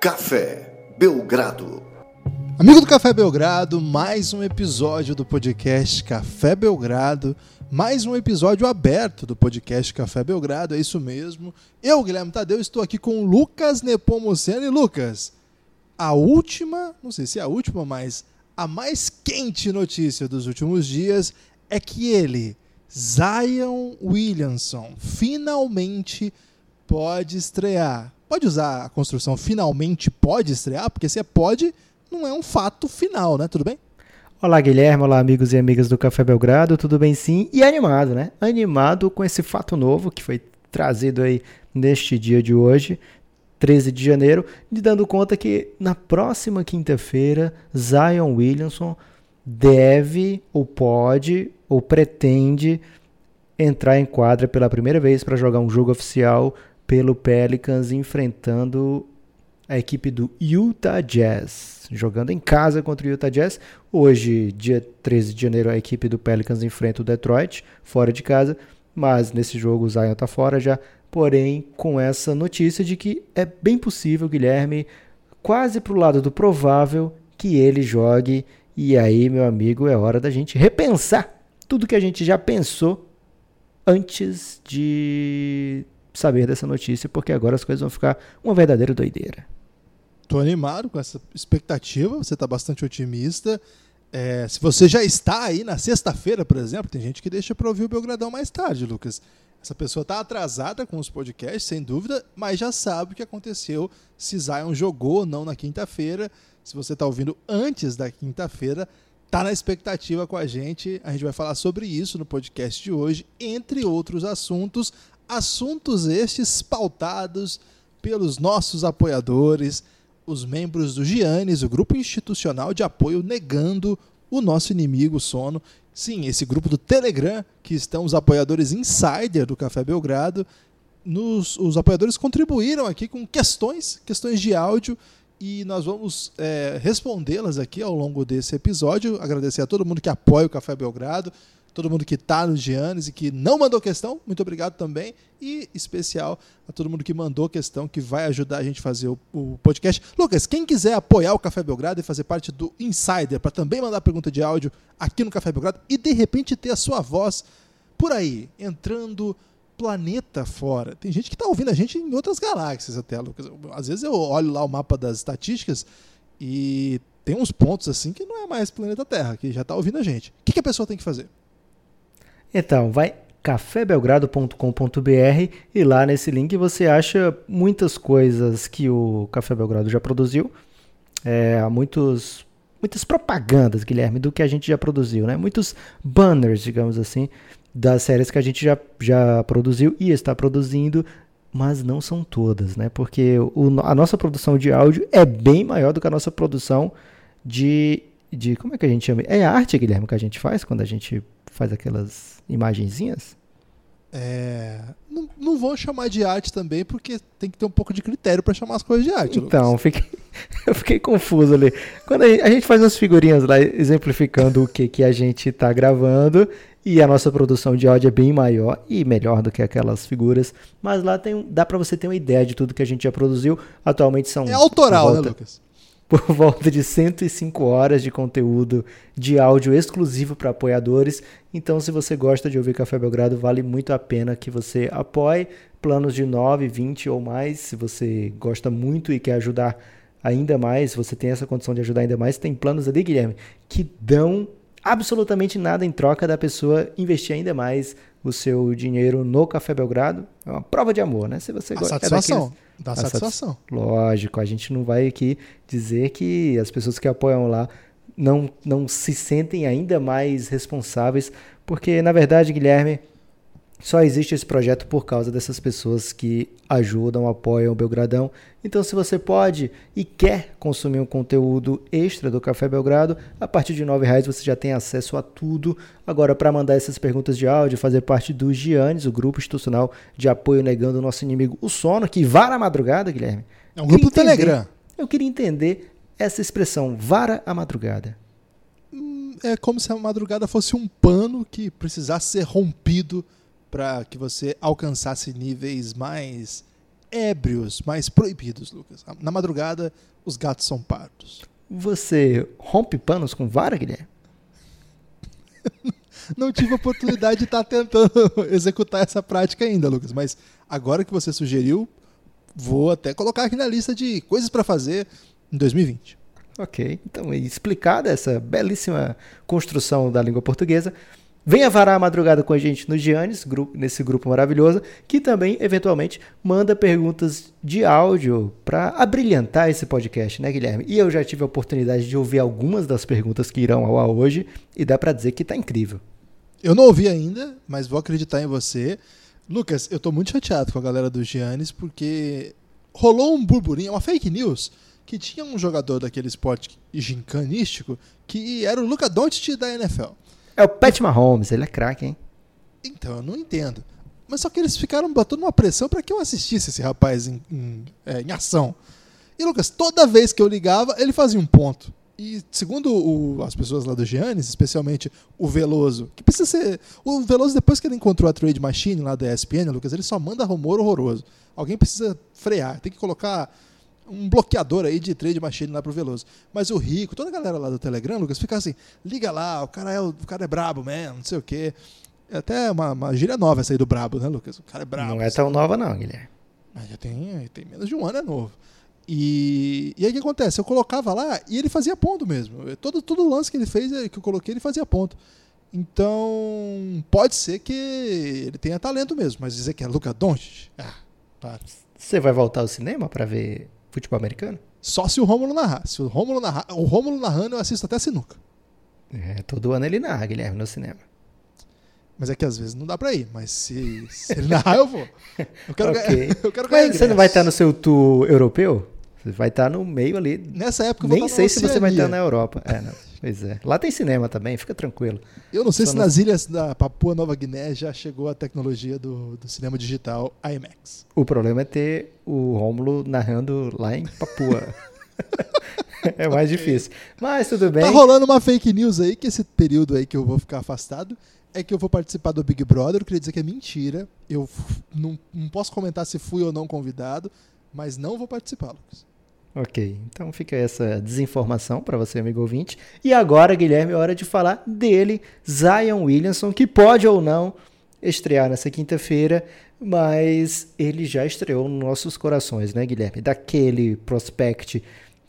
Café Belgrado. Amigo do Café Belgrado, mais um episódio do podcast Café Belgrado, mais um episódio aberto do podcast Café Belgrado, é isso mesmo. Eu, Guilherme Tadeu, estou aqui com Lucas Nepomuceno e Lucas. A última, não sei se é a última, mas a mais quente notícia dos últimos dias é que ele, Zion Williamson, finalmente pode estrear. Pode usar a construção finalmente pode estrear, porque se é pode, não é um fato final, né? Tudo bem? Olá, Guilherme. Olá, amigos e amigas do Café Belgrado. Tudo bem, sim? E animado, né? Animado com esse fato novo que foi trazido aí neste dia de hoje, 13 de janeiro, de dando conta que na próxima quinta-feira, Zion Williamson deve ou pode ou pretende entrar em quadra pela primeira vez para jogar um jogo oficial pelo Pelicans enfrentando a equipe do Utah Jazz, jogando em casa contra o Utah Jazz. Hoje, dia 13 de janeiro, a equipe do Pelicans enfrenta o Detroit, fora de casa, mas nesse jogo o Zion está fora já, porém com essa notícia de que é bem possível, Guilherme, quase para o lado do provável, que ele jogue. E aí, meu amigo, é hora da gente repensar tudo que a gente já pensou antes de saber dessa notícia, porque agora as coisas vão ficar uma verdadeira doideira. Tô animado com essa expectativa, você está bastante otimista. É, se você já está aí na sexta-feira, por exemplo, tem gente que deixa para ouvir o Belgradão mais tarde, Lucas. Essa pessoa está atrasada com os podcasts, sem dúvida, mas já sabe o que aconteceu, se Zion jogou ou não na quinta-feira. Se você está ouvindo antes da quinta-feira, tá na expectativa com a gente. A gente vai falar sobre isso no podcast de hoje, entre outros assuntos. Assuntos estes pautados pelos nossos apoiadores, os membros do Giannis, o grupo institucional de apoio negando o nosso inimigo sono. Sim, esse grupo do Telegram, que estão os apoiadores insider do Café Belgrado. Nos, os apoiadores contribuíram aqui com questões, questões de áudio, e nós vamos é, respondê-las aqui ao longo desse episódio. Agradecer a todo mundo que apoia o Café Belgrado todo mundo que está no Giannis e que não mandou questão, muito obrigado também. E especial a todo mundo que mandou questão, que vai ajudar a gente a fazer o, o podcast. Lucas, quem quiser apoiar o Café Belgrado e fazer parte do Insider, para também mandar pergunta de áudio aqui no Café Belgrado e de repente ter a sua voz por aí, entrando planeta fora. Tem gente que está ouvindo a gente em outras galáxias até, Lucas. Às vezes eu olho lá o mapa das estatísticas e tem uns pontos assim que não é mais planeta Terra, que já está ouvindo a gente. O que, que a pessoa tem que fazer? Então, vai cafébelgrado.com.br e lá nesse link você acha muitas coisas que o Café Belgrado já produziu. É, muitos, muitas propagandas, Guilherme, do que a gente já produziu, né? Muitos banners, digamos assim, das séries que a gente já, já produziu e está produzindo, mas não são todas, né? Porque o, a nossa produção de áudio é bem maior do que a nossa produção de, de. Como é que a gente chama? É arte, Guilherme, que a gente faz quando a gente faz aquelas imagenzinhas? É, não, não vou chamar de arte também, porque tem que ter um pouco de critério para chamar as coisas de arte. Então, fiquei, eu fiquei confuso ali. Quando a gente, a gente, faz umas figurinhas lá exemplificando o que, que a gente está gravando, e a nossa produção de áudio é bem maior e melhor do que aquelas figuras, mas lá tem, dá para você ter uma ideia de tudo que a gente já produziu. Atualmente são. É autoral, né, volta, né, Lucas? Por volta de 105 horas de conteúdo de áudio exclusivo para apoiadores. Então, se você gosta de ouvir Café Belgrado, vale muito a pena que você apoie planos de 9, 20 ou mais. Se você gosta muito e quer ajudar ainda mais, você tem essa condição de ajudar ainda mais, tem planos ali, Guilherme, que dão absolutamente nada em troca da pessoa investir ainda mais o seu dinheiro no Café Belgrado. É uma prova de amor, né? Se você gosta, satisfação. É Dá satisfação. Lógico, a gente não vai aqui dizer que as pessoas que apoiam lá não, não se sentem ainda mais responsáveis, porque na verdade, Guilherme, só existe esse projeto por causa dessas pessoas que ajudam, apoiam o Belgradão. Então, se você pode e quer consumir um conteúdo extra do Café Belgrado, a partir de R$ reais você já tem acesso a tudo. Agora, para mandar essas perguntas de áudio, fazer parte do Giannis, o grupo institucional de apoio negando o nosso inimigo, o sono, que vara a madrugada, Guilherme. É um grupo do Telegram. Eu queria entender essa expressão, vara a madrugada. Hum, é como se a madrugada fosse um pano que precisasse ser rompido para que você alcançasse níveis mais ébrios, mais proibidos, Lucas. Na madrugada, os gatos são pardos. Você rompe panos com vara, Guilherme? Não tive oportunidade de estar tá tentando executar essa prática ainda, Lucas, mas agora que você sugeriu, vou até colocar aqui na lista de coisas para fazer em 2020. Ok, então explicada essa belíssima construção da língua portuguesa, Venha varar a madrugada com a gente no Giannis, grupo, nesse grupo maravilhoso, que também, eventualmente, manda perguntas de áudio para abrilhantar esse podcast, né, Guilherme? E eu já tive a oportunidade de ouvir algumas das perguntas que irão ao ar hoje e dá para dizer que tá incrível. Eu não ouvi ainda, mas vou acreditar em você. Lucas, eu tô muito chateado com a galera do Giannis porque rolou um burburinho, uma fake news, que tinha um jogador daquele esporte gincanístico que era o Luca Doncic da NFL. É o Pat Mahomes, ele é craque, hein? Então, eu não entendo. Mas só que eles ficaram botando uma pressão para que eu assistisse esse rapaz em, em, é, em, ação. E, Lucas, toda vez que eu ligava, ele fazia um ponto. E segundo o, as pessoas lá do Giannis, especialmente o Veloso, que precisa ser. O Veloso, depois que ele encontrou a Trade Machine lá da ESPN, Lucas, ele só manda rumor horroroso. Alguém precisa frear, tem que colocar um bloqueador aí de trade machine lá pro Veloso. Mas o Rico, toda a galera lá do Telegram, Lucas, fica assim, liga lá, o cara é, o cara é brabo mesmo, não sei o quê. É até uma, uma gíria nova essa aí do brabo, né, Lucas? O cara é brabo. Não é tão nova não, Guilherme. Mas já tem, tem menos de um ano, é novo. E, e aí o que acontece? Eu colocava lá e ele fazia ponto mesmo. Todo, todo lance que ele fez, eh, que eu coloquei, ele fazia ponto. Então, pode ser que ele tenha talento mesmo, mas dizer que é Luca Doncic, ah, para. Você vai voltar ao cinema para ver futebol americano? Só se o Rômulo narrar. Se o Rômulo narrar, o Rômulo narrando, eu assisto até sinuca. É, todo ano ele narra, Guilherme, no cinema. Mas é que às vezes não dá pra ir, mas se, se ele narrar, eu vou. Eu quero okay. ganhar, eu quero ganhar Mas você não vai estar no seu tour europeu? Você vai estar no meio ali. Nessa época eu Nem sei se você vai estar na Europa. É, não. Pois é. Lá tem cinema também, fica tranquilo. Eu não sei Só se nas ilhas da Papua Nova Guiné já chegou a tecnologia do, do cinema digital IMAX. O problema é ter o Rômulo narrando lá em Papua. é mais okay. difícil. Mas tudo bem. Tá rolando uma fake news aí que esse período aí que eu vou ficar afastado é que eu vou participar do Big Brother. Eu queria dizer que é mentira. Eu não, não posso comentar se fui ou não convidado, mas não vou participar, Lucas. Ok, então fica essa desinformação para você, amigo ouvinte. E agora, Guilherme, é hora de falar dele, Zion Williamson, que pode ou não estrear nessa quinta-feira, mas ele já estreou nos nossos corações, né, Guilherme? Daquele prospect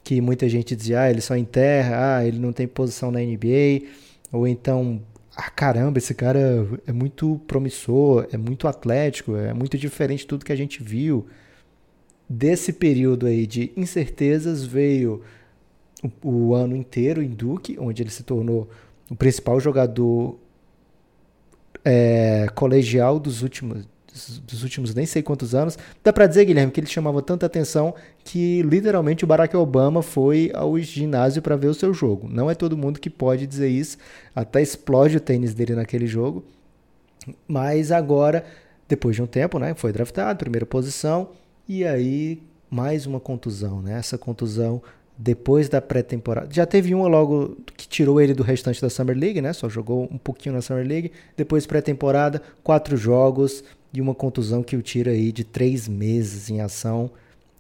que muita gente dizia, ah, ele só enterra, ah, ele não tem posição na NBA, ou então, ah, caramba, esse cara é muito promissor, é muito atlético, é muito diferente de tudo que a gente viu desse período aí de incertezas veio o, o, ano inteiro em Duke, onde ele se tornou o principal jogador é, colegial dos últimos dos últimos nem sei quantos anos. Dá para dizer, Guilherme, que ele chamava tanta atenção que literalmente o Barack Obama foi ao ginásio para ver o seu jogo. Não é todo mundo que pode dizer isso, até explode o tênis dele naquele jogo. Mas agora, depois de um tempo, né, foi draftado, primeira posição, e aí, mais uma contusão, né? Essa contusão depois da pré-temporada. Já teve uma logo que tirou ele do restante da Summer League, né? Só jogou um pouquinho na Summer League. Depois pré-temporada, quatro jogos e uma contusão que o tira aí de três meses em ação.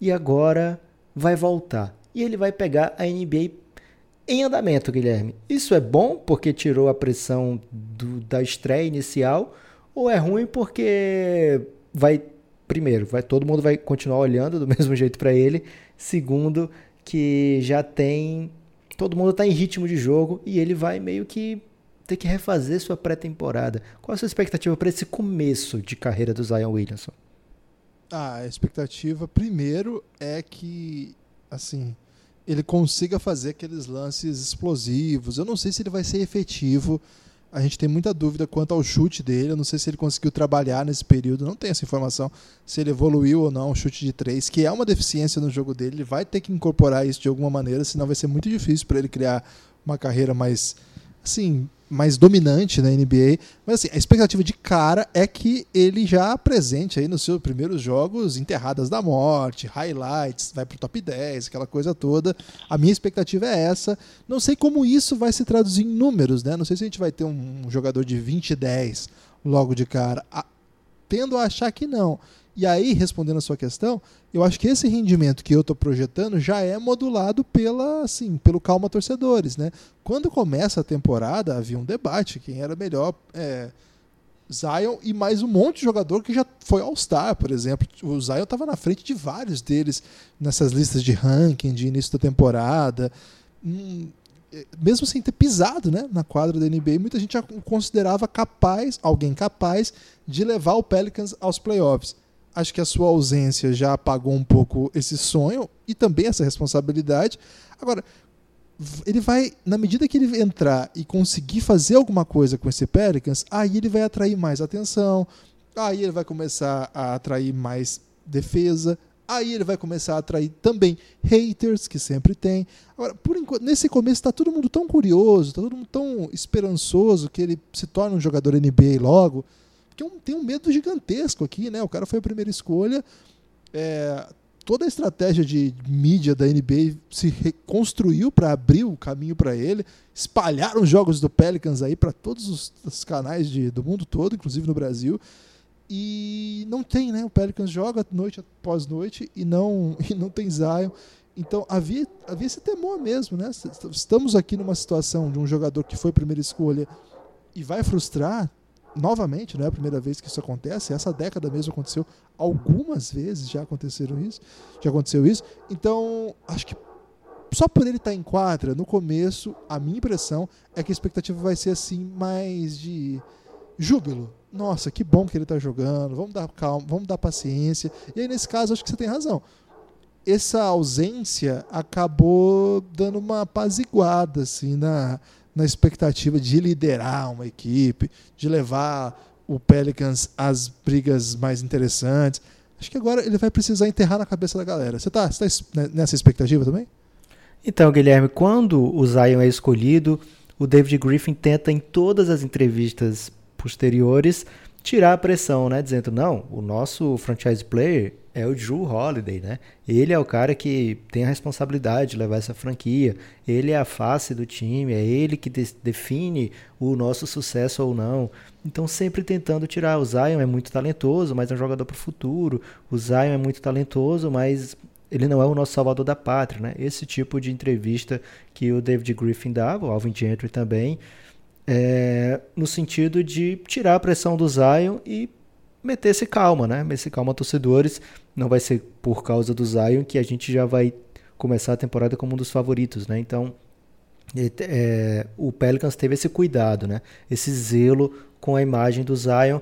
E agora vai voltar. E ele vai pegar a NBA em andamento, Guilherme. Isso é bom porque tirou a pressão do, da estreia inicial ou é ruim porque vai primeiro, vai, todo mundo vai continuar olhando do mesmo jeito para ele. Segundo, que já tem. Todo mundo está em ritmo de jogo e ele vai meio que ter que refazer sua pré-temporada. Qual a sua expectativa para esse começo de carreira do Zion Williamson? Ah, a expectativa, primeiro, é que, assim, ele consiga fazer aqueles lances explosivos. Eu não sei se ele vai ser efetivo a gente tem muita dúvida quanto ao chute dele. Eu não sei se ele conseguiu trabalhar nesse período. Não tem essa informação se ele evoluiu ou não o chute de três, que é uma deficiência no jogo dele. Ele vai ter que incorporar isso de alguma maneira, senão vai ser muito difícil para ele criar uma carreira mais assim mais dominante na NBA. Mas assim, a expectativa de cara é que ele já apresente aí nos seus primeiros jogos enterradas da morte, highlights, vai pro top 10, aquela coisa toda. A minha expectativa é essa. Não sei como isso vai se traduzir em números, né? Não sei se a gente vai ter um jogador de 20 e 10 logo de cara. A, tendo a achar que não. E aí, respondendo a sua questão, eu acho que esse rendimento que eu estou projetando já é modulado pela, assim, pelo calma torcedores, né? Quando começa a temporada, havia um debate quem era melhor. É, Zion e mais um monte de jogador que já foi All-Star, por exemplo. O Zion estava na frente de vários deles nessas listas de ranking de início da temporada. Hum, é, mesmo sem ter pisado né, na quadra da NBA, muita gente já considerava capaz, alguém capaz, de levar o Pelicans aos playoffs. Acho que a sua ausência já apagou um pouco esse sonho e também essa responsabilidade. Agora, ele vai, na medida que ele entrar e conseguir fazer alguma coisa com esse Pelicans, aí ele vai atrair mais atenção, aí ele vai começar a atrair mais defesa, aí ele vai começar a atrair também haters, que sempre tem. Agora, por enquanto, nesse começo está todo mundo tão curioso, está todo mundo tão esperançoso que ele se torne um jogador NBA logo, que tem um medo gigantesco aqui, né? O cara foi a primeira escolha, é, toda a estratégia de mídia da NBA se reconstruiu para abrir o caminho para ele. Espalharam os jogos do Pelicans aí para todos os, os canais de, do mundo todo, inclusive no Brasil. E não tem, né? O Pelicans joga noite após noite e não, e não tem Zion. Então havia, havia esse temor mesmo, né? Estamos aqui numa situação de um jogador que foi primeira escolha e vai frustrar novamente, não é a primeira vez que isso acontece, essa década mesmo aconteceu algumas vezes, já aconteceram isso, já aconteceu isso. Então, acho que só por ele estar em quadra, no começo, a minha impressão é que a expectativa vai ser assim mais de júbilo. Nossa, que bom que ele está jogando, vamos dar calma, vamos dar paciência. E aí, nesse caso, acho que você tem razão. Essa ausência acabou dando uma apaziguada assim, na, na expectativa de liderar uma equipe, de levar o Pelicans às brigas mais interessantes. Acho que agora ele vai precisar enterrar na cabeça da galera. Você está tá nessa expectativa também? Então, Guilherme, quando o Zion é escolhido, o David Griffin tenta em todas as entrevistas posteriores tirar a pressão, né? Dizendo, não, o nosso franchise player é o Drew Holiday, né? Ele é o cara que tem a responsabilidade de levar essa franquia, ele é a face do time, é ele que de define o nosso sucesso ou não. Então sempre tentando tirar. O Zion é muito talentoso, mas é um jogador para o futuro. O Zion é muito talentoso, mas ele não é o nosso salvador da pátria, né? Esse tipo de entrevista que o David Griffin dava, o Alvin Gentry também, é, no sentido de tirar a pressão do Zion e meter-se calma, né? Meter-se calma torcedores. Não vai ser por causa do Zion que a gente já vai começar a temporada como um dos favoritos, né? Então, é, o Pelicans teve esse cuidado, né? Esse zelo com a imagem do Zion.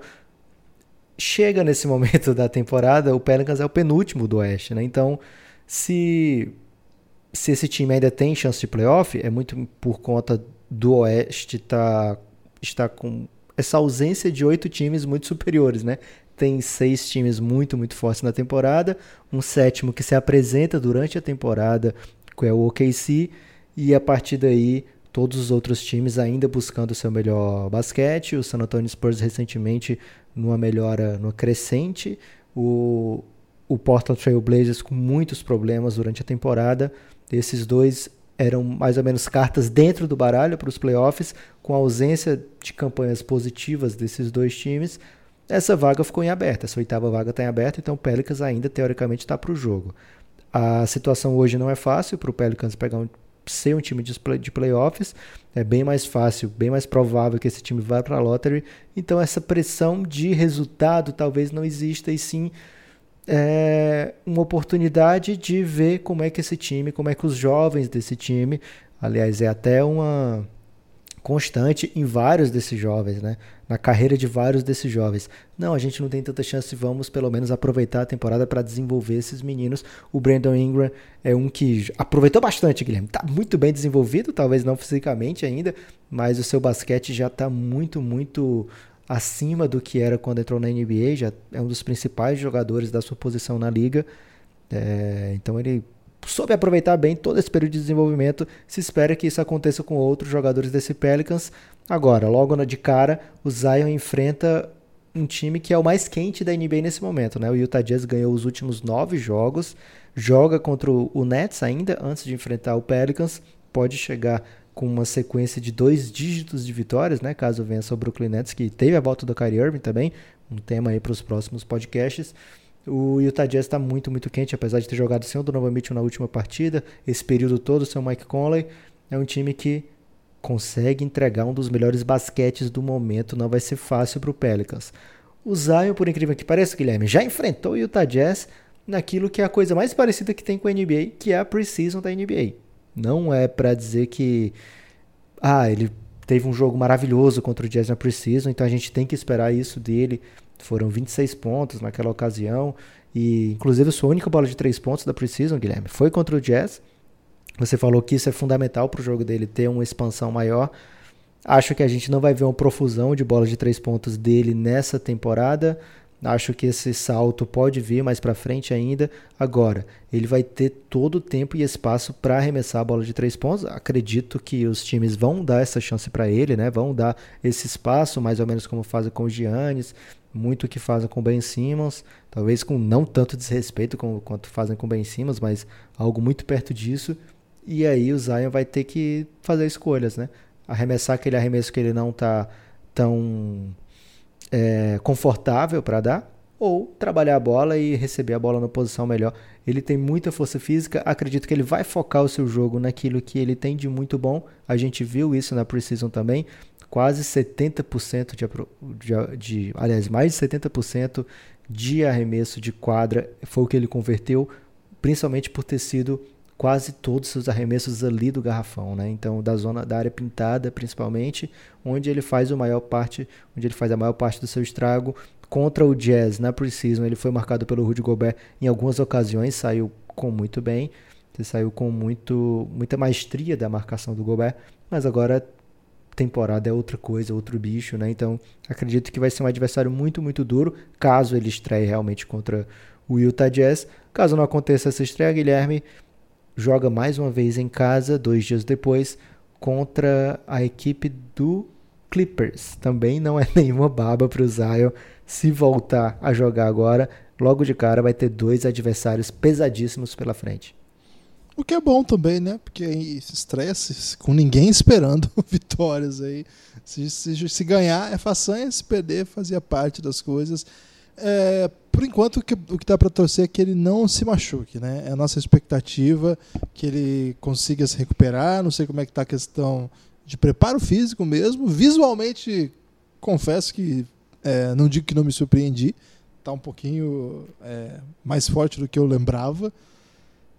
Chega nesse momento da temporada, o Pelicans é o penúltimo do Oeste, né? Então, se se esse time ainda tem chance de playoff, é muito por conta do Oeste tá, está com essa ausência de oito times muito superiores, né? Tem seis times muito, muito fortes na temporada, um sétimo que se apresenta durante a temporada, que é o OKC, e a partir daí todos os outros times ainda buscando o seu melhor basquete, o San Antonio Spurs recentemente numa melhora, numa crescente, o, o Portland Trail Blazers com muitos problemas durante a temporada, esses dois eram mais ou menos cartas dentro do baralho para os playoffs, com a ausência de campanhas positivas desses dois times. Essa vaga ficou em aberto, essa oitava vaga está em aberto, então o Pelicans ainda teoricamente está para o jogo. A situação hoje não é fácil para o Pelicans pegar um, ser um time de, play, de playoffs, é bem mais fácil, bem mais provável que esse time vá para a lottery, então essa pressão de resultado talvez não exista e sim é, uma oportunidade de ver como é que esse time, como é que os jovens desse time, aliás, é até uma constante em vários desses jovens, né? Na carreira de vários desses jovens. Não, a gente não tem tanta chance, vamos pelo menos aproveitar a temporada para desenvolver esses meninos. O Brandon Ingram é um que aproveitou bastante, Guilherme. Tá muito bem desenvolvido, talvez não fisicamente ainda, mas o seu basquete já está muito, muito acima do que era quando entrou na NBA, já é um dos principais jogadores da sua posição na liga. É, então ele soube aproveitar bem todo esse período de desenvolvimento. Se espera que isso aconteça com outros jogadores desse Pelicans. Agora, logo de cara, o Zion enfrenta um time que é o mais quente da NBA nesse momento. Né? O Utah Jazz ganhou os últimos nove jogos, joga contra o Nets ainda antes de enfrentar o Pelicans. Pode chegar com uma sequência de dois dígitos de vitórias, né, caso vença o Brooklyn Nets, que teve a volta do Kyrie Irving também, um tema aí para os próximos podcasts. O Utah Jazz está muito, muito quente, apesar de ter jogado sem o Donovan Mitchell na última partida, esse período todo, sem o Mike Conley. É um time que consegue entregar um dos melhores basquetes do momento, não vai ser fácil para o Pelicans. O Zion, por incrível que pareça, Guilherme, já enfrentou o Utah Jazz naquilo que é a coisa mais parecida que tem com a NBA, que é a preseason da NBA. Não é para dizer que ah, ele teve um jogo maravilhoso contra o Jazz na preseason, então a gente tem que esperar isso dele. Foram 26 pontos naquela ocasião e inclusive a sua única bola de três pontos da preseason, Guilherme, foi contra o Jazz. Você falou que isso é fundamental para o jogo dele ter uma expansão maior. Acho que a gente não vai ver uma profusão de bolas de três pontos dele nessa temporada. Acho que esse salto pode vir mais para frente ainda. Agora, ele vai ter todo o tempo e espaço para arremessar a bola de três pontos. Acredito que os times vão dar essa chance para ele, né? Vão dar esse espaço, mais ou menos como fazem com o Giannis, muito que fazem com o Ben Simmons, talvez com não tanto desrespeito como, quanto fazem com o Ben Simmons, mas algo muito perto disso. E aí o Zion vai ter que fazer escolhas, né? Arremessar aquele arremesso que ele não está tão é, confortável para dar, ou trabalhar a bola e receber a bola na posição melhor. Ele tem muita força física, acredito que ele vai focar o seu jogo naquilo que ele tem de muito bom. A gente viu isso na Precision também. Quase 70% de, de, de aliás, mais de 70% de arremesso de quadra foi o que ele converteu, principalmente por ter sido quase todos os arremessos ali do garrafão, né? Então da zona da área pintada, principalmente, onde ele faz a maior parte, onde ele faz a maior parte do seu estrago contra o Jazz na preseason, ele foi marcado pelo Rudy Gobert em algumas ocasiões, saiu com muito bem, saiu com muito muita maestria da marcação do Gobert, mas agora temporada é outra coisa, outro bicho, né? Então, acredito que vai ser um adversário muito, muito duro, caso ele estreie realmente contra o Utah Jazz. Caso não aconteça essa estreia, Guilherme, joga mais uma vez em casa, dois dias depois, contra a equipe do Clippers. Também não é nenhuma baba para o Zion se voltar a jogar agora. Logo de cara vai ter dois adversários pesadíssimos pela frente. O que é bom também, né? Porque estresse com ninguém esperando vitórias aí. Se, se, se ganhar é façanha, se perder fazia parte das coisas. É, por enquanto, o que, o que dá para torcer é que ele não se machuque, né? É a nossa expectativa que ele consiga se recuperar. Não sei como é que está a questão de preparo físico mesmo. Visualmente, confesso que é, não digo que não me surpreendi. Está um pouquinho é, mais forte do que eu lembrava.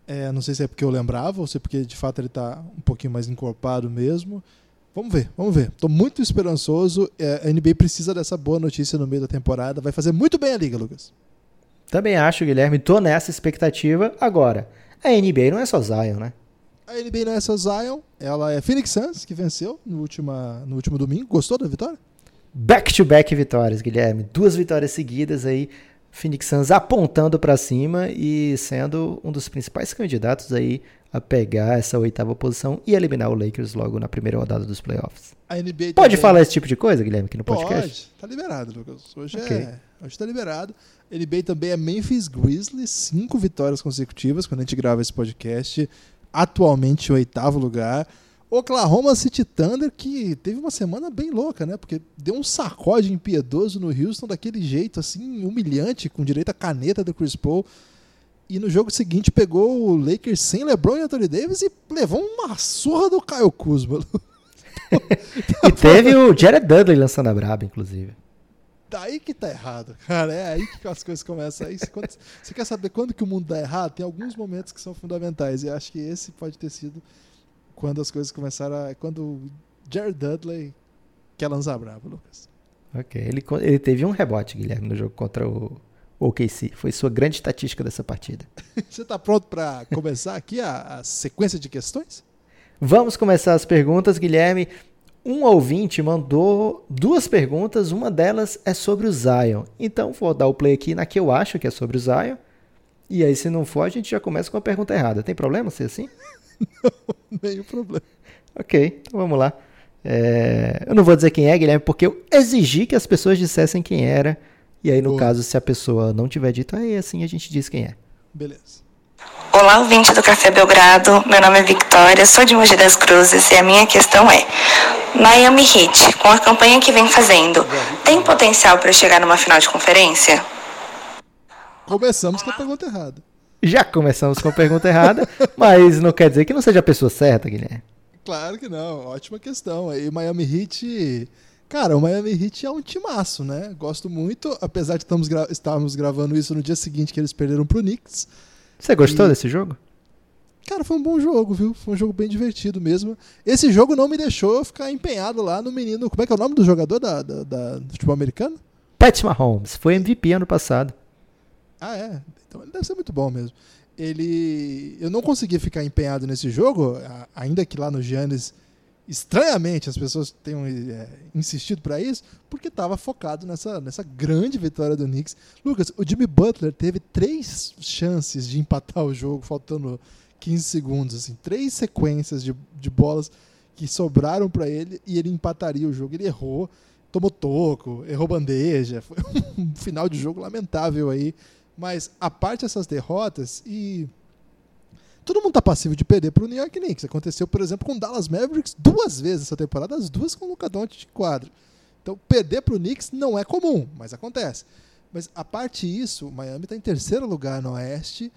É, não sei se é porque eu lembrava ou se é porque de fato ele está um pouquinho mais encorpado mesmo. Vamos ver, vamos ver. Estou muito esperançoso. É, a NBA precisa dessa boa notícia no meio da temporada. Vai fazer muito bem a liga, Lucas. Também acho, Guilherme. Tô nessa expectativa. Agora, a NBA não é só Zion, né? A NBA não é só Zion. Ela é Phoenix Suns, que venceu no, última, no último domingo. Gostou da vitória? Back-to-back -back vitórias, Guilherme. Duas vitórias seguidas aí. Phoenix Suns apontando para cima e sendo um dos principais candidatos aí a pegar essa oitava posição e eliminar o Lakers logo na primeira rodada dos playoffs. Pode também... falar esse tipo de coisa, Guilherme, aqui no podcast? Pode, tá liberado, Lucas. Hoje okay. é, hoje tá liberado. NBA também é Memphis Grizzlies, cinco vitórias consecutivas quando a gente grava esse podcast. Atualmente oitavo lugar. Oklahoma City Thunder, que teve uma semana bem louca, né? Porque deu um sacode impiedoso no Houston daquele jeito, assim, humilhante, com direito à caneta do Chris Paul. E no jogo seguinte pegou o Lakers sem LeBron e Anthony Davis e levou uma surra do Kyle Kuzma. e teve o Jared Dudley lançando a braba, inclusive. Daí que tá errado, cara. É aí que as coisas começam. Aí, quando, você quer saber quando que o mundo dá errado? Tem alguns momentos que são fundamentais. E acho que esse pode ter sido quando as coisas começaram a. Quando o Jared Dudley quer lançar a braba, Lucas. Ok. Ele, ele teve um rebote, Guilherme, no jogo contra o o OKC. Foi sua grande estatística dessa partida. Você está pronto para começar aqui a, a, sequência de questões? Vamos começar as perguntas, Guilherme. Um ouvinte mandou duas perguntas, uma delas é sobre o Zion. Então vou dar o play aqui na que eu acho que é sobre o Zion. E aí, se não for, a gente já começa com a pergunta errada. Tem problema ser assim? não, nenhum problema. Ok, então vamos lá. É... Eu não vou dizer quem é, Guilherme, porque eu exigi que as pessoas dissessem quem era e aí, no Boa. caso, se a pessoa não tiver dito, aí assim a gente diz quem é. Beleza. Olá, ouvinte do Café Belgrado. Meu nome é Victoria, sou de Mogi das Cruzes e a minha questão é: Miami Heat, com a campanha que vem fazendo, tem potencial para chegar numa final de conferência? Começamos com a pergunta errada. Já começamos com a pergunta errada, mas não quer dizer que não seja a pessoa certa, Guilherme. Claro que não, ótima questão. E Miami Heat, cara, o Miami Heat é um timaço, né? Gosto muito, apesar de estamos gra estarmos gravando isso no dia seguinte que eles perderam pro Knicks. Você gostou E- desse jogo? Cara, foi um bom jogo, viu? Foi um jogo bem divertido mesmo. Esse jogo não me deixou ficar empenhado lá no menino. Como é que é o nome do jogador da, da, da- do futebol americano? Pat Mahomes foi MVP ano passado. Ah, é. Então ele deve ser muito bom mesmo. Ele. Eu não consegui ficar empenhado nesse jogo, ainda que lá no Giannis, estranhamente, as pessoas tenham é, insistido para isso, porque estava focado nessa, nessa grande vitória do Knicks. Lucas, o Jimmy Butler teve três chances de empatar o jogo, faltando 15 segundos, assim, três sequências de, de bolas que sobraram para ele e ele empataria o jogo. Ele errou, tomou toco, errou bandeja. Foi um final de jogo lamentável aí. Mas a parte dessas derrotas e todo mundo tá passivo de perder pro New York Knicks. Aconteceu, por exemplo, com o Dallas Mavericks duas vezes essa temporada, as duas com o Luka Doncic de quadro. Então, perder pro Knicks não é comum, mas acontece. Mas a parte disso, o Miami está em terceiro lugar no Oeste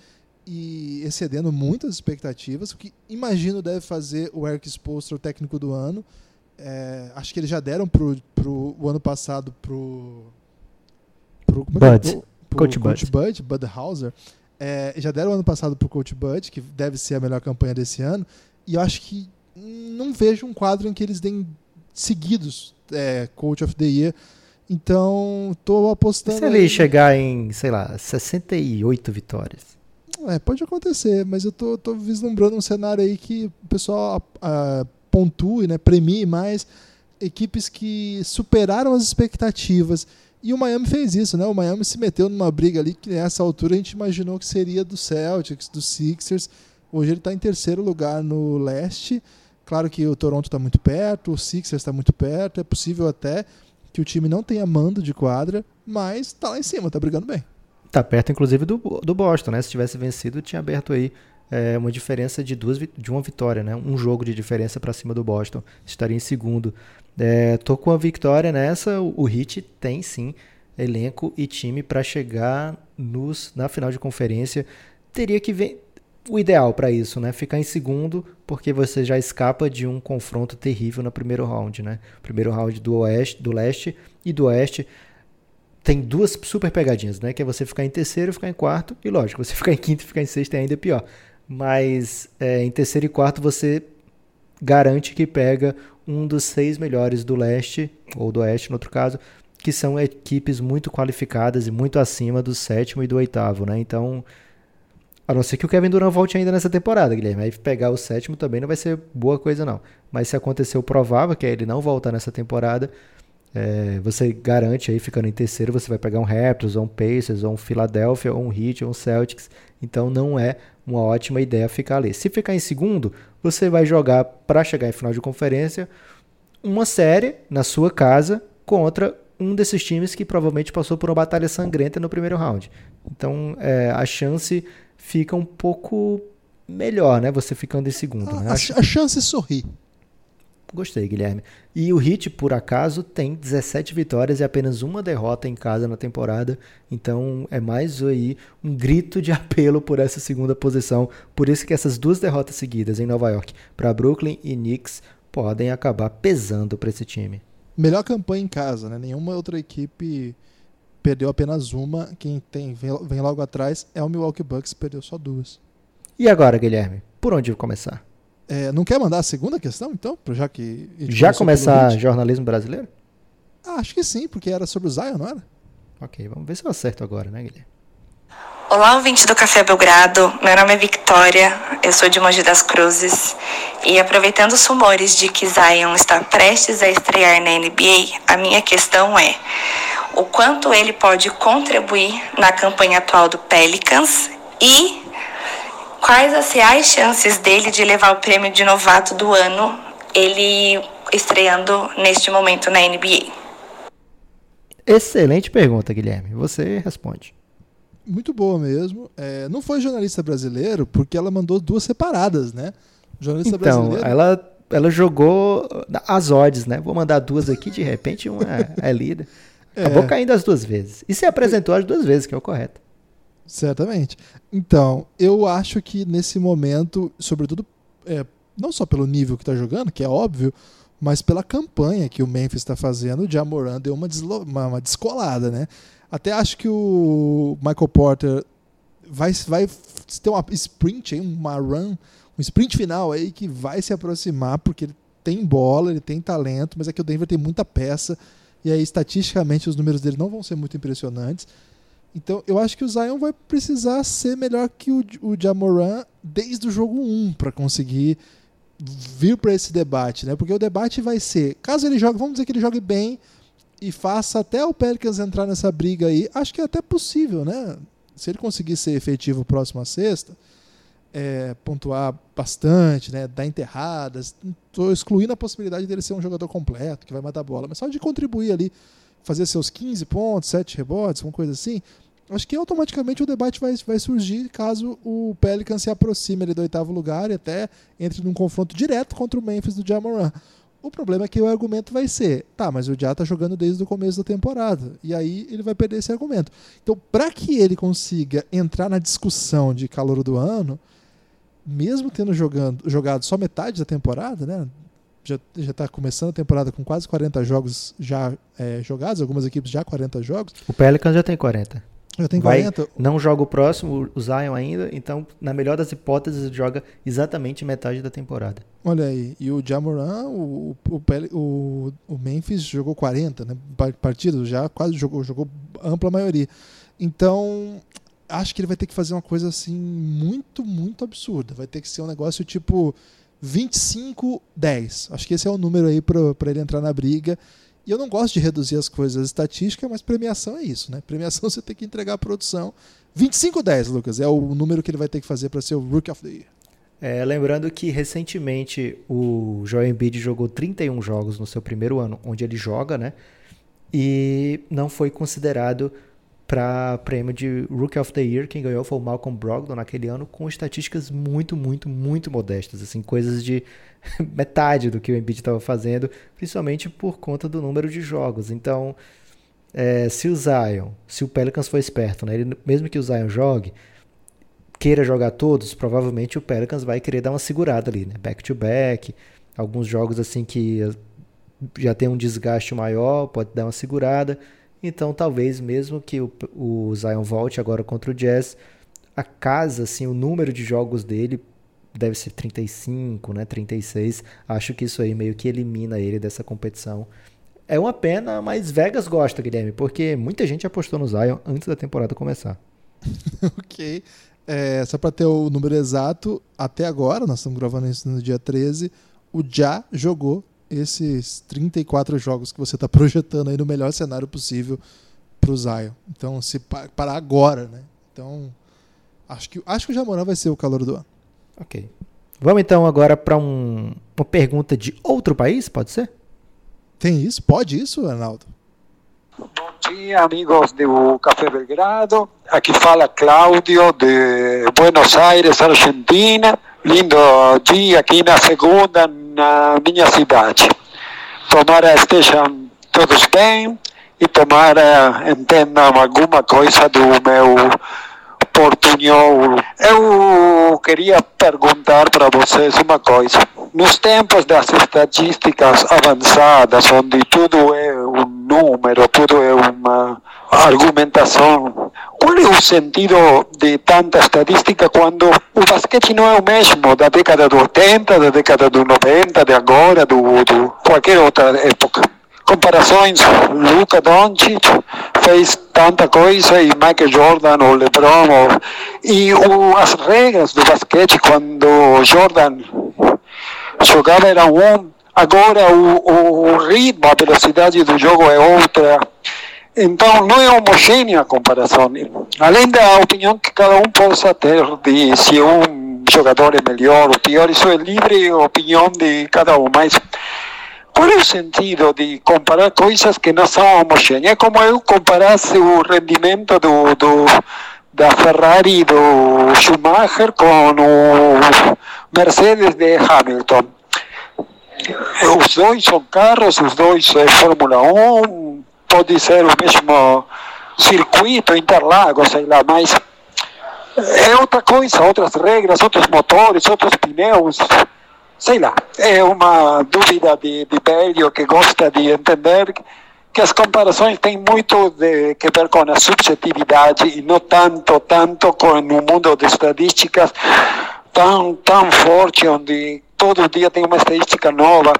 e excedendo muitas expectativas, o que imagino deve fazer o Eric Spoelstra, o técnico do ano. É, acho que eles já deram pro, pro o ano passado pro, pro como é é? Bud. Pro Coach Coach Bud, Bud Hauser. É, já deram ano passado pro Coach Bud, que deve ser a melhor campanha desse ano. E eu acho que não vejo um quadro em que eles deem seguidos é, Coach of the Year. Então, tô apostando. Se ele aí- chegar em, sei lá, 68 vitórias. É, pode acontecer, mas eu tô, tô vislumbrando um cenário aí que o pessoal ah, pontue, né, premie mais equipes que superaram as expectativas. E o Miami fez isso, né? O Miami se meteu numa briga ali que nessa altura a gente imaginou que seria do Celtics, do Sixers. Hoje ele está em terceiro lugar no leste. Claro que o Toronto está muito perto, o Sixers está muito perto. É possível até que o time não tenha mando de quadra, mas está lá em cima, está brigando bem. Tá perto, inclusive, do, do Boston, né? Se tivesse vencido, tinha aberto aí é, uma diferença de duas de uma vitória, né? Um jogo de diferença para cima do Boston. Estaria em segundo. É, tô com a vitória nessa. O, o Heat tem sim elenco e time para chegar nos, na final de conferência. Teria que ver o ideal para isso, né? Ficar em segundo, porque você já escapa de um confronto terrível no primeiro round, né? Primeiro round do oeste, do leste e do oeste tem duas super pegadinhas, né? Que é você ficar em terceiro, ficar em quarto, e lógico, você ficar em quinto ficar em sexto é ainda pior. Mas é, em terceiro e quarto você garante que pega um dos seis melhores do leste, ou do oeste no outro caso, que são equipes muito qualificadas e muito acima do sétimo e do oitavo, né? Então, a não ser que o Kevin Durant volte ainda nessa temporada, Guilherme. Aí pegar o sétimo também não vai ser boa coisa, não. Mas se acontecer o provável, que é ele não voltar nessa temporada, é, você garante aí, ficando em terceiro, você vai pegar um Raptors, ou um Pacers, ou um Philadelphia, ou um Heat, ou um Celtics. Então não é uma ótima ideia ficar ali. Se ficar em segundo, você vai jogar para chegar em final de conferência uma série na sua casa contra um desses times que provavelmente passou por uma batalha sangrenta no primeiro round. Então é, a chance fica um pouco melhor, né? Você ficando em segundo. né? A, a chance é sorrir. Gostei, Guilherme. E o Heat, por acaso, tem 17 vitórias e apenas uma derrota em casa na temporada. Então é mais aí um grito de apelo por essa segunda posição. Por isso que essas duas derrotas seguidas em Nova York para Brooklyn e Knicks podem acabar pesando para esse time. Melhor campanha em casa, né? Nenhuma outra equipe perdeu apenas uma. Quem tem vem, vem logo atrás é o Milwaukee Bucks, perdeu só duas. E agora, Guilherme? Por onde começar? É, não quer mandar a segunda questão, então? Já que. Já começar jornalismo brasileiro? Ah, acho que sim, porque era sobre o Zion, não era? Ok, vamos ver se eu acerto agora, né, Guilherme? Olá, ouvinte do Café Belgrado. Meu nome é Victoria, eu sou de Mogi das Cruzes. E aproveitando os rumores de que Zion está prestes a estrear na NBA, a minha questão é: o quanto ele pode contribuir na campanha atual do Pelicans e quais as reais chances dele de levar o prêmio de novato do ano, ele estreando neste momento na NBA? Excelente pergunta, Guilherme. Você responde. Muito boa mesmo. É, não foi jornalista brasileiro, porque ela mandou duas separadas, né? Jornalista Então, brasileiro. ela, ela jogou as odds, né? Vou mandar duas aqui, de repente uma é líder. É. Acabou caindo as duas vezes. E se apresentou as duas vezes, que é o correto. Certamente. Então, eu acho que nesse momento, sobretudo, é, não só pelo nível que está jogando, que é óbvio, mas pela campanha que o Memphis está fazendo, o Jamoran deu uma, uma, uma, descolada, né? Até acho que o Michael Porter vai, vai ter uma sprint, uma run, um sprint final aí que vai se aproximar, porque ele tem bola, ele tem talento, mas é que o Denver tem muita peça, e aí estatisticamente os números dele não vão ser muito impressionantes. Então eu acho que o Zion vai precisar ser melhor que o, o Jamoran desde o jogo 1 para conseguir vir para esse debate, né? Porque o debate vai ser, caso ele jogue, vamos dizer que ele jogue bem e faça até o Pelicans entrar nessa briga aí, acho que é até possível, né? Se ele conseguir ser efetivo próximo à sexta, é, pontuar bastante, né? Dar enterradas, estou excluindo a possibilidade dele ser um jogador completo que vai matar a bola, mas só de contribuir ali, fazer seus 15 pontos, 7 rebotes, uma coisa assim, acho que automaticamente o debate vai, vai surgir caso o Pelican se aproxime ali do oitavo lugar e até entre num confronto direto contra o Memphis do Jamoran. O problema é que o argumento vai ser, tá, mas o Já tá jogando desde o começo da temporada. E aí ele vai perder esse argumento. Então, para que ele consiga entrar na discussão de calor do ano, mesmo tendo jogando, jogado só metade da temporada, né? Já está começando a temporada com quase 40 jogos já é, jogados, algumas equipes já 40 jogos. O Pelicans já tem 40. Já tem 40. Vai, não joga o próximo, o Zion ainda, então, na melhor das hipóteses, joga exatamente metade da temporada. Olha aí, e o Jamoran, o, o, o, Memphis jogou 40 né, partidas, já quase jogou, jogou ampla maioria. Então, acho que ele vai ter que fazer uma coisa assim muito, muito absurda. Vai ter que ser um negócio tipo 25-10. Acho que esse é o número aí para ele entrar na briga. Eu não gosto de reduzir as coisas estatísticas, mas premiação é isso, né? Premiação você tem que entregar a produção. 25-10, Lucas, é o número que ele vai ter que fazer para ser o Rookie of the Year. É, lembrando que recentemente o Joel Embiid jogou 31 jogos no seu primeiro ano, onde ele joga, né? E não foi considerado para prêmio de Rookie of the Year. Quem ganhou foi o Malcolm Brogdon naquele ano, com estatísticas muito, muito, muito modestas, assim, coisas de metade do que o Embiid estava fazendo, principalmente por conta do número de jogos. Então, é, se o Zion, se o Pelicans for esperto, né, ele, mesmo que o Zion jogue, queira jogar todos, provavelmente o Pelicans vai querer dar uma segurada ali, né, back to back, alguns jogos assim que já tem um desgaste maior, pode dar uma segurada. Então, talvez mesmo que o, o Zion volte agora contra o Jazz, a casa, assim, o número de jogos dele deve ser 35, né, 36. Acho que isso aí meio que elimina ele dessa competição. É uma pena, mas Vegas gosta, Guilherme, porque muita gente apostou no Zion antes da temporada começar. ok. É, só para ter o número exato, até agora, nós estamos gravando isso no dia 13, o Já jogou esses 34 jogos que você está projetando aí no melhor cenário possível para o Zion. Então, se parar agora, né? Então, acho que, acho que o Jamoran vai ser o calor do ano. Ok. Vamos então agora para um, uma pergunta de outro país, pode ser? Tem isso? Pode isso, Arnaldo? Bom dia, amigos do Café Belgrado. Aqui fala Cláudio de Buenos Aires, Argentina. Lindo dia aqui na segunda na minha cidade. Tomara estejam todos bem e tomara entendam alguma coisa do meu portunhol. Eu queria perguntar para vocês uma coisa. Nos tempos das estatísticas avançadas, onde tudo é um número, tudo é uma argumentação, qual é o sentido de tanta estatística quando o basquete não é o mesmo da década do 80, da década do 90, de agora, do qualquer outra época? comparações, Luca Doncic fez tanta coisa e Michael Jordan ou LeBron ou, e o, as regras do basquete quando Jordan jogava era um, agora o, o ritmo, a velocidade do jogo é outra. Então não é homogênea a comparação. Além da opinião que cada um possa ter de se um jogador é melhor ou pior, isso é livre opinião de cada um, mas qual é o sentido de comparar coisas que não são homogêneas? É como eu comparasse o rendimento do, do, da Ferrari do Schumacher com o Mercedes de Hamilton. Os dois são carros, os dois é Fórmula 1, pode ser o mesmo circuito, Interlagos, sei lá, mas é outra coisa, outras regras, outros motores, outros pneus. Sei lá, é uma dúvida de, de velho que gosta de entender que as comparações têm muito de, que ver com a subjetividade e não tanto, tanto com o mundo de estatísticas tão, tão forte, onde todo dia tem uma estatística nova.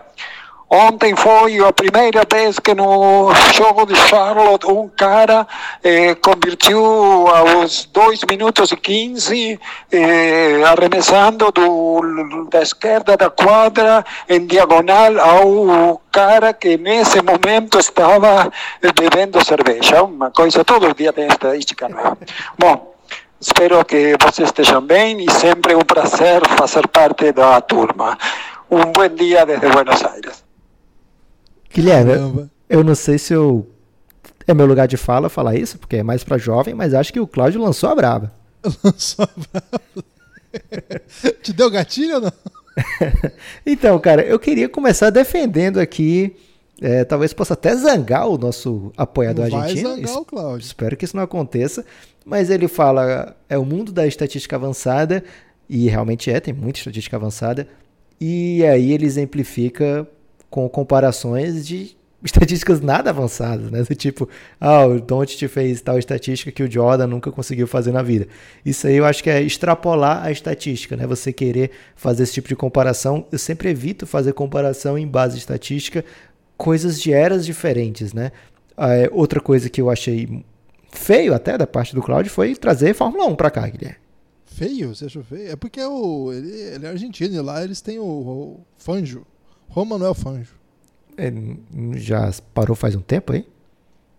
Ontem foi a primeira vez que no jogo de Charlotte um cara eh, convertiu aos 2 minutos e 15, eh, arremessando do, da esquerda da quadra em diagonal ao cara que nesse momento estava bebendo cerveja. Uma coisa, todo dia tem estadística nova. Bom, espero que vocês estejam bem e sempre um prazer fazer parte da turma. Um bom dia desde Buenos Aires. Guilherme, eu, eu não sei se eu. É meu lugar de fala falar isso, porque é mais pra jovem, mas acho que o Cláudio lançou a braba. Lançou a braba. Te deu gatilho ou não? então, cara, eu queria começar defendendo aqui. É, talvez possa até zangar o nosso apoiador não argentino. Vai zangar o Cláudio. Espero que isso não aconteça. Mas ele fala: é o mundo da estatística avançada, e realmente é, tem muita estatística avançada. E aí ele exemplifica com comparações de estatísticas nada avançadas, né? Do tipo, ah, o Doncic fez tal estatística que o Jordan nunca conseguiu fazer na vida. Isso aí eu acho que é extrapolar a estatística, né? Você querer fazer esse tipo de comparação. Eu sempre evito fazer comparação em base estatística, coisas de eras diferentes, né? É, outra coisa que eu achei feio até da parte do Claudio foi trazer Fórmula 1 para cá, Guilherme. Feio? Você achou feio? É porque o, ele, ele é argentino e lá eles têm o, o Fanjo. Juan Manuel Fanjo. Ele já parou faz um tempo aí?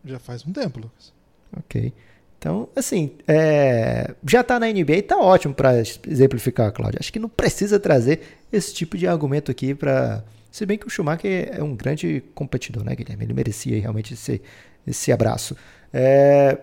Já faz um tempo, Lucas. Ok. Então, assim, é, já tá na NBA e tá ótimo para exemplificar, Cláudio. Acho que não precisa trazer esse tipo de argumento aqui para. Se bem que o Schumacher é um grande competidor, né, Guilherme? Ele merecia realmente esse, esse abraço. É,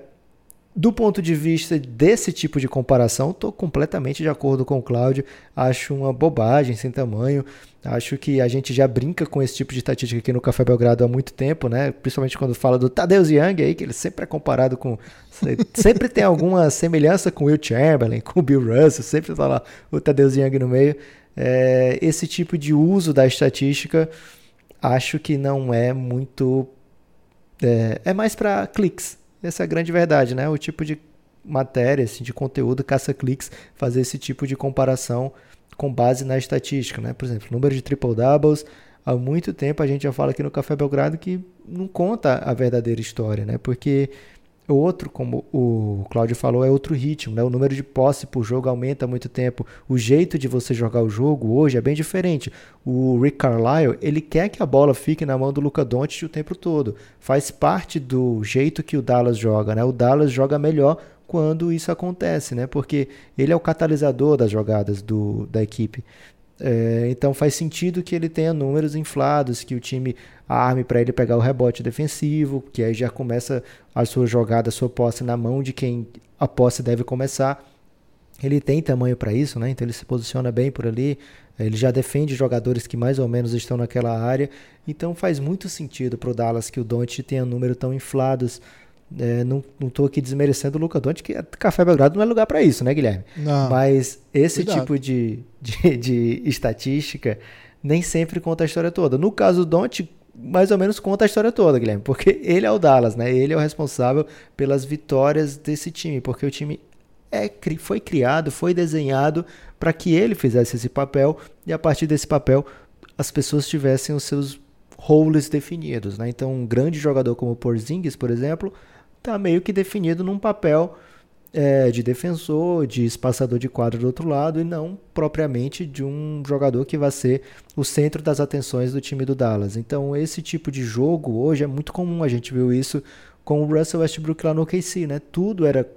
do ponto de vista desse tipo de comparação, estou completamente de acordo com o Cláudio. Acho uma bobagem sem tamanho. Acho que a gente já brinca com esse tipo de estatística aqui no Café Belgrado há muito tempo, né? Principalmente quando fala do Tadeusz Young aí, que ele sempre é comparado com. sempre tem alguma semelhança com o Will Chamberlain, com o Bill Russell, sempre tá lá o Tadeusz Young no meio. É, esse tipo de uso da estatística acho que não é muito. É, é mais para cliques. Essa é a grande verdade, né? O tipo de matéria, assim, de conteúdo caça cliques, fazer esse tipo de comparação com base na estatística, né? Por exemplo, número de triple doubles, há muito tempo a gente já fala aqui no Café Belgrado que não conta a verdadeira história, né? Porque o outro, como o Cláudio falou, é outro ritmo, né? O número de posse por jogo aumenta há muito tempo. O jeito de você jogar o jogo hoje é bem diferente. O Rick Carlisle, ele quer que a bola fique na mão do Luca Doncic o tempo todo. Faz parte do jeito que o Dallas joga, né? O Dallas joga melhor quando isso acontece, né? Porque ele é o catalisador das jogadas do, da equipe. É, então faz sentido que ele tenha números inflados, que o time arme para ele pegar o rebote defensivo, que aí já começa a sua jogada, a sua posse na mão de quem a posse deve começar. Ele tem tamanho para isso, né? Então ele se posiciona bem por ali. Ele já defende jogadores que mais ou menos estão naquela área. Então faz muito sentido para o Dallas que o Don't tenha números tão inflados é, não, tô aqui desmerecendo o Luca Doncic, que Café Belgrado não é lugar para isso, né, Guilherme? Não. Mas esse Cuidado. tipo de, de, de, estatística nem sempre conta a história toda. No caso do Doncic, mais ou menos conta a história toda, Guilherme, porque ele é o Dallas, né? Ele é o responsável pelas vitórias desse time, porque o time é, foi criado, foi desenhado para que ele fizesse esse papel e a partir desse papel as pessoas tivessem os seus roles definidos, né? Então, um grande jogador como o Porzingis, por exemplo, está meio que definido num papel é, de defensor, de espaçador de quadro do outro lado, e não propriamente de um jogador que vai ser o centro das atenções do time do Dallas. Então, esse tipo de jogo hoje é muito comum, a gente viu isso com o Russell Westbrook lá no OKC, né? Tudo era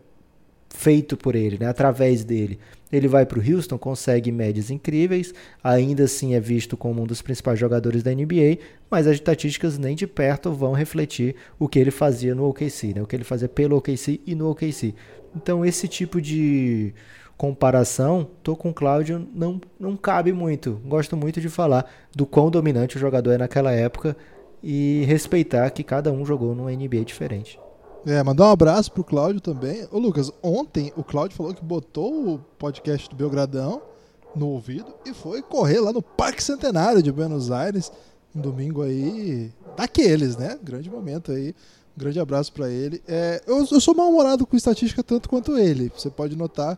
feito por ele, né? através dele. Ele vai para o Houston, consegue médias incríveis, ainda assim é visto como um dos principais jogadores da NBA, mas as estatísticas nem de perto vão refletir o que ele fazia no OKC, né? o que ele fazia pelo OKC e no OKC. Então esse tipo de comparação, tô com o Cláudio, não, não cabe muito. Gosto muito de falar do quão dominante o jogador é naquela época e respeitar que cada um jogou numa NBA diferente. É, mandar um abraço pro Cláudio também. Ô, Lucas, ontem o Cláudio falou que botou o podcast do Belgradão no ouvido e foi correr lá no Parque Centenário de Buenos Aires, um domingo aí, daqueles, né? Grande momento aí. Um grande abraço para ele. É, eu, eu, sou mal-humorado com estatística tanto quanto ele. Você pode notar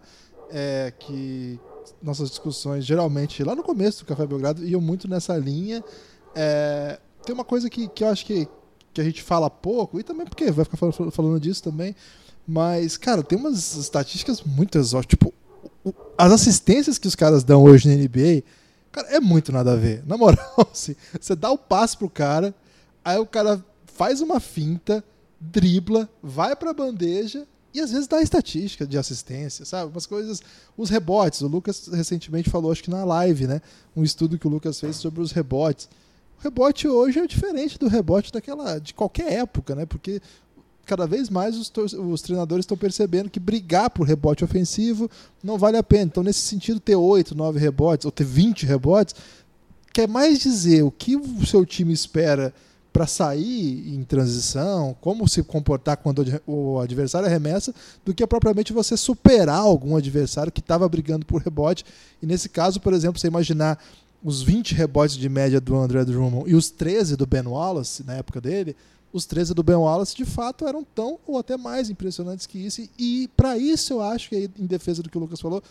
é, que nossas discussões, geralmente, lá no começo do Café Belgrado, iam muito nessa linha. É, tem uma coisa que, que eu acho que que a gente fala pouco, e também porque vai ficar falando disso também. Mas, cara, tem umas estatísticas muito exóticas. Tipo, as assistências que os caras dão hoje na NBA, cara, é muito nada a ver. Na moral, assim, você dá o passe pro cara, aí o cara faz uma finta, dribla, vai pra bandeja e às vezes dá estatística de assistência, sabe? Umas coisas. Os rebotes. O Lucas recentemente falou, acho que na live, né? Um estudo que o Lucas fez sobre os rebotes rebote hoje é diferente do rebote daquela de qualquer época, né? Porque cada vez mais os, os treinadores estão percebendo que brigar por rebote ofensivo não vale a pena. Então, nesse sentido, ter 8, 9 rebotes ou ter 20 rebotes quer mais dizer o que o seu time espera para sair em transição, como se comportar quando o adversário arremessa, do que propriamente você superar algum adversário que estava brigando por rebote. E nesse caso, por exemplo, você imaginar os 20 rebotes de média do André Drummond e os 13 do Ben Wallace, na época dele, os 13 do Ben Wallace de fato eram tão ou até mais impressionantes que isso. E para isso eu acho que, em defesa do que o Lucas falou,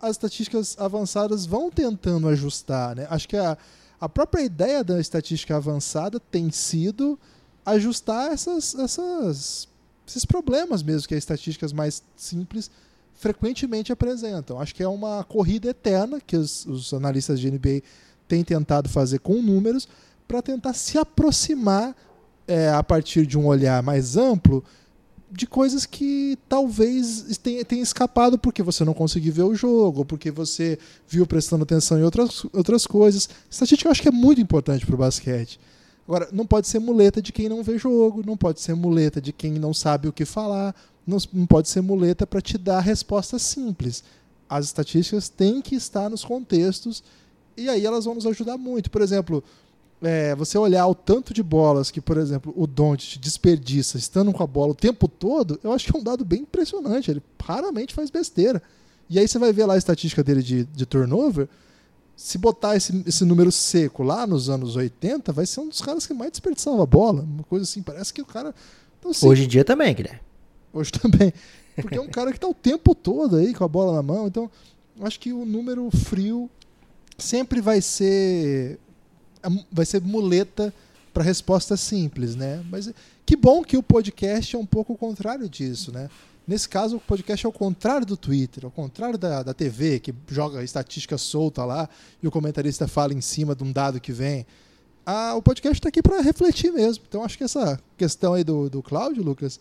as estatísticas avançadas vão tentando ajustar. Né? Acho que a, a própria ideia da estatística avançada tem sido ajustar essas, essas, esses problemas mesmo que as estatísticas mais simples frequentemente apresentam. Acho que é uma corrida eterna que os, os analistas de NBA têm tentado fazer com números para tentar se aproximar é, a partir de um olhar mais amplo de coisas que talvez tenha, tenha escapado porque você não conseguiu ver o jogo, porque você viu prestando atenção em outras, outras coisas. Estatística eu acho que é muito importante para o basquete. Agora, não pode ser muleta de quem não vê jogo, não pode ser muleta de quem não sabe o que falar, não, pode ser muleta para te dar respostas simples. As estatísticas têm que estar nos contextos e aí elas vão nos ajudar muito. Por exemplo, é, você olhar o tanto de bolas que, por exemplo, o Doncic desperdiça estando com a bola o tempo todo, eu acho que é um dado bem impressionante. Ele raramente faz besteira. E aí você vai ver lá a estatística dele de, de turnover. Se botar esse, esse número seco lá nos anos 80, vai ser um dos caras que mais desperdiçava a bola. Uma coisa assim, parece que o cara. Então, assim, Hoje em dia também, Guilherme hoje também. Porque é um cara que está o tempo todo aí com a bola na mão. Então, acho que o número frio sempre vai ser vai ser muleta para resposta simples, né? Mas que bom que o podcast é um pouco o contrário disso, né? Nesse caso, o podcast é o contrário do Twitter, ao contrário da, da TV, que joga estatística solta lá e o comentarista fala em cima de um dado que vem. Ah, o podcast está aqui para refletir mesmo. Então, acho que essa questão aí do, do Cláudio, Lucas,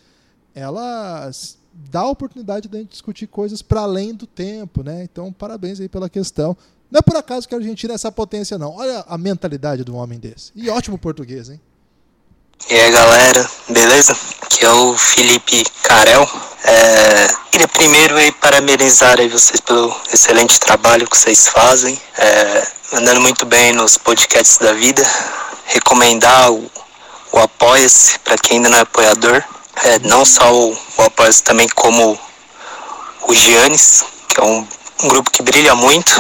ela dá a oportunidade de a gente discutir coisas para além do tempo, né? Então, parabéns aí pela questão. Não é por acaso que a Argentina é essa potência, não. Olha a mentalidade de um homem desse. E ótimo português, hein? E aí, galera, beleza? Aqui é o Felipe Carel. É, queria primeiro aí parabenizar aí vocês pelo excelente trabalho que vocês fazem, é, andando muito bem nos podcasts da vida. Recomendar o, o Apoia-se para quem ainda não é apoiador. É, não só o, o também como o Giannis, que é um, um, grupo que brilha muito,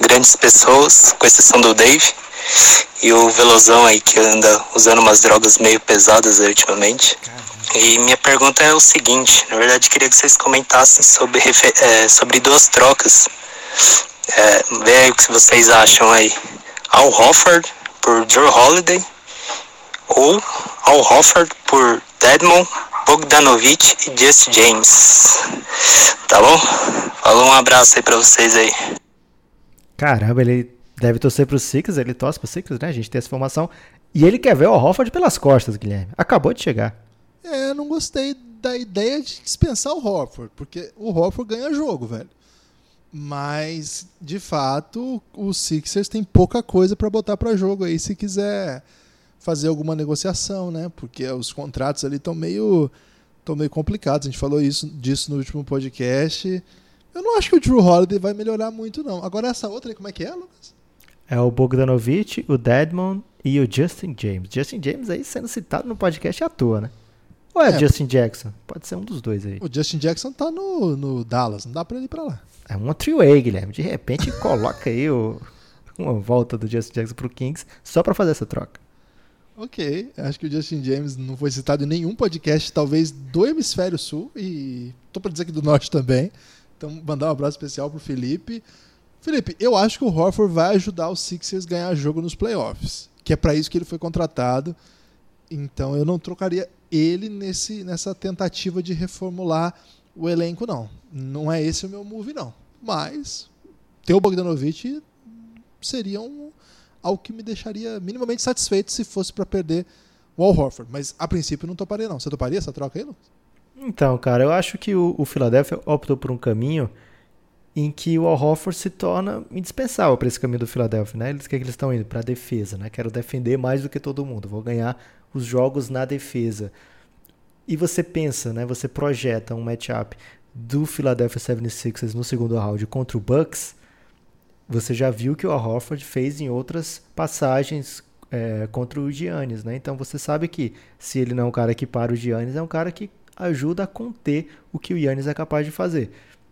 grandes pessoas, com exceção do Dave, e o Velozão aí que anda usando umas drogas meio pesadas ultimamente. E minha pergunta é o seguinte, na verdade queria que vocês comentassem sobre, é, sobre duas trocas. É, vê aí o que vocês acham aí. Al Hofford por Drew Holiday ou Al Hofford por Deadmon Bogdanovic e Just James. Tá bom? Falou, um abraço aí pra vocês aí. Caramba, ele deve torcer pro Sixers, ele torce pro Sixers, né? A gente tem essa informação. E ele quer ver o Hofford pelas costas, Guilherme. Acabou de chegar. É, não gostei da ideia de dispensar o Hofford, porque o Hofford ganha jogo, velho. Mas, de fato, o Sixers tem pouca coisa para botar para jogo aí se quiser fazer alguma negociação, né? Porque os contratos ali estão meio, meio complicados. A gente falou isso, disso no último podcast. Eu não acho que o Drew Holiday vai melhorar muito, não. Agora essa outra aí, como é que é, Lucas? É o Bogdanovich, o Deadmon e o Justin James. Justin James aí sendo citado no podcast à toa, né? Ou é, É. Justin Jackson? Pode ser um dos dois aí. O Justin Jackson tá no, no Dallas, não dá pra ele ir pra lá. É uma three-way, Guilherme. De repente coloca aí o- uma volta do Justin Jackson pro Kings só pra fazer essa troca. Ok, acho que o Justin James não foi citado em nenhum podcast, talvez do hemisfério sul, e tô pra dizer que do norte também. Então, mandar um abraço especial pro Felipe. Felipe, eu acho que o Horford vai ajudar os Sixers a ganhar jogo nos playoffs, que é pra isso que ele foi contratado. Então, eu não trocaria ele nesse, nessa tentativa de reformular o elenco, não. Não é esse o meu move, não. Mas, ter o Bogdanovich seria um, algo que me deixaria minimamente satisfeito se fosse pra perder o Al Horford. Mas a princípio não toparia, não. Você toparia essa troca aí? Então, cara, eu acho que o, o Philadelphia optou por um caminho em que o Al Horford se torna indispensável para esse caminho do Philadelphia, né? Eles que eles estão indo para defesa, né? Quero defender mais do que todo mundo, vou ganhar os jogos na defesa. E você pensa, né? Você projeta um matchup do Philadelphia 76ers no segundo round contra o Bucks. Você já viu que o Horford fez em outras passagens é, contra o Giannis, né? Então você sabe que se ele não é um cara que para o Giannis, é um cara que ajuda a conter o que o Yannis é capaz de fazer.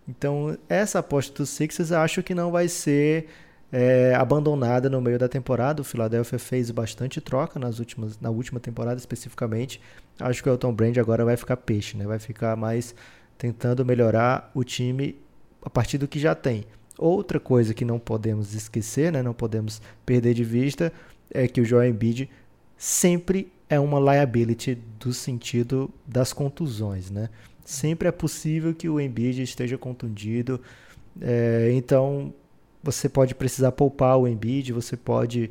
Então, essa aposta dos Sixers acho que não vai ser é, abandonada no meio da temporada. O Philadelphia fez bastante troca nas últimas, na última temporada especificamente. Acho que o Elton Brand agora vai ficar peixe, né? vai ficar mais tentando melhorar o time a partir do que já tem. Outra coisa que não podemos esquecer, né? não podemos perder de vista, é que o Joel Embiid sempre é uma liability do sentido das contusões, né? Sempre é possível que o Embiid esteja contundido, é, então você pode precisar poupar o Embiid, você pode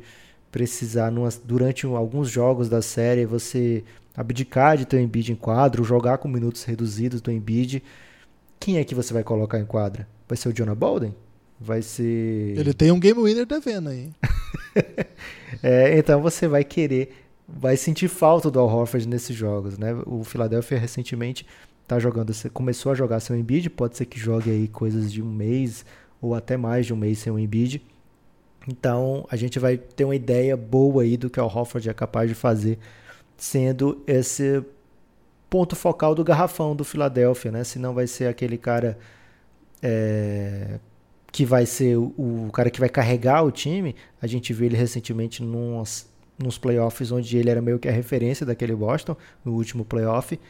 precisar numas, durante alguns jogos da série você abdicar de ter o Embiid em quadro, jogar com minutos reduzidos do Embiid. Quem é que você vai colocar em quadra? Vai ser o Jonah Bolden? Vai ser Ele tem um game winner devendo aí. é, então você vai querer, vai sentir falta do Al Horford nesses jogos, né? O Philadelphia recentemente tá jogando, começou a jogar sem o Embiid, pode ser que jogue aí coisas de um mês ou até mais de um mês sem o Embiid. Então a gente vai ter uma ideia boa aí do que o Al Horford é capaz de fazer, sendo esse ponto focal do garrafão do Philadelphia, né? Se não vai ser aquele cara é, que vai ser o, o, cara que vai carregar o time. A gente viu ele recentemente nos, nos playoffs, onde ele era meio que a referência daquele Boston, no último playoff.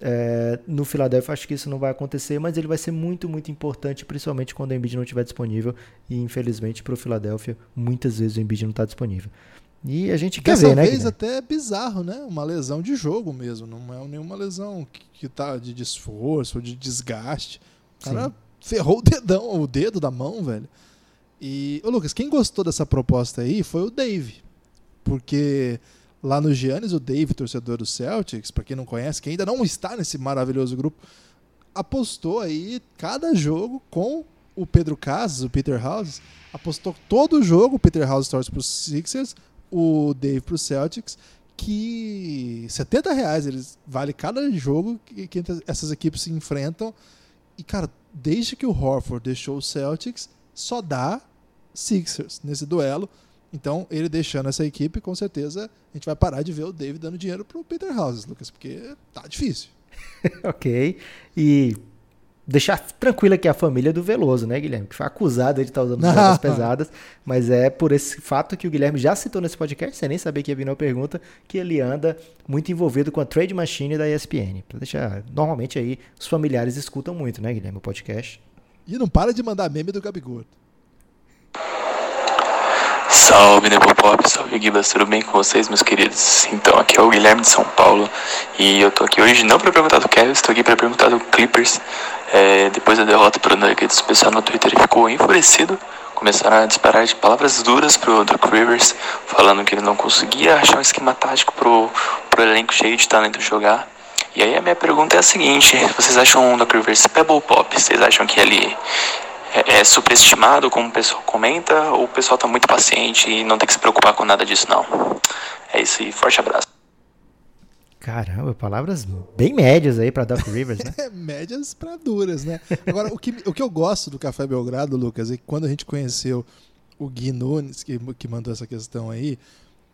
É, no Philadelphia acho que isso não vai acontecer, mas ele vai ser muito, muito importante, principalmente quando o Embiid não estiver disponível. E infelizmente para o Philadelphia, muitas vezes o Embiid não está disponível. E a gente quer Dessa ver, né? vez Guilherme? até é bizarro, né? Uma lesão de jogo mesmo. Não é nenhuma lesão que, que tá de esforço ou de desgaste. O cara Sim. Ferrou o dedão, o dedo da mão, velho. E, ô Lucas, quem gostou dessa proposta aí foi o Dave. Porque lá no Giannis, o Dave, torcedor do Celtics, pra quem não conhece, que ainda não está nesse maravilhoso grupo, apostou aí cada jogo com o Pedro Casas, o Peter House, apostou todo o jogo, o Peter House torce pros Sixers, o Dave pro Celtics, que 70 reais eles vale cada jogo que, que essas equipes se enfrentam. E, cara, desde que o Horford deixou o Celtics, só dá Sixers nesse duelo. Então, ele deixando essa equipe, com certeza a gente vai parar de ver o Dave dando dinheiro pro Peter Houses, Lucas, porque tá difícil. ok. E deixar tranquila aqui a família do Veloso, né, Guilherme? Que foi acusada de estar usando drogas pesadas, mas é por esse fato que o Guilherme já citou nesse podcast, você nem sabia que ia vir uma pergunta, que ele anda muito envolvido com a Trade Machine da ESPN. Pra deixar, normalmente aí os familiares escutam muito, né, Guilherme, o podcast. E não para de mandar meme do Gabigol. Salve Nepopop, salve Gibas, tudo bem com vocês, meus queridos? Então, aqui é o Guilherme de São Paulo e eu tô aqui hoje não para perguntar do Kevin, estou aqui para perguntar do Clippers. É, depois da derrota pro Nuggets, o pessoal no Twitter ficou enfurecido, começaram a disparar de palavras duras pro Doc Rivers, falando que ele não conseguia achar um esquema tático pro, pro elenco cheio de talento jogar. E aí a minha pergunta é a seguinte, vocês acham o Doc Rivers Pebble Pop? Vocês acham que ele é, é superestimado, como o pessoal comenta, ou o pessoal tá muito paciente e não tem que se preocupar com nada disso, não? É isso aí, forte abraço. Caramba, palavras bem médias aí para Doc Rivers, né? É, médias pra duras, né? Agora, o que, o que eu gosto do Café Belgrado, Lucas, é que quando a gente conheceu o Gui Nunes, que, que mandou essa questão aí,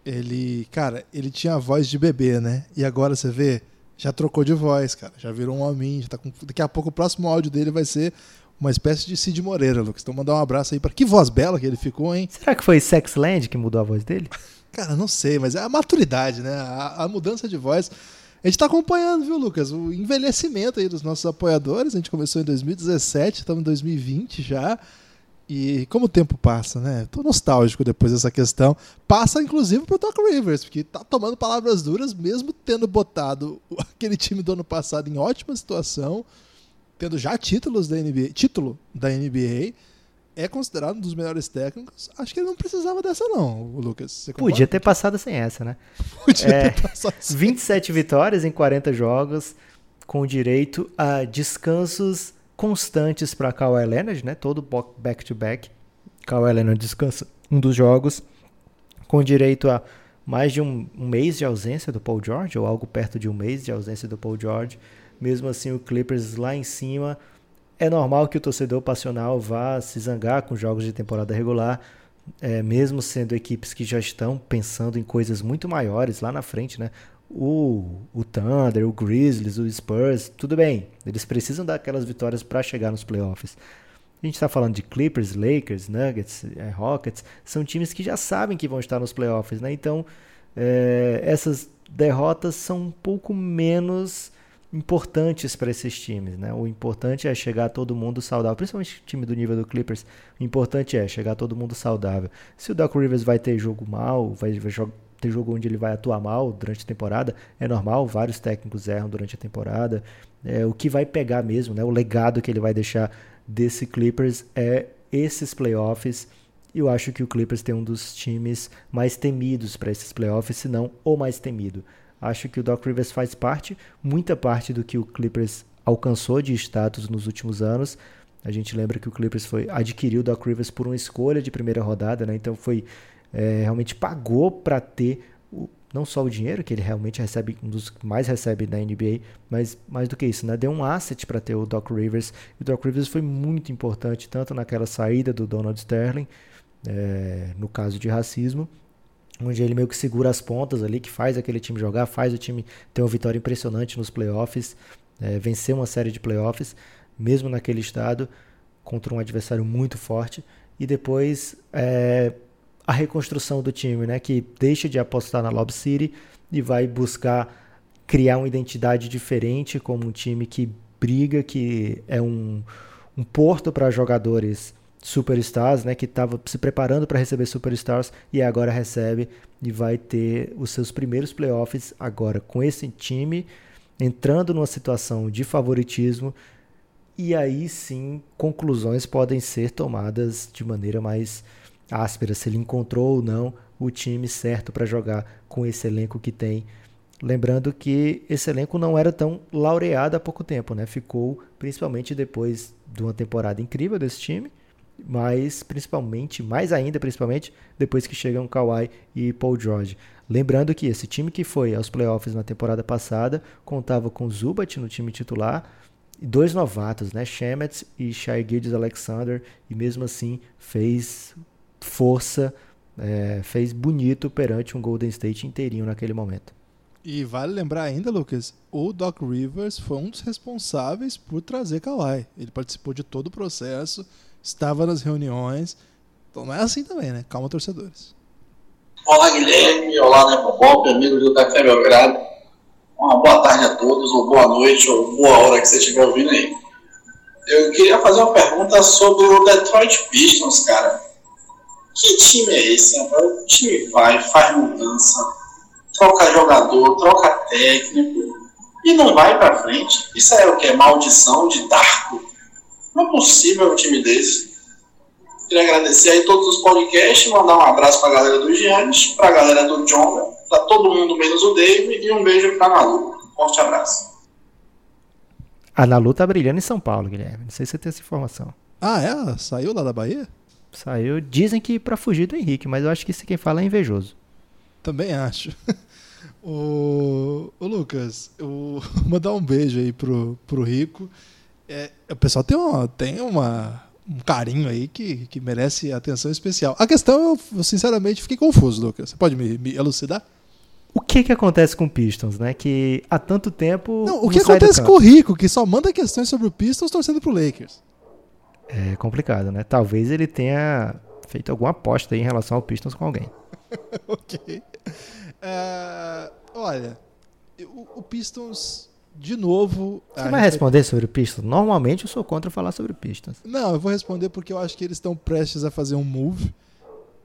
ele, cara, ele tinha a voz de bebê, né? E agora você vê, Já trocou de voz, cara. Já virou um homem. Já tá com... Daqui a pouco o próximo áudio dele vai ser uma espécie de Cid Moreira, Lucas. Então mandar um abraço aí para que voz bela que ele ficou, hein? Será que foi Sexland que mudou a voz dele? Cara, não sei, mas é a maturidade, né? A, a mudança de voz. A gente tá acompanhando, viu, Lucas? O envelhecimento aí dos nossos apoiadores. A gente começou em 2017, estamos em 2020 já. E como o tempo passa, né? Tô nostálgico depois dessa questão. Passa, inclusive, pro Doc Rivers, porque tá tomando palavras duras, mesmo tendo botado aquele time do ano passado em ótima situação, tendo já títulos da NBA, título da NBA, é considerado um dos melhores técnicos. Acho que ele não precisava dessa, não, Lucas. Podia ter passado sem essa, né? Podia é, ter passado sem 27 vitórias em 40 jogos, com direito a descansos constantes para Kawhi Leonard, né? Todo back-to-back. Kawhi Leonard descansa um dos jogos, com direito a mais de um, mês de ausência do Paul George, ou algo perto de um mês de ausência do Paul George. Mesmo assim, o Clippers lá em cima. É normal que o torcedor passional vá se zangar com jogos de temporada regular, é, mesmo sendo equipes que já estão pensando em coisas muito maiores lá na frente, né? o, o Thunder, o Grizzlies, o Spurs, tudo bem, eles precisam daquelas vitórias para chegar nos playoffs. A gente está falando de Clippers, Lakers, Nuggets, é, Rockets, são times que já sabem que vão estar nos playoffs, né? Então, é, essas derrotas são um pouco menos importantes para esses times, né? O importante é chegar todo mundo saudável, principalmente o time do nível do Clippers. O importante é chegar todo mundo saudável. Se o Doc Rivers vai ter jogo mal, vai, ter jogo onde ele vai atuar mal durante a temporada, é normal, vários técnicos erram durante a temporada. É, o que vai pegar mesmo, né, o legado que ele vai deixar desse Clippers é esses playoffs. Eu acho que o Clippers tem um dos times mais temidos para esses playoffs, se não o mais temido. Acho que o Doc Rivers faz parte, muita parte do que o Clippers alcançou de status nos últimos anos. A gente lembra que o Clippers foi adquiriu o Doc Rivers por uma escolha de primeira rodada, né? Então foi é, realmente pagou para ter o, não só o dinheiro que ele realmente recebe, um dos que mais recebe na NBA, mas mais do que isso, né? Deu um asset para ter o Doc Rivers. E o Doc Rivers foi muito importante, tanto naquela saída do Donald Sterling, é, no caso de racismo, onde ele meio que segura as pontas ali, que faz aquele time jogar, faz o time ter uma vitória impressionante nos playoffs, é, vencer uma série de playoffs, mesmo naquele estado, contra um adversário muito forte. E depois é, a reconstrução do time, né? Que deixa de apostar na Lob City e vai buscar criar uma identidade diferente como um time que briga, que é um, um porto para jogadores superstars, né? Que estava se preparando para receber superstars e agora recebe e vai ter os seus primeiros playoffs agora com esse time entrando numa situação de favoritismo e aí sim conclusões podem ser tomadas de maneira mais áspera se ele encontrou ou não o time certo para jogar com esse elenco que tem. Lembrando que esse elenco não era tão laureado há pouco tempo, né? Ficou principalmente depois de uma temporada incrível desse time, mas principalmente, mais ainda, principalmente depois que chegam Kawhi e Paul George. Lembrando que esse time que foi aos playoffs na temporada passada contava com Zubat no time titular, e dois novatos, né, Shemet e Shai Gildes Alexander, e mesmo assim fez força, é, fez bonito perante um Golden State inteirinho naquele momento. E vale lembrar ainda, Lucas, o Doc Rivers foi um dos responsáveis por trazer Kawhi. Ele participou de todo o processo, estava nas reuniões. Então não é assim também, né? Calma, torcedores. Olá, Guilherme. Olá, Nepopop, amigos do Café Belgrado. Uma boa tarde a todos, ou boa noite, ou boa hora que você estiver ouvindo aí. Eu queria fazer uma pergunta sobre o Detroit Pistons, cara. Que time é esse? O time vai, faz mudança, troca jogador, troca técnico e não vai para frente. Isso é o que? Maldição de Darko? Não é possível um time desse. Queria agradecer aí todos os podcasts, mandar um abraço para a galera do Giannis, para a galera do John, para todo mundo menos o David e um beijo para a Nalu. Forte abraço. A Nalu tá brilhando em São Paulo, Guilherme. Não sei se você tem essa informação. Ah, é? Saiu lá da Bahia? Saiu, dizem que para fugir do Henrique, mas eu acho que se quem fala é invejoso. Também acho. o, o Lucas, eu mandar um beijo aí pro, pro Rico. É, o pessoal tem, uma, tem uma, um carinho aí que, que merece atenção especial. A questão, eu, sinceramente fiquei confuso, Lucas. Você pode me, me elucidar? o que que acontece com o Pistons, né? Que há tanto tempo. Não, o que acontece com o Rico, que só manda questões sobre o Pistons torcendo pro Lakers? É complicado, né? Talvez ele tenha feito alguma aposta aí em relação ao Pistons com alguém. ok. É, olha, o, o Pistons, de novo. Você vai responder sobre o Pistons? Normalmente eu sou contra falar sobre o Pistons. Não, eu vou responder porque eu acho que eles estão prestes a fazer um move.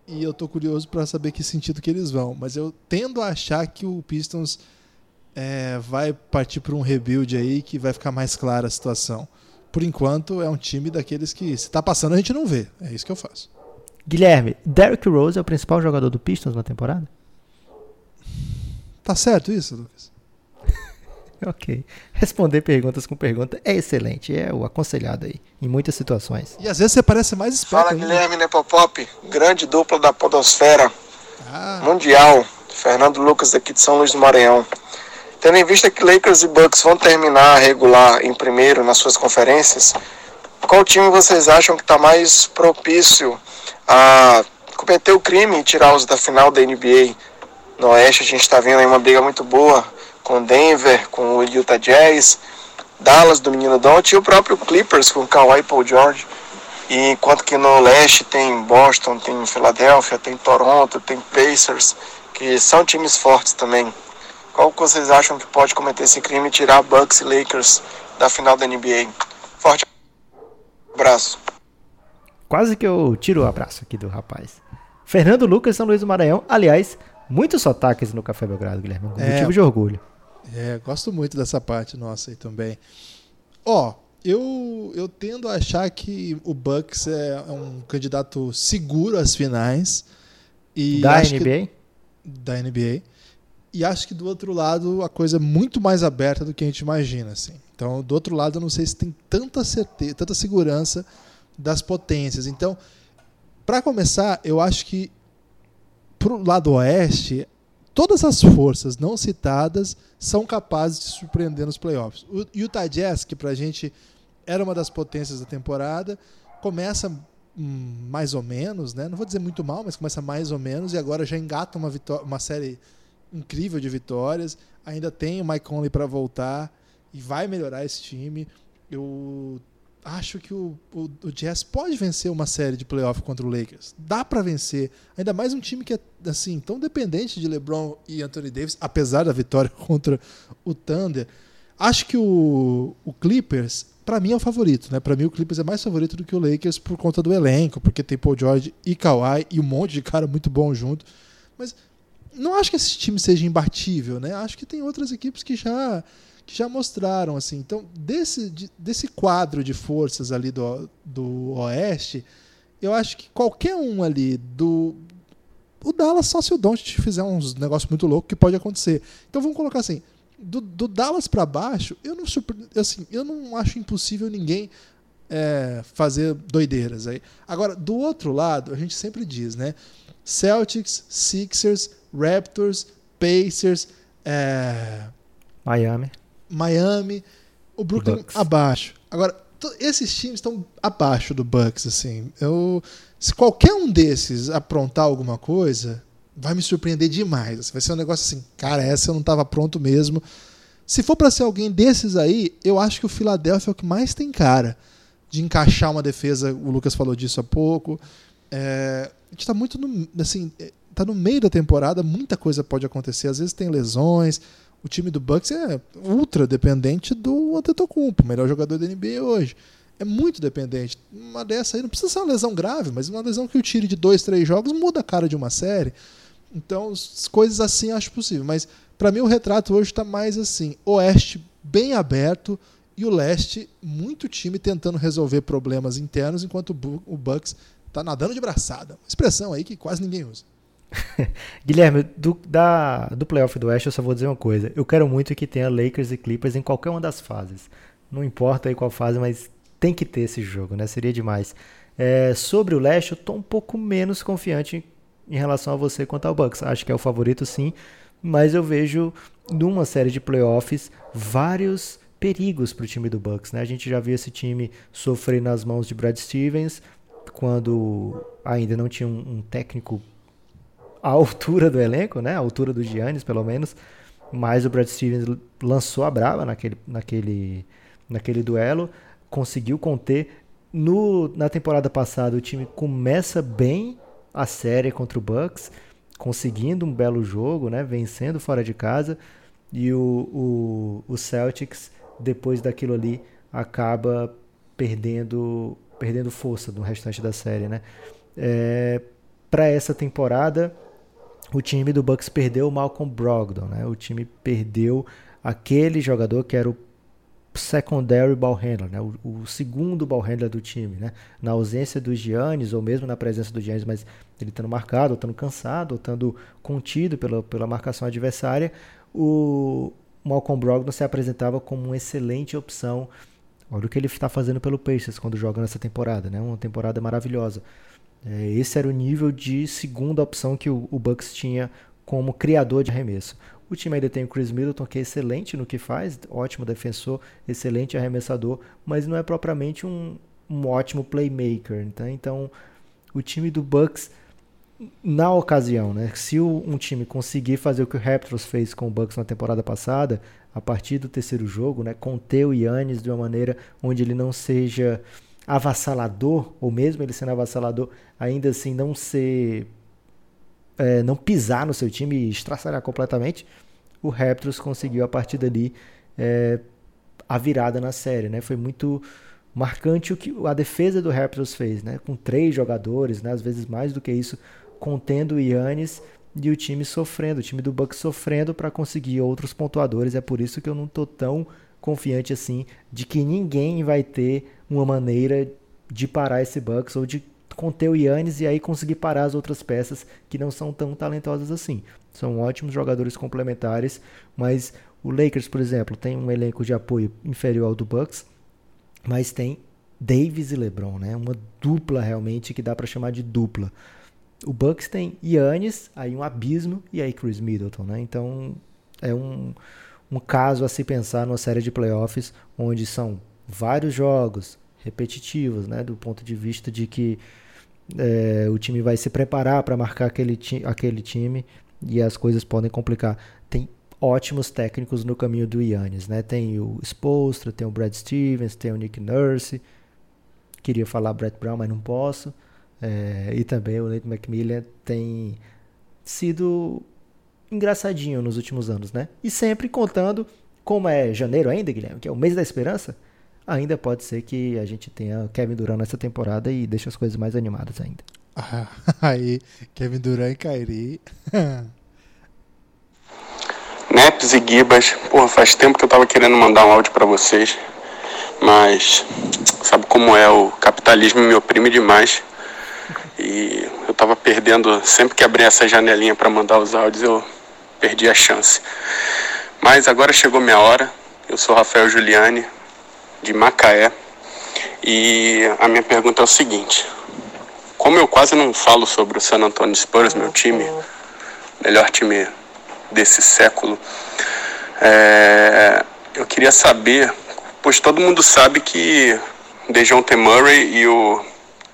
E eu tô curioso pra saber que sentido que eles vão. Mas eu tendo a achar que o Pistons é, vai partir para um rebuild aí que vai ficar mais clara a situação. Por enquanto, é um time daqueles que, se tá passando, a gente não vê. É isso que eu faço. Guilherme, Derrick Rose é o principal jogador do Pistons na temporada? Tá certo isso, Lucas? Ok. Responder perguntas com pergunta é excelente. É o aconselhado aí, em muitas situações. E às vezes você parece mais esperto. Fala ainda. Guilherme Nepopop, grande dupla da Podosfera Ah, Mundial. Fernando Lucas aqui de São Luís do Maranhão. Tendo em vista que Lakers e Bucks vão terminar regular em primeiro nas suas conferências, qual time vocês acham que está mais propício a cometer o crime e tirar os da final da NBA? No Oeste a gente está vendo aí uma briga muito boa com Denver, com o Utah Jazz, Dallas do menino Don't e o próprio Clippers com Kawhi e Paul George. E enquanto que no leste tem Boston, tem Filadélfia, tem Toronto, tem Pacers, que são times fortes também. Qual que vocês acham que pode cometer esse crime e tirar Bucks e Lakers da final da NBA? Forte abraço. Quase que eu tiro o abraço aqui do rapaz. Fernando Lucas, São Luís do Maranhão. Aliás, muitos sotaques no Café Belgrado, Guilherme. Um É. motivo de orgulho. É, gosto muito dessa parte nossa aí também. Ó, eu, eu tendo a achar que o Bucks é um candidato seguro às finais. E da acho que- NBA? da NBA. E acho que do outro lado a coisa é muito mais aberta do que a gente imagina, assim. Então, do outro lado, eu não sei se tem tanta certeza, tanta segurança das potências. Então, para começar, eu acho que pro lado oeste, todas as forças não citadas são capazes de surpreender nos playoffs. O Utah Jazz, que pra gente era uma das potências da temporada, começa hum, mais ou menos, né? Não vou dizer muito mal, mas começa mais ou menos e agora já engata uma, uma série incrível de vitórias. Ainda tem o Mike Conley para voltar e vai melhorar esse time. Eu acho que o, o, o Jazz pode vencer uma série de playoff contra o Lakers. Dá para vencer. Ainda mais um time que é assim tão dependente de LeBron e Anthony Davis, apesar da vitória contra o Thunder. Acho que o, o Clippers, para mim, é o favorito. Né? Para mim, o Clippers é mais favorito do que o Lakers por conta do elenco, porque tem Paul George e Kawhi e um monte de cara muito bom junto. Mas não acho que esse time seja imbatível, né? Acho que tem outras equipes que já que já mostraram assim. Então, desse de- desse quadro de forças ali do, do Oeste, eu acho que qualquer um ali do o Dallas só se o Doncic fizer uns negócios muito loucos que pode acontecer. Então vamos colocar assim, do, do Dallas para baixo, eu não assim, eu não acho impossível ninguém é, fazer doideiras aí. Agora, do outro lado, a gente sempre diz, né? Celtics, Sixers, Raptors, Pacers, é, Miami. Miami, o Brooklyn Bucks. abaixo. Agora, esses times estão abaixo do Bucks, assim. Eu, se qualquer um desses aprontar alguma coisa, vai me surpreender demais. Vai ser um negócio assim, cara, essa eu não estava pronto mesmo. Se for para ser alguém desses aí, eu acho que o Philadelphia é o que mais tem cara de encaixar uma defesa. O Lucas falou disso há pouco. É, a gente tá muito no, assim, é, tá no meio da temporada, muita coisa pode acontecer. Às vezes tem lesões. O time do Bucks é ultra dependente do Antetokounmpo, melhor jogador da NBA hoje. É muito dependente. Uma dessa aí não precisa ser uma lesão grave, mas uma lesão que o tire de dois, três jogos muda a cara de uma série. Então, as coisas assim eu acho possível. Mas para mim o retrato hoje está mais assim: Oeste bem aberto e o Leste muito time tentando resolver problemas internos, enquanto o Bu- o Bucks tá nadando de braçada. Uma expressão aí que quase ninguém usa. Guilherme, do, da, do playoff do Oeste eu só vou dizer uma coisa. Eu quero muito que tenha Lakers e Clippers em qualquer uma das fases. Não importa aí qual fase, mas tem que ter esse jogo, né? Seria demais. É, sobre o Leste, eu tô um pouco menos confiante em, relação a você quanto ao Bucks. Acho que é o favorito sim, mas eu vejo numa série de playoffs vários perigos para o time do Bucks, né? A gente já viu esse time sofrer nas mãos de Brad Stevens quando ainda não tinha um, um técnico a altura do elenco, né? A altura do Giannis, pelo menos. Mas o Brad Stevens lançou a brava naquele, naquele, naquele duelo, conseguiu conter. No, na temporada passada, o time começa bem a série contra o Bucks, conseguindo um belo jogo, né? Vencendo fora de casa. E o, o, o Celtics, depois daquilo ali, acaba perdendo, perdendo força no restante da série, né? É, Para essa temporada, o time do Bucks perdeu o Malcolm Brogdon, né? O time perdeu aquele jogador que era o secondary ball handler, né? o, o, segundo ball handler do time, né? na ausência do Giannis ou mesmo na presença do Giannis, mas ele estando marcado, ou estando cansado, ou estando contido pela, pela marcação adversária, o Malcolm Brogdon se apresentava como uma excelente opção. Olha o que ele está fazendo pelo Pacers quando joga nessa temporada, né? uma temporada maravilhosa. É, esse era o nível de segunda opção que o, o Bucks tinha como criador de arremesso. O time ainda tem o Chris Middleton, que é excelente no que faz, ótimo defensor, excelente arremessador, mas não é propriamente um, um ótimo playmaker. Tá? Então, o time do Bucks, na ocasião, né, se o, um time conseguir fazer o que o Raptors fez com o Bucks na temporada passada, a partir do terceiro jogo, né, conter o Yannis de uma maneira onde ele não seja avassalador, ou mesmo ele sendo avassalador, ainda assim não ser. É, não pisar no seu time e estraçalhar completamente, o Raptors conseguiu a partir dali é, a virada na série. Né? Foi muito marcante o que a defesa do Raptors fez, né? com três jogadores, né? às vezes mais do que isso, contendo o Yannis e o time sofrendo, o time do Bucks sofrendo para conseguir outros pontuadores. É por isso que eu não estou tão confiante assim de que ninguém vai ter uma maneira de parar esse Bucks ou de conter o Yannis e aí conseguir parar as outras peças que não são tão talentosas assim. São ótimos jogadores complementares, mas o Lakers, por exemplo, tem um elenco de apoio inferior ao do Bucks, mas tem Davis e LeBron, né? Uma dupla realmente que dá para chamar de dupla. O Bucks tem Yannis, aí um abismo e aí Chris Middleton, né? Então é um um caso a se pensar numa série de playoffs onde são vários jogos repetitivos, né, do ponto de vista de que é, o time vai se preparar para marcar aquele, ti aquele time e as coisas podem complicar. Tem ótimos técnicos no caminho do Yannis, né? Tem o Spolstra, tem o Brad Stevens, tem o Nick Nurse. Queria falar Brett Brown, mas não posso. É, e também o Nate McMillan tem sido engraçadinho nos últimos anos, né? E sempre contando, como é janeiro ainda, Guilherme, que é o mês da esperança, ainda pode ser que a gente tenha Kevin Durant nessa temporada e deixe as coisas mais animadas ainda. Ah, aí, Kevin Durant e Kyrie. Neps e Gibas, porra, faz tempo que eu tava querendo mandar um áudio para vocês, mas sabe como é, o capitalismo me oprime demais. E eu tava perdendo, sempre que abri essa janelinha para mandar os áudios, eu perdi a chance. Mas agora chegou minha hora. Eu sou Rafael Giuliani, de Macaé, e a minha pergunta é o seguinte: como eu quase não falo sobre o San Antonio Spurs, meu time, melhor time desse século, é, eu queria saber, pois todo mundo sabe que Dejounte Murray e o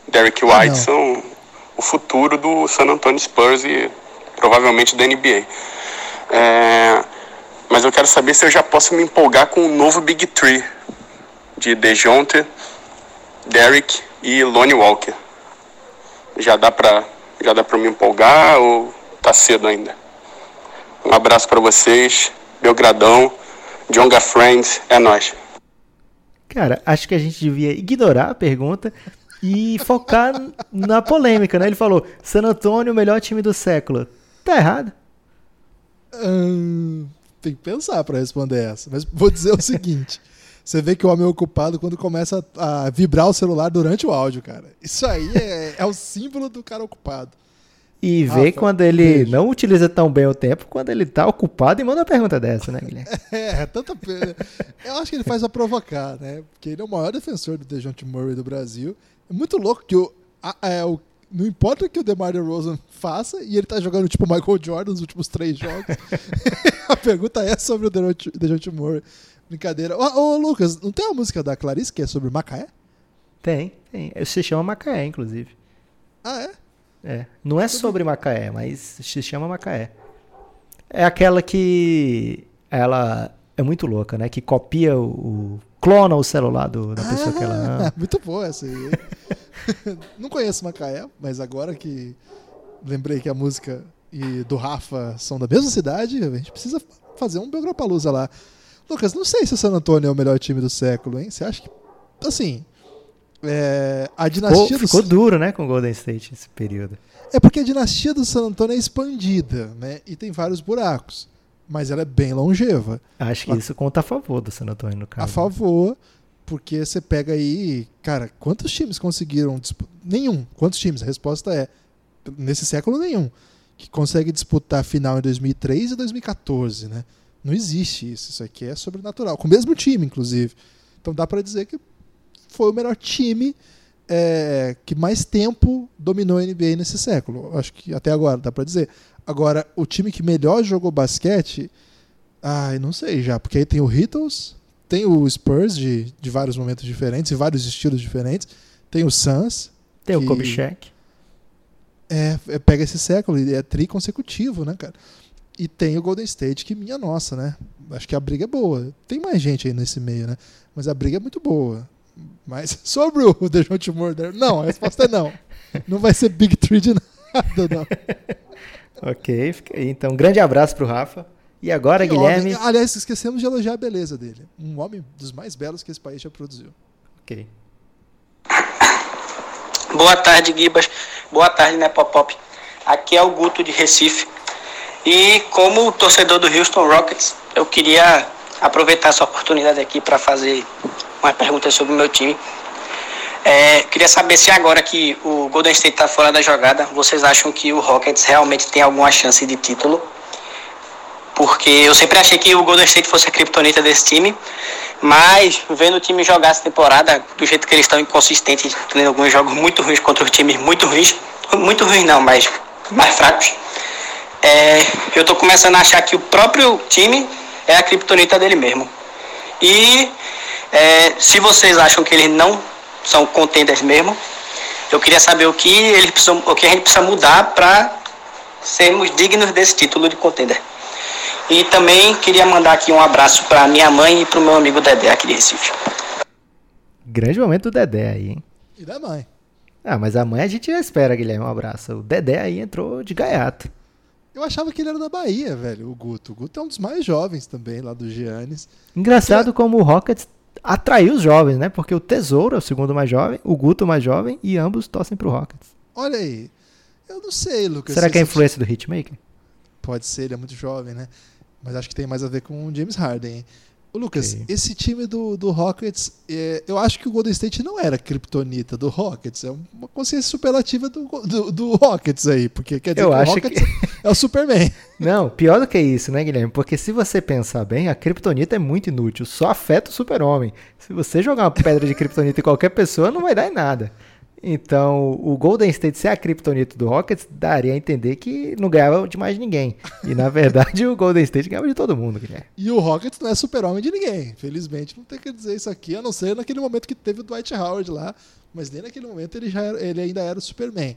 Derek White são o futuro do San Antonio Spurs e provavelmente da NBA. É, mas eu quero saber se eu já posso me empolgar com o novo Big Three de DeJounte, Derek e Lonnie Walker. Já dá para já dá para me empolgar ou tá cedo ainda? Um abraço para vocês, Belgradão, Jonga Friends, é nós. Cara, acho que a gente devia ignorar a pergunta e focar na polêmica, né? Ele falou: San Antônio, o melhor time do século. Tá errado. Hum, tem que pensar para responder essa. Mas vou dizer o seguinte: você vê que o homem é ocupado quando começa a, vibrar o celular durante o áudio, cara. Isso aí é, é o símbolo do cara ocupado. E vê ah, quando ele beijo. não utiliza tão bem o tempo, quando ele tá ocupado e manda uma pergunta dessa, né, Guilherme? é, tanta Eu acho que ele faz pra provocar, né? Porque ele é o maior defensor do DeJounte Murray do Brasil. É muito louco que o, a, é, o não importa o que o DeMar DeRozan faça, e ele tá jogando tipo Michael Jordan nos últimos três jogos. a pergunta é sobre o DeJounte Murray. Brincadeira. Ô, ô, Lucas, não tem uma música da Clarice que é sobre Macaé? Tem, tem. Se chama Macaé, inclusive. Ah, é? É. Não é sobre Macaé, mas se chama Macaé. É aquela que ela é muito louca, né? Que copia o. o clona o celular do, da pessoa que ela ama. Muito boa essa aí. Não conheço Macaé, mas agora que lembrei que a música e do Rafa são da mesma cidade, a gente precisa fazer um Belgrapalusa lá. Lucas, não sei se o San Antonio é o melhor time do século, hein? Você acha que. Assim. É, a dinastia Ficou, do ficou duro, né, com o Golden State nesse período. É porque a dinastia do San Antonio é expandida, né? E tem vários buracos. Mas ela é bem longeva. Acho que isso conta a favor do San Antonio, no caso. A favor, porque você pega aí. Cara, quantos times conseguiram. Nenhum. Quantos times? A resposta é. Nesse século, nenhum. Que consegue disputar a final em 2003 e 2014, né? Não existe isso. Isso aqui é sobrenatural. Com o mesmo time, inclusive. Então dá pra dizer que foi o melhor time é, que mais tempo dominou a NBA nesse século. Acho que até agora, dá pra dizer. Agora, o time que melhor jogou basquete. Ai, não sei já, porque aí tem o Heatles, tem o Spurs de, de vários momentos diferentes e vários estilos diferentes, tem o Suns. Tem o que Kobe Shaq. É, é, pega esse século e é tri consecutivo, né, cara? E tem o Golden State, que minha nossa, né? Acho que a briga é boa. Tem mais gente aí nesse meio, né? Mas a briga é muito boa. Mas sobre o Dejounte Murder, não, a resposta é não. Não vai ser Big Three de nada, não. Ok, fica aí. Então, um grande abraço pro Rafa. E agora, Que Guilherme. homem- aliás, esquecemos de elogiar a beleza dele. Um homem dos mais belos que esse país já produziu. Ok. Boa tarde, Gibas. Boa tarde, Nepopop. Aqui é o Guto de Recife. E como torcedor do Houston Rockets, eu queria aproveitar essa oportunidade aqui para fazer uma pergunta sobre o meu time. É, queria saber se agora que o Golden State está fora da jogada, vocês acham que o Rockets realmente tem alguma chance de título? Porque eu sempre achei que o Golden State fosse a criptonita desse time, mas vendo o time jogar essa temporada, do jeito que eles estão inconsistentes, tendo alguns jogos muito ruins contra os times muito ruins, muito ruins não, mas mais fracos, é, eu tô começando a achar que o próprio time é a criptonita dele mesmo. E é, se vocês acham que eles não são contenders mesmo, eu queria saber o que, eles precisam, o que a gente precisa mudar para sermos dignos desse título de contender. E também queria mandar aqui um abraço para minha mãe e para o meu amigo Dedé aqui de Recife. Grande momento do Dedé aí, hein? E da mãe. Ah, mas a mãe a gente já espera, Guilherme. Um abraço. O Dedé aí entrou de gaiato. Eu achava que ele era da Bahia, velho, o Guto. O Guto é um dos mais jovens também, lá do Giannis. Engraçado como o Rockets atraiu os jovens, né? Porque o Tesouro é o segundo mais jovem, o Guto o mais jovem e ambos torcem pro Rockets. Olha aí. Eu não sei, Lucas. Será se que é a influência do Hitmaker? Pode ser, ele é muito jovem, né? Mas acho que tem mais a ver com o James Harden. Ô, Lucas, esse time do, do Rockets, é, eu acho que o Golden State não era a kryptonita do Rockets, é uma consciência superlativa do, do, do Rockets aí, porque quer dizer Eu que acho o Rockets é o Superman. Não, pior do que isso, né, Guilherme? Porque se você pensar bem, a Kryptonita é muito inútil, só afeta o super-homem. Se você jogar uma pedra de Kryptonita em qualquer pessoa, não vai dar em nada. Então, o Golden State ser a Kryptonita do Rockets daria a entender que não ganhava de mais ninguém. E na verdade, o Golden State ganhava de todo mundo, Guilherme. E o Rockets não é super-homem de ninguém. Felizmente, não tem que dizer isso aqui, a não ser naquele momento que teve o Dwight Howard lá. Mas nem naquele momento ele, já era- ele ainda era o Superman.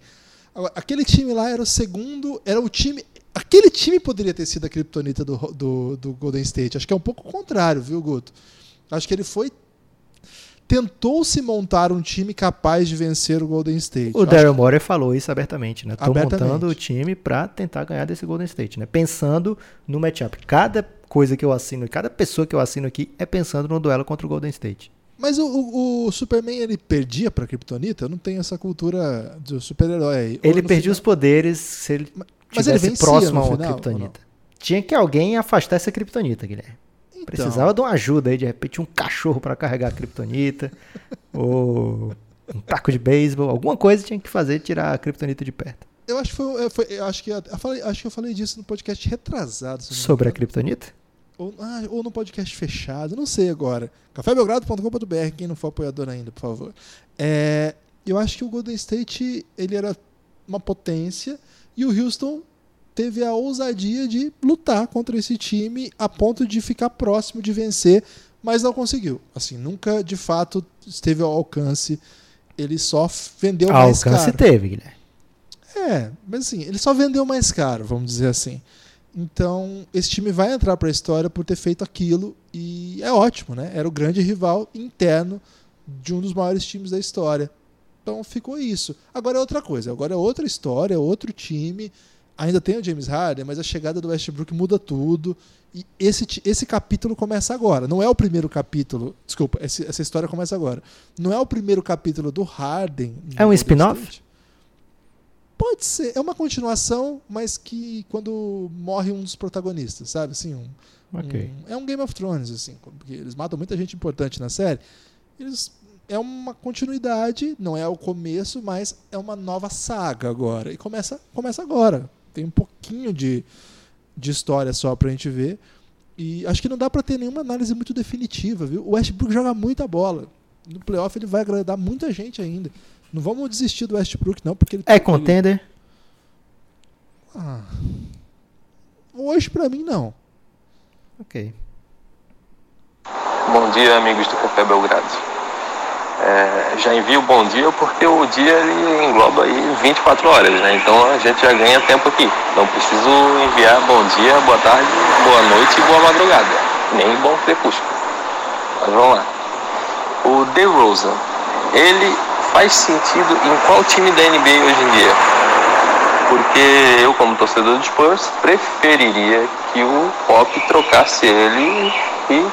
Agora, aquele time lá era o segundo. Era o time. Aquele time poderia ter sido a criptonita do, do, do Golden State. Acho que é um pouco o contrário, viu, Guto? Acho que ele foi. Tentou se montar um time capaz de vencer o Golden State. O Daryl Morey falou isso abertamente, né? Abertamente. montando o time pra tentar ganhar desse Golden State, né? Pensando no matchup. Cada coisa que eu assino, cada pessoa que eu assino aqui é pensando no duelo contra o Golden State. Mas o, o- o Superman ele perdia pra Kryptonita? Eu não tenho essa cultura do super-herói Ele perdia os poderes se ele Mas ele tivesse vencia próximo a uma final, Kryptonita. Tinha que alguém afastar essa Kryptonita, Guilherme. Então. Precisava de uma ajuda aí, de repente um cachorro pra carregar a Kryptonita, ou um taco de beisebol, alguma coisa tinha que fazer tirar a Kryptonita de perto. Eu acho que foi, é, foi- eu acho que eu falei, acho que eu falei disso no podcast retrasado. Sobre a engano. Kryptonita? Ou, ah, ou no podcast fechado, não sei agora. cafébelgrado.com.br, quem não for apoiador ainda, por favor. É, eu acho que o Golden State ele era uma potência e o Houston teve a ousadia de lutar contra esse time a ponto de ficar próximo de vencer, mas não conseguiu. Assim, nunca de fato esteve ao alcance. Ele só vendeu mais Alcance caro. teve, Guilherme. É, mas assim, ele só vendeu mais caro, vamos dizer assim. Então, esse time vai entrar para a história por ter feito aquilo e é ótimo, né? Era o grande rival interno de um dos maiores times da história. Então ficou isso. Agora é outra coisa, agora é outra história, é outro time. Ainda tem o James Harden, mas a chegada do Westbrook muda tudo. E esse, esse capítulo começa agora. Não é o primeiro capítulo. Desculpa, esse, essa história começa agora. Não é o primeiro capítulo do Harden. É um spin-off? Pode ser. É uma continuação, mas que quando morre um dos protagonistas, sabe? Assim, um, okay. um, é um Game of Thrones, assim. Porque eles matam muita gente importante na série. Eles é uma continuidade, não é o começo, mas é uma nova saga agora. E começa, começa agora. Tem um pouquinho de, de história só pra gente ver. E acho que não dá para ter nenhuma análise muito definitiva, viu? O Westbrook joga muita bola. No playoff ele vai agradar muita gente ainda. Não vamos desistir do Westbrook, não, porque ele É contender? Ele... Ah. Hoje para mim não. Ok. Bom dia, amigos do Café Belgrado. É, já envio bom dia porque o dia ele engloba aí 24 horas, né? Então a gente já ganha tempo aqui. Não preciso enviar bom dia, boa tarde, boa noite e boa madrugada. Nem bom crepúsculo. Mas vamos lá. O DeRozan, ele faz sentido em qual time da NBA hoje em dia? Porque eu, como torcedor do Spurs, preferiria que o Pop trocasse ele e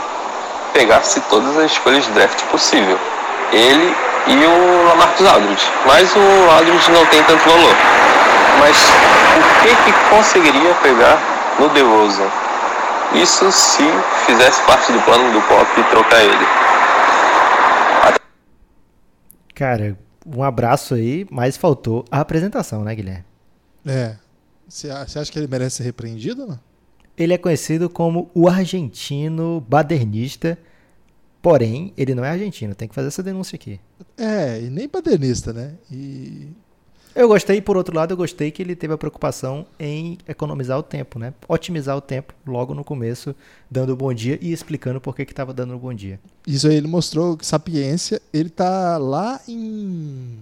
pegasse todas as escolhas de draft possível ele e o Lamarcus Aldridge. Mas o Aldridge não tem tanto valor. Mas o que que conseguiria pegar no DeRozan? Isso se fizesse parte do plano do Pop e trocar ele. Cara, um abraço aí, mas faltou a apresentação, né, Guilherme? É. Você acha que ele merece ser repreendido não? Ele é conhecido como o argentino badernista Porém, ele não é argentino, tem que fazer essa denúncia aqui. É, e nem padernista, né? E... Eu gostei, por outro lado, eu gostei que ele teve a preocupação em economizar o tempo, né? Otimizar o tempo logo no começo, dando o bom dia e explicando por que estava dando o bom dia. Isso aí ele mostrou que sapiência. Ele tá lá em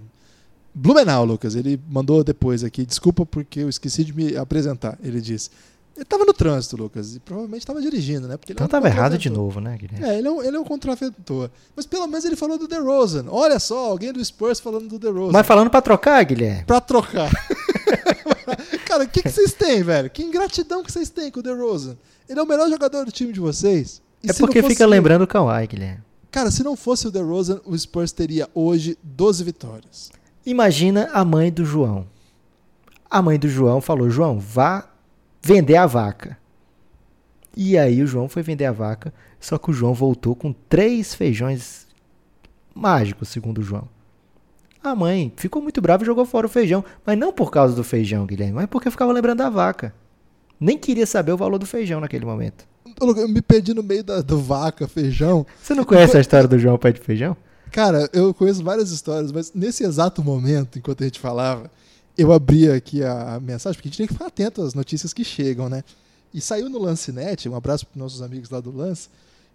Blumenau, Lucas. Ele mandou depois aqui. Desculpa porque eu esqueci de me apresentar. Ele disse: ele tava no trânsito, Lucas, e provavelmente estava dirigindo, né? Porque então estava errado de novo, né, Guilherme? É, ele é, um, ele é um contraventor. Mas pelo menos ele falou do DeRozan. Olha só, alguém do Spurs falando do DeRozan. Mas falando para trocar, Guilherme? Para trocar. Cara, o que, que vocês têm, velho? Que ingratidão que vocês têm com o DeRozan. Ele é o melhor jogador do time de vocês. E é porque fica lembrando o Kawhi, Guilherme. Cara, se não fosse o DeRozan, o Spurs teria hoje 12 vitórias. Imagina a mãe do João. A mãe do João falou: João, vá vender a vaca. E aí o João foi vender a vaca, só que o João voltou com três feijões mágicos, segundo o João. A mãe ficou muito brava e jogou fora o feijão, mas não por causa do feijão, Guilherme, mas porque ficava lembrando da vaca. Nem queria saber o valor do feijão naquele momento. Eu me perdi no meio da do vaca, feijão. Você não conhece a história do João Pé de Feijão? Cara, eu conheço várias histórias, mas nesse exato momento, enquanto a gente falava, eu abri aqui a mensagem, porque a gente tem que ficar atento às notícias que chegam, né? E saiu no Lancenet, um abraço para nossos amigos lá do Lance,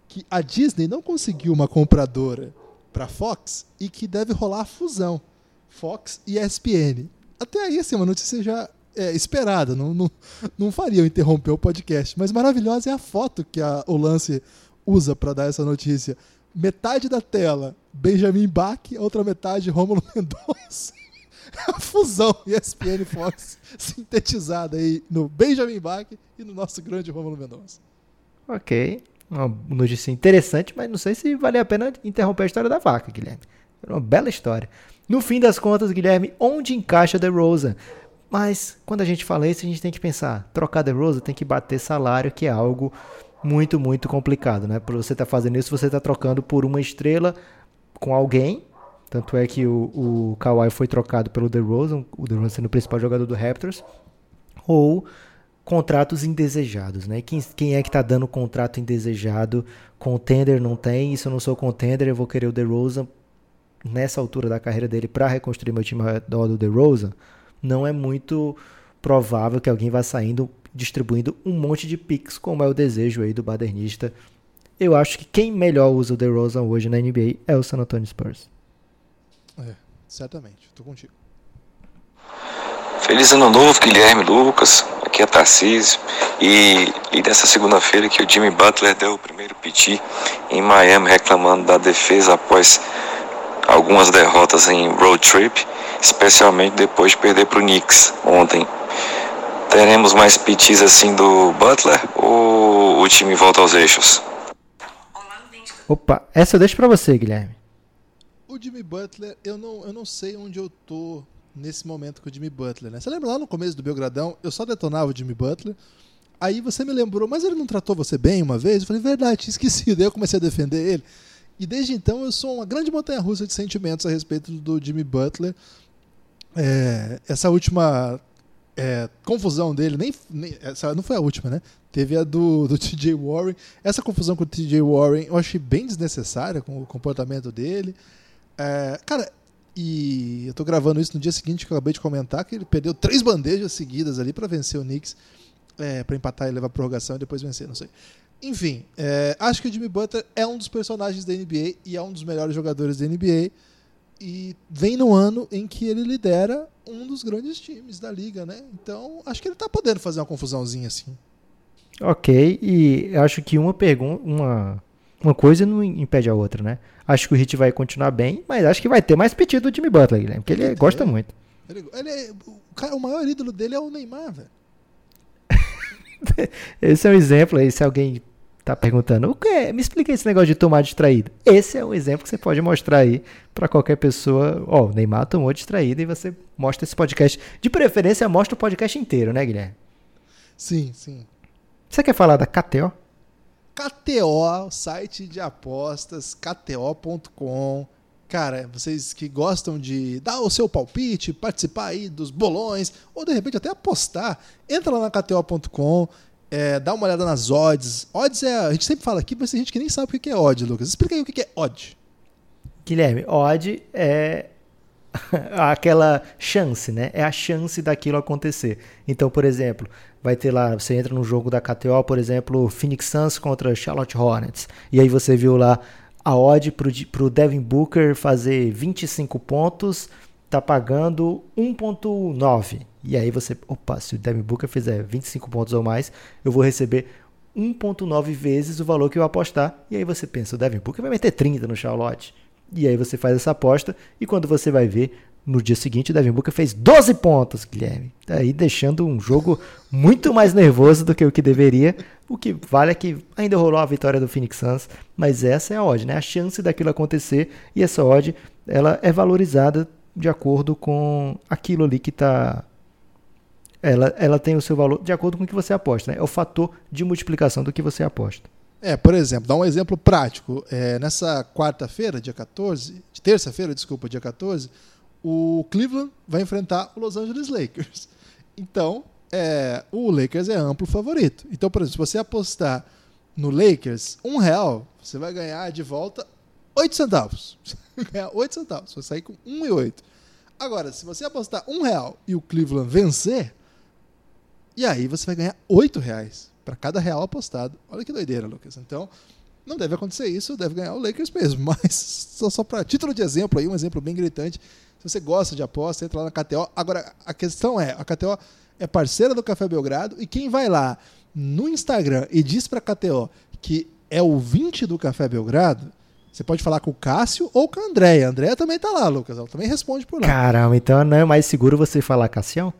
que a Disney não conseguiu uma compradora para Fox e que deve rolar a fusão Fox e ESPN. Até aí, assim, uma notícia já é, esperada, não, não, não faria eu interromper o podcast. Mas maravilhosa é a foto que a, o Lance usa para dar essa notícia. Metade da tela, Benjamin Bach, outra metade, Rômulo Mendonça. a fusão ESPN Fox sintetizada aí no Benjamin Bach e no nosso grande Romulo Mendonça. Ok. Uma notícia interessante, mas não sei se vale a pena interromper a história da vaca, Guilherme. Era uma bela história. No fim das contas, Guilherme, onde encaixa The Rosa? Mas quando a gente fala isso, a gente tem que pensar, trocar The Rosa tem que bater salário, que é algo muito, muito complicado, né? Por você estar tá fazendo isso, você está trocando por uma estrela com alguém tanto é que o, o Kawhi foi trocado pelo DeRozan, o DeRozan sendo o principal jogador do Raptors, ou contratos indesejados, né? Quem, quem é que tá dando contrato indesejado? Contender não tem, e se eu não sou contender, eu vou querer o DeRozan nessa altura da carreira dele para reconstruir meu time ao redor do DeRozan. Não é muito provável que alguém vá saindo distribuindo um monte de picks, como é o desejo aí do badernista. Eu acho que quem melhor usa o DeRozan hoje na NBA é o San Antonio Spurs. Certamente. Tô contigo. Feliz ano novo, Guilherme Lucas. Aqui é Tarcísio. E, e nessa segunda-feira que o Jimmy Butler deu o primeiro piti em Miami, reclamando da defesa após algumas derrotas em road trip, especialmente depois de perder para o Knicks ontem. Teremos mais pitis assim do Butler ou o time volta aos eixos? Opa, essa eu deixo pra você, Guilherme. O Jimmy Butler, eu não, eu não sei onde eu tô nesse momento com o Jimmy Butler, né? Você lembra lá no começo do Belgradão, eu só detonava o Jimmy Butler. Aí você me lembrou, mas ele não tratou você bem uma vez? Eu falei, verdade, esqueci. Daí eu comecei a defender ele. E desde então eu sou uma grande montanha russa de sentimentos a respeito do Jimmy Butler. É, essa última é, confusão dele, nem, nem, essa não foi a última, né? Teve a do, do TJ Warren. Essa confusão com o TJ Warren eu achei bem desnecessária com o comportamento dele. É, cara, e eu tô gravando isso no dia seguinte que eu acabei de comentar que ele perdeu três bandejas seguidas ali para vencer o Knicks, é, para empatar e levar a prorrogação e depois vencer, não sei. Enfim, é, acho que o Jimmy Butler é um dos personagens da NBA e é um dos melhores jogadores da NBA. E vem no ano em que ele lidera um dos grandes times da liga, né? Então, acho que ele tá podendo fazer uma confusãozinha assim. Ok, e acho que uma pergunta, uma, uma coisa não impede a outra, né? Acho que o Hit vai continuar bem, mas acho que vai ter mais pedido do Jimmy Butler, Guilherme, porque ele gosta muito. Ele, ele é, o, cara, o maior ídolo dele é o Neymar, velho. Esse é um exemplo aí, se alguém tá perguntando, o que é? Me explica esse negócio de tomar distraído. Esse é um exemplo que você pode mostrar aí para qualquer pessoa. Ó, oh, o Neymar tomou distraído e você mostra esse podcast. De preferência, mostra o podcast inteiro, né, Guilherme? Sim, sim. Você quer falar da KTO? KTO, site de apostas, kto.com. Cara, vocês que gostam de dar o seu palpite, participar aí dos bolões, ou de repente até apostar, entra lá na kto.com é, dá uma olhada nas odds. Odds é. A gente sempre fala aqui, mas tem gente que nem sabe o que é odd, Lucas. Explica aí o que é odd. Guilherme, odd é aquela chance, né? É a chance daquilo acontecer. Então, por exemplo, vai ter lá, você entra no jogo da KTO, por exemplo, Phoenix Suns contra Charlotte Hornets. E aí você viu lá a odd pro, pro Devin Booker fazer 25 pontos, tá pagando 1.9. E aí você, opa, se o Devin Booker fizer 25 pontos ou mais, eu vou receber 1.9 vezes o valor que eu apostar. E aí você pensa, o Devin Booker vai meter 30 no Charlotte. E aí você faz essa aposta e quando você vai ver, no dia seguinte o Devin Booker fez 12 pontos, Guilherme. Aí deixando um jogo muito mais nervoso do que o que deveria. O que vale é que ainda rolou a vitória do Phoenix Suns, mas essa é a odd, né? A chance daquilo acontecer e essa odd, ela é valorizada de acordo com aquilo ali que está ela, ela tem o seu valor de acordo com o que você aposta. Né? É o fator de multiplicação do que você aposta. É, por exemplo, dá um exemplo prático. É, nessa quarta-feira, dia 14, de terça-feira, desculpa, dia 14, o Cleveland vai enfrentar o Los Angeles Lakers. Então, é, o Lakers é amplo favorito. Então, por exemplo, se você apostar no Lakers um real, você vai ganhar de volta 8 centavos. ganhar 8 centavos. Você vai sair com 1,8. Agora, se você apostar um real e o Cleveland vencer, e aí você vai ganhar oito reais para cada real apostado. Olha que doideira, Lucas. Então, não deve acontecer isso, deve ganhar o Lakers mesmo. Mas só, só para título de exemplo aí, um exemplo bem gritante. Se você gosta de aposta, entra lá na KTO. Agora, a questão é, a KTO é parceira do Café Belgrado e quem vai lá no Instagram e diz para a KTO que é ouvinte do Café Belgrado, você pode falar com o Cássio ou com a Andréia. A Andréia também tá lá, Lucas. Ela também responde por lá. Caramba, então não é mais seguro você falar Cassião?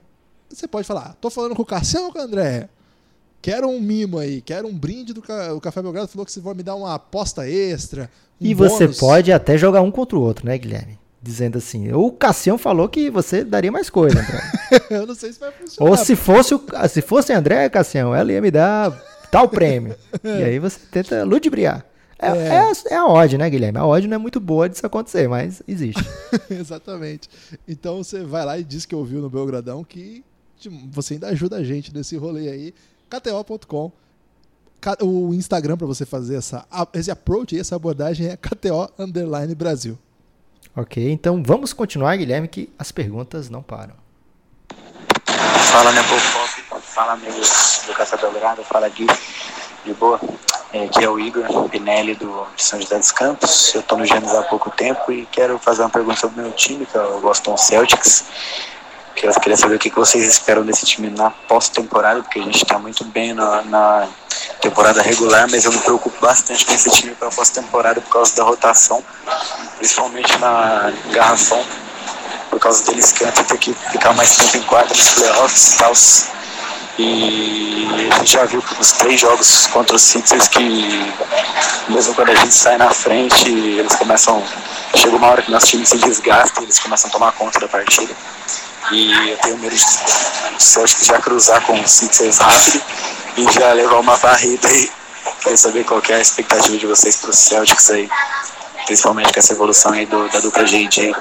você pode falar, tô falando com o Cassiano ou com o André? Quero um mimo aí, quero um brinde do o Café Belgrado falou que você vai me dar uma aposta extra. Um e você pode até jogar um contra o outro, né, Guilherme? Dizendo assim, o Cassião falou que você daria mais coisa, André. eu não sei se vai funcionar. Ou se fosse, o, se fosse André Cassião, ela ia me dar tal prêmio. e aí você tenta ludibriar. É, é. é, a, é a odd, né, Guilherme? A odd não é muito boa disso acontecer, mas existe. Exatamente. Então você vai lá e diz que ouviu no Belgradão que você ainda ajuda a gente nesse rolê aí. KTO.com. O Instagram para você fazer essa, esse approach, essa abordagem é KTO Underline Brasil. Ok, então vamos continuar, Guilherme, que as perguntas não param. Fala, né, Pop? Fala, amigos do Café Belgrado. Fala, Gui. De boa. É, aqui é o Igor Pinelli do São José dos Campos. Eu estou no Gênesis há pouco tempo e quero fazer uma pergunta sobre o meu time, que é o Boston Celtics Eu queria saber o que vocês esperam desse time na pós-temporada, porque a gente está muito bem na, na, temporada regular, mas eu me preocupo bastante com esse time para pós-temporada por causa da rotação, principalmente na garrafão, por causa deles que ter que ficar mais tempo em quadra nos playoffs e tal. E a gente já viu nos três jogos contra os Sixers que mesmo quando a gente sai na frente, eles começam. Chega uma hora que nosso time se desgasta e eles começam a tomar conta da partida. E eu tenho medo de o Celtics já cruzar com os Sixers rápido e já levar uma varrida aí. Quero saber qual é a expectativa de vocês para os Celtics aí, principalmente com essa evolução aí do, da dupla JJ.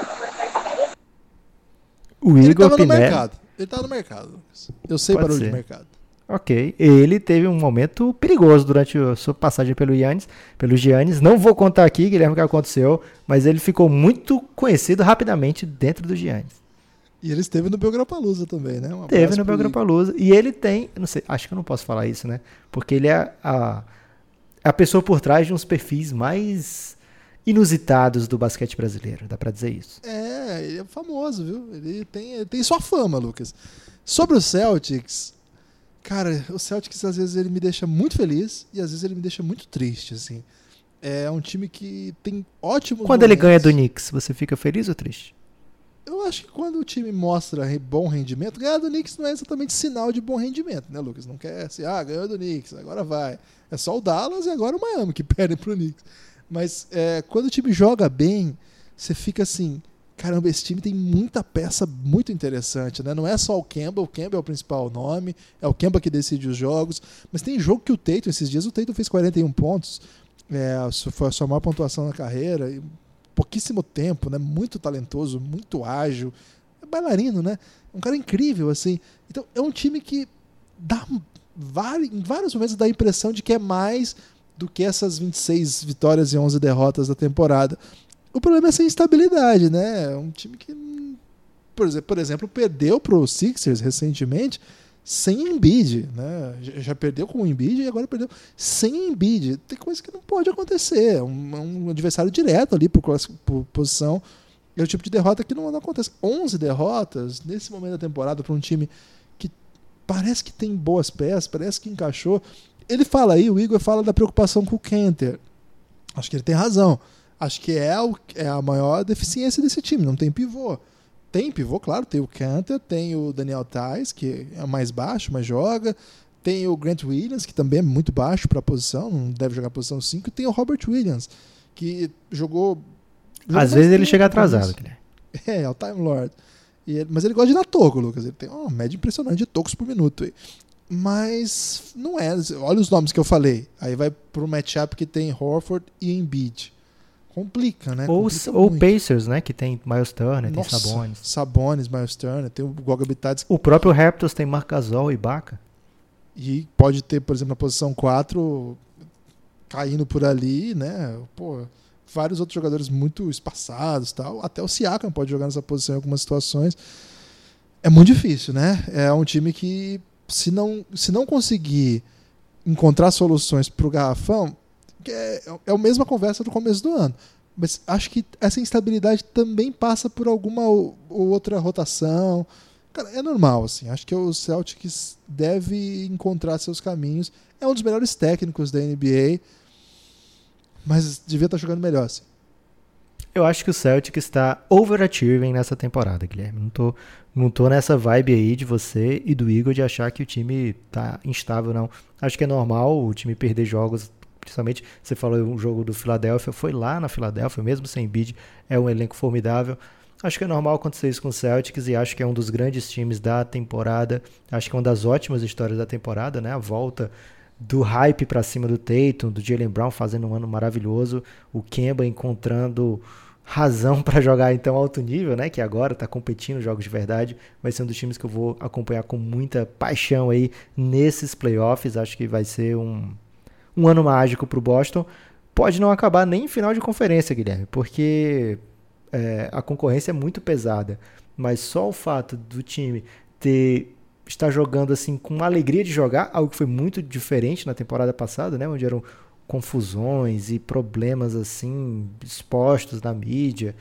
O Igor Pinelli. Ele tá no mercado. Eu sei Pode barulho ser. de mercado. Ok. Ele teve um momento perigoso durante a sua passagem pelo Giannis, pelo Giannis. Não vou contar aqui, Guilherme, o que aconteceu, mas ele ficou muito conhecido rapidamente dentro do Giannis. E ele esteve no Belgrapalusa também, né? Um Teve no Belgrapalusa. E ele tem, não sei, acho que eu não posso falar isso, né? Porque ele é a, a pessoa por trás de uns perfis mais inusitados do basquete brasileiro, dá pra dizer isso. É, ele é famoso, viu? Ele tem, ele tem sua fama, Lucas. Sobre o Celtics, cara, o Celtics às vezes ele me deixa muito feliz e às vezes ele me deixa muito triste, assim. É um time que tem ótimos Quando ele momentos. ganha do Knicks, você fica feliz ou triste? Eu acho que quando o time mostra bom rendimento, ganhar do Knicks não é exatamente sinal de bom rendimento, né, Lucas? Não quer assim, ah, ganhou do Knicks, agora vai. É só o Dallas e agora o Miami que perdem pro Knicks. Mas é, quando o time joga bem, você fica assim, caramba, esse time tem muita peça muito interessante, né? Não é só o Kemba, o Kemba é o principal nome, é o Kemba que decide os jogos, mas tem jogo que o Tatum, esses dias o Tatum fez 41 pontos, é, foi a sua maior pontuação na carreira, pouquíssimo tempo, né? Muito talentoso, muito ágil, é bailarino, né? Um cara incrível, assim. Então, é um time que dá em vários momentos dá a impressão de que é mais do que essas 26 vitórias e 11 derrotas da temporada. O problema é essa instabilidade, né? É um time que, por exemplo, perdeu para os Sixers recentemente sem Embiid, né? Já- perdeu com o Embiid e agora perdeu sem Embiid. Tem coisa que não pode acontecer. É um, um adversário direto ali por, por posição. É o tipo de derrota que não, não acontece. 11 derrotas nesse momento da temporada para um time que parece que tem boas peças, parece que encaixou. Ele fala aí, o Igor fala da preocupação com o Kenter. Acho que ele tem razão. Acho que é, o, é a maior deficiência desse time. Não tem pivô. Tem pivô, claro. Tem o Canter, tem o Daniel Tais, que é mais baixo, mas joga. Tem o Grant Williams, que também é muito baixo para a posição, não deve jogar posição 5. E tem o Robert Williams, que jogou. jogou Às vezes ele chega atrasado. É, é o Time Lord. Ele- mas ele gosta de dar toco, Lucas. Ele tem uma média impressionante de tocos por minuto. Mas não é. Olha os nomes que eu falei. Aí vai pro matchup que tem Horford e Embiid. Complica, né? Ou, Complica ou muito. Pacers, né? Que tem Miles Turner, Nossa, tem Sabonis. Sabonis, Miles Turner, tem o Goga Bitadze. O próprio Raptors tem Marc Gasol e Baca. E pode ter, por exemplo, na posição 4 caindo por ali, né? Pô, vários outros jogadores muito espaçados tal. Até o Siakam pode jogar nessa posição em algumas situações. É muito difícil, né? É um time que, se não, se não conseguir encontrar soluções para o garrafão, é, é a mesma conversa do começo do ano. Mas acho que essa instabilidade também passa por alguma ou ou outra rotação. Cara, é normal, assim. Acho que o Celtics deve encontrar seus caminhos. É um dos melhores técnicos da NBA, mas devia estar jogando melhor, assim. Eu acho que o Celtic está overachieving nessa temporada, Guilherme. Não tô, não tô nessa vibe aí de você e do Igor de achar que o time tá instável, não. Acho que é normal o time perder jogos, principalmente você falou um jogo do Philadelphia, foi lá na Filadélfia, mesmo sem bid, é um elenco formidável. Acho que é normal acontecer isso com o Celtics e acho que é um dos grandes times da temporada. Acho que é uma das ótimas histórias da temporada, né? A volta do hype para cima do Tatum, do Jalen Brown fazendo um ano maravilhoso, o Kemba encontrando razão para jogar então alto nível, né? Que agora está competindo jogos de verdade, vai ser um dos times que eu vou acompanhar com muita paixão aí nesses playoffs. Acho que vai ser um, um ano mágico para o Boston. Pode não acabar nem em final de conferência, Guilherme, porque é, a concorrência é muito pesada. Mas só o fato do time ter estar jogando assim com alegria de jogar, algo que foi muito diferente na temporada passada, né, onde eram confusões e problemas assim expostos na mídia.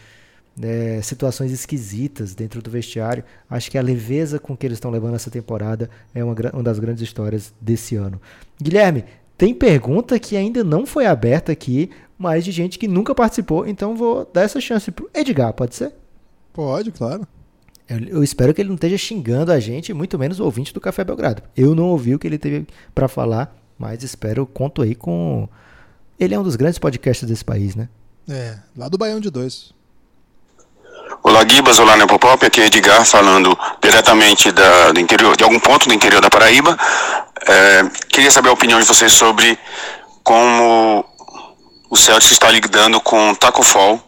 é, situações esquisitas dentro do vestiário. Acho que a leveza com que eles estão levando essa temporada é uma, uma das grandes histórias desse ano. Guilherme, tem pergunta que ainda não foi aberta aqui, mas de gente que nunca participou, então vou dar essa chance pro Edgar, pode ser? Pode, claro. Eu, eu, espero que ele não esteja xingando a gente, muito menos o ouvinte do Café Belgrado. Eu não ouvi o que ele teve para falar, mas espero, conto aí com. Ele é um dos grandes podcasts desse país, né? É, lá do Baião de Dois. Olá, Gibas, olá, Nepopop, aqui é Edgar, falando diretamente da, do interior, de algum ponto do interior da Paraíba. É, queria saber a opinião de vocês sobre como o Celtics está lidando com o Taco Fall.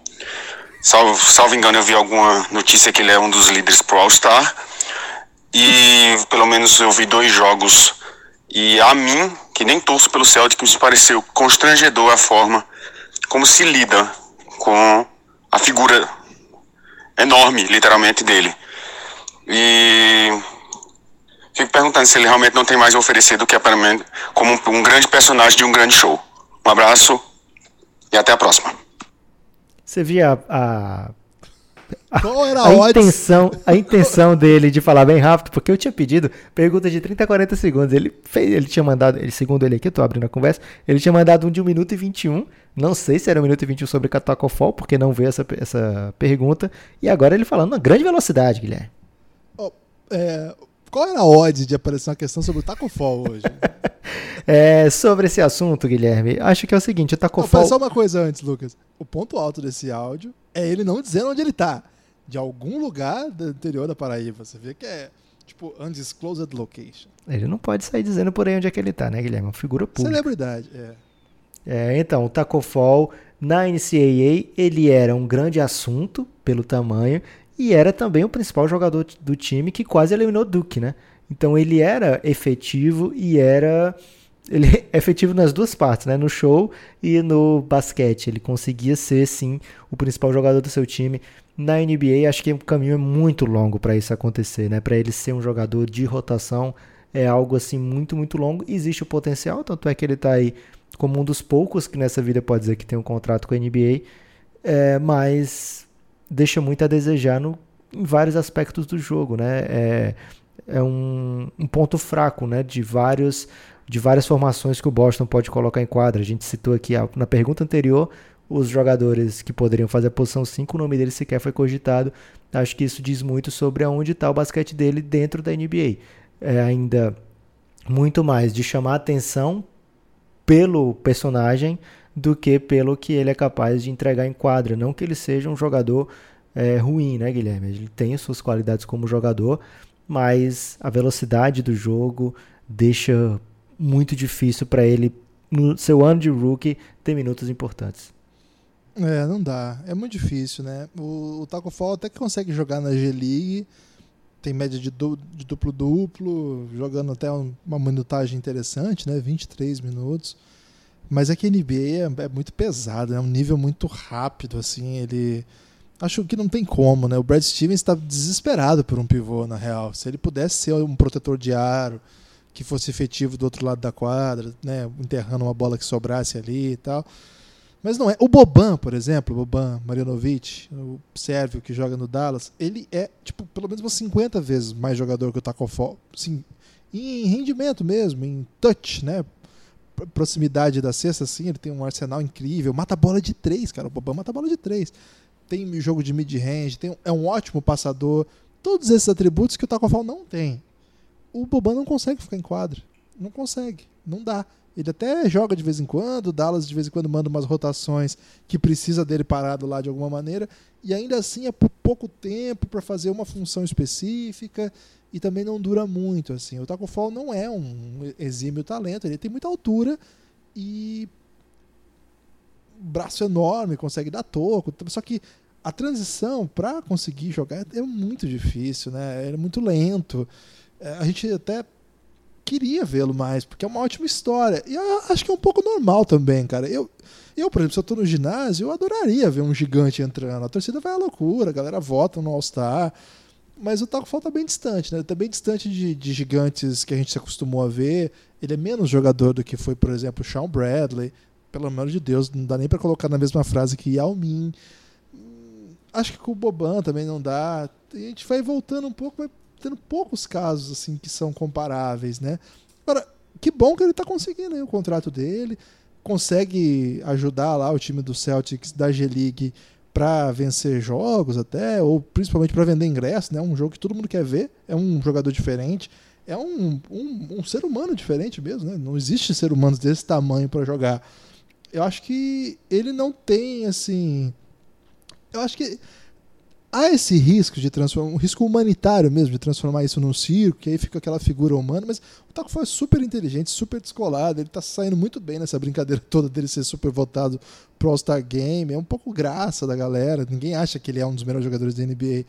Salvo, salvo engano, eu vi alguma notícia que ele é um dos líderes pro All-Star. E pelo menos eu vi dois jogos. E a mim, que nem torço pelo Celtics, me pareceu constrangedor a forma como se lida com a figura enorme, literalmente, dele. E fico perguntando se ele realmente não tem mais a oferecer do que apenas como um grande personagem de um grande show. Um abraço e até a próxima. Você via a, Qual era a, a intenção, a intenção dele de falar bem rápido, porque eu tinha pedido pergunta de 30 a 40 segundos. Ele fez, ele tinha mandado, ele, segundo ele aqui, eu tô abrindo a conversa, ele tinha mandado um de 1 minuto e 21. Não sei se era 1 minuto e 21 sobre Catacofol, porque não veio essa, essa pergunta. E agora ele falando uma grande velocidade, Guilherme. Oh, é, qual era a odd de aparecer uma questão sobre o Tacofol hoje? é, sobre esse assunto, Guilherme, acho que é o seguinte, o Tacofol... Não, só uma coisa antes, Lucas. O ponto alto desse áudio é ele não dizendo onde ele tá. De algum lugar do interior da Paraíba. Você vê que é, tipo, undisclosed location. Ele não pode sair dizendo por aí onde é que ele tá, né, Guilherme? É uma figura pública. Celebridade, é. É, então, o Tacofol na NCAA ele era um grande assunto pelo tamanho e era também o principal jogador do time que quase eliminou Duke, né? Então ele era efetivo e era ele é efetivo nas duas partes, né? No show e no basquete. Ele conseguia ser sim o principal jogador do seu time. Na NBA, acho que o caminho é muito longo para isso acontecer, né? Para ele ser um jogador de rotação é algo assim muito, muito longo. Existe o potencial, tanto é que ele está aí como um dos poucos que nessa vida pode dizer que tem um contrato com a NBA, é, mas deixa muito a desejar no, em vários aspectos do jogo, né? É, é um, um, ponto fraco, né? De vários de várias formações que o Boston pode colocar em quadra. A gente citou aqui na pergunta anterior os jogadores que poderiam fazer a posição 5, o nome dele sequer foi cogitado. Acho que isso diz muito sobre aonde está o basquete dele dentro da NBA. É ainda muito mais de chamar atenção pelo personagem do que pelo que ele é capaz de entregar em quadra. Não que ele seja um jogador é, ruim, né, Guilherme? Ele tem suas qualidades como jogador, mas a velocidade do jogo deixa muito difícil para ele, no seu ano de rookie, ter minutos importantes. É, não dá. É muito difícil, né? O, o Taco Fall até que consegue jogar na G-League, tem média de duplo-duplo, jogando até uma minutagem interessante, né? 23 minutos. Mas é que a NBA é, é muito pesado, é um nível muito rápido, assim, ele... Acho que não tem como, né? O Brad Stevens está desesperado por um pivô, na real. Se ele pudesse ser um protetor de aro, que fosse efetivo do outro lado da quadra, né? Enterrando uma bola que sobrasse ali e tal. Mas não é. O Boban, por exemplo, Boban Marjanovic, o sérvio que joga no Dallas, ele é, tipo, pelo menos umas 50 vezes mais jogador que o Tacofol. Sim, em rendimento mesmo, em touch, né? Proximidade da cesta, assim, ele tem um arsenal incrível. Mata bola de três, cara. O Boban mata bola de três. Tem jogo de mid-range, é um ótimo passador. Todos esses atributos que o Tacofol não tem. O Boban não consegue ficar em quadra. Não consegue. Não dá. Ele até joga de vez em quando, o Dallas de vez em quando manda umas rotações que precisa dele parado lá de alguma maneira, e ainda assim é por pouco tempo para fazer uma função específica e também não dura muito assim. O Taco Fall não é um exímio talento, ele tem muita altura e braço enorme, consegue dar toco, só que a transição para conseguir jogar é muito difícil, né? É muito lento. É, a gente até queria vê-lo mais, porque é uma ótima história. E acho que é um pouco normal também, cara. Eu, eu por exemplo, se eu tô no ginásio, eu adoraria ver um gigante entrando. A torcida vai à loucura, a galera vota no All-Star. Mas o Taco falta tá bem distante, né? Tá bem distante de, de, gigantes que a gente se acostumou a ver. Ele é menos jogador do que foi, por exemplo, Sean Bradley. Pelo amor de Deus, não dá nem para colocar na mesma frase que Yao Ming. acho que com o Boban também não dá. A gente vai voltando um pouco, vai tendo poucos casos assim que são comparáveis, né? Agora, que bom que ele tá conseguindo o contrato dele, consegue ajudar lá o time do Celtics da G-League para vencer jogos até, ou principalmente para vender ingresso, né? Um jogo que todo mundo quer ver, é um jogador diferente, é um, um, um ser humano diferente mesmo, né? Não existe ser humano desse tamanho para jogar. Eu acho que ele não tem assim, eu acho que há esse risco de transformar, um risco humanitário mesmo, de transformar isso num circo, que aí fica aquela figura humana, mas o Taco foi super inteligente, super descolado, ele tá saindo muito bem nessa brincadeira toda dele ser super votado pro All-Star Game, é um pouco graça da galera, ninguém acha que ele é um dos melhores jogadores da NBA.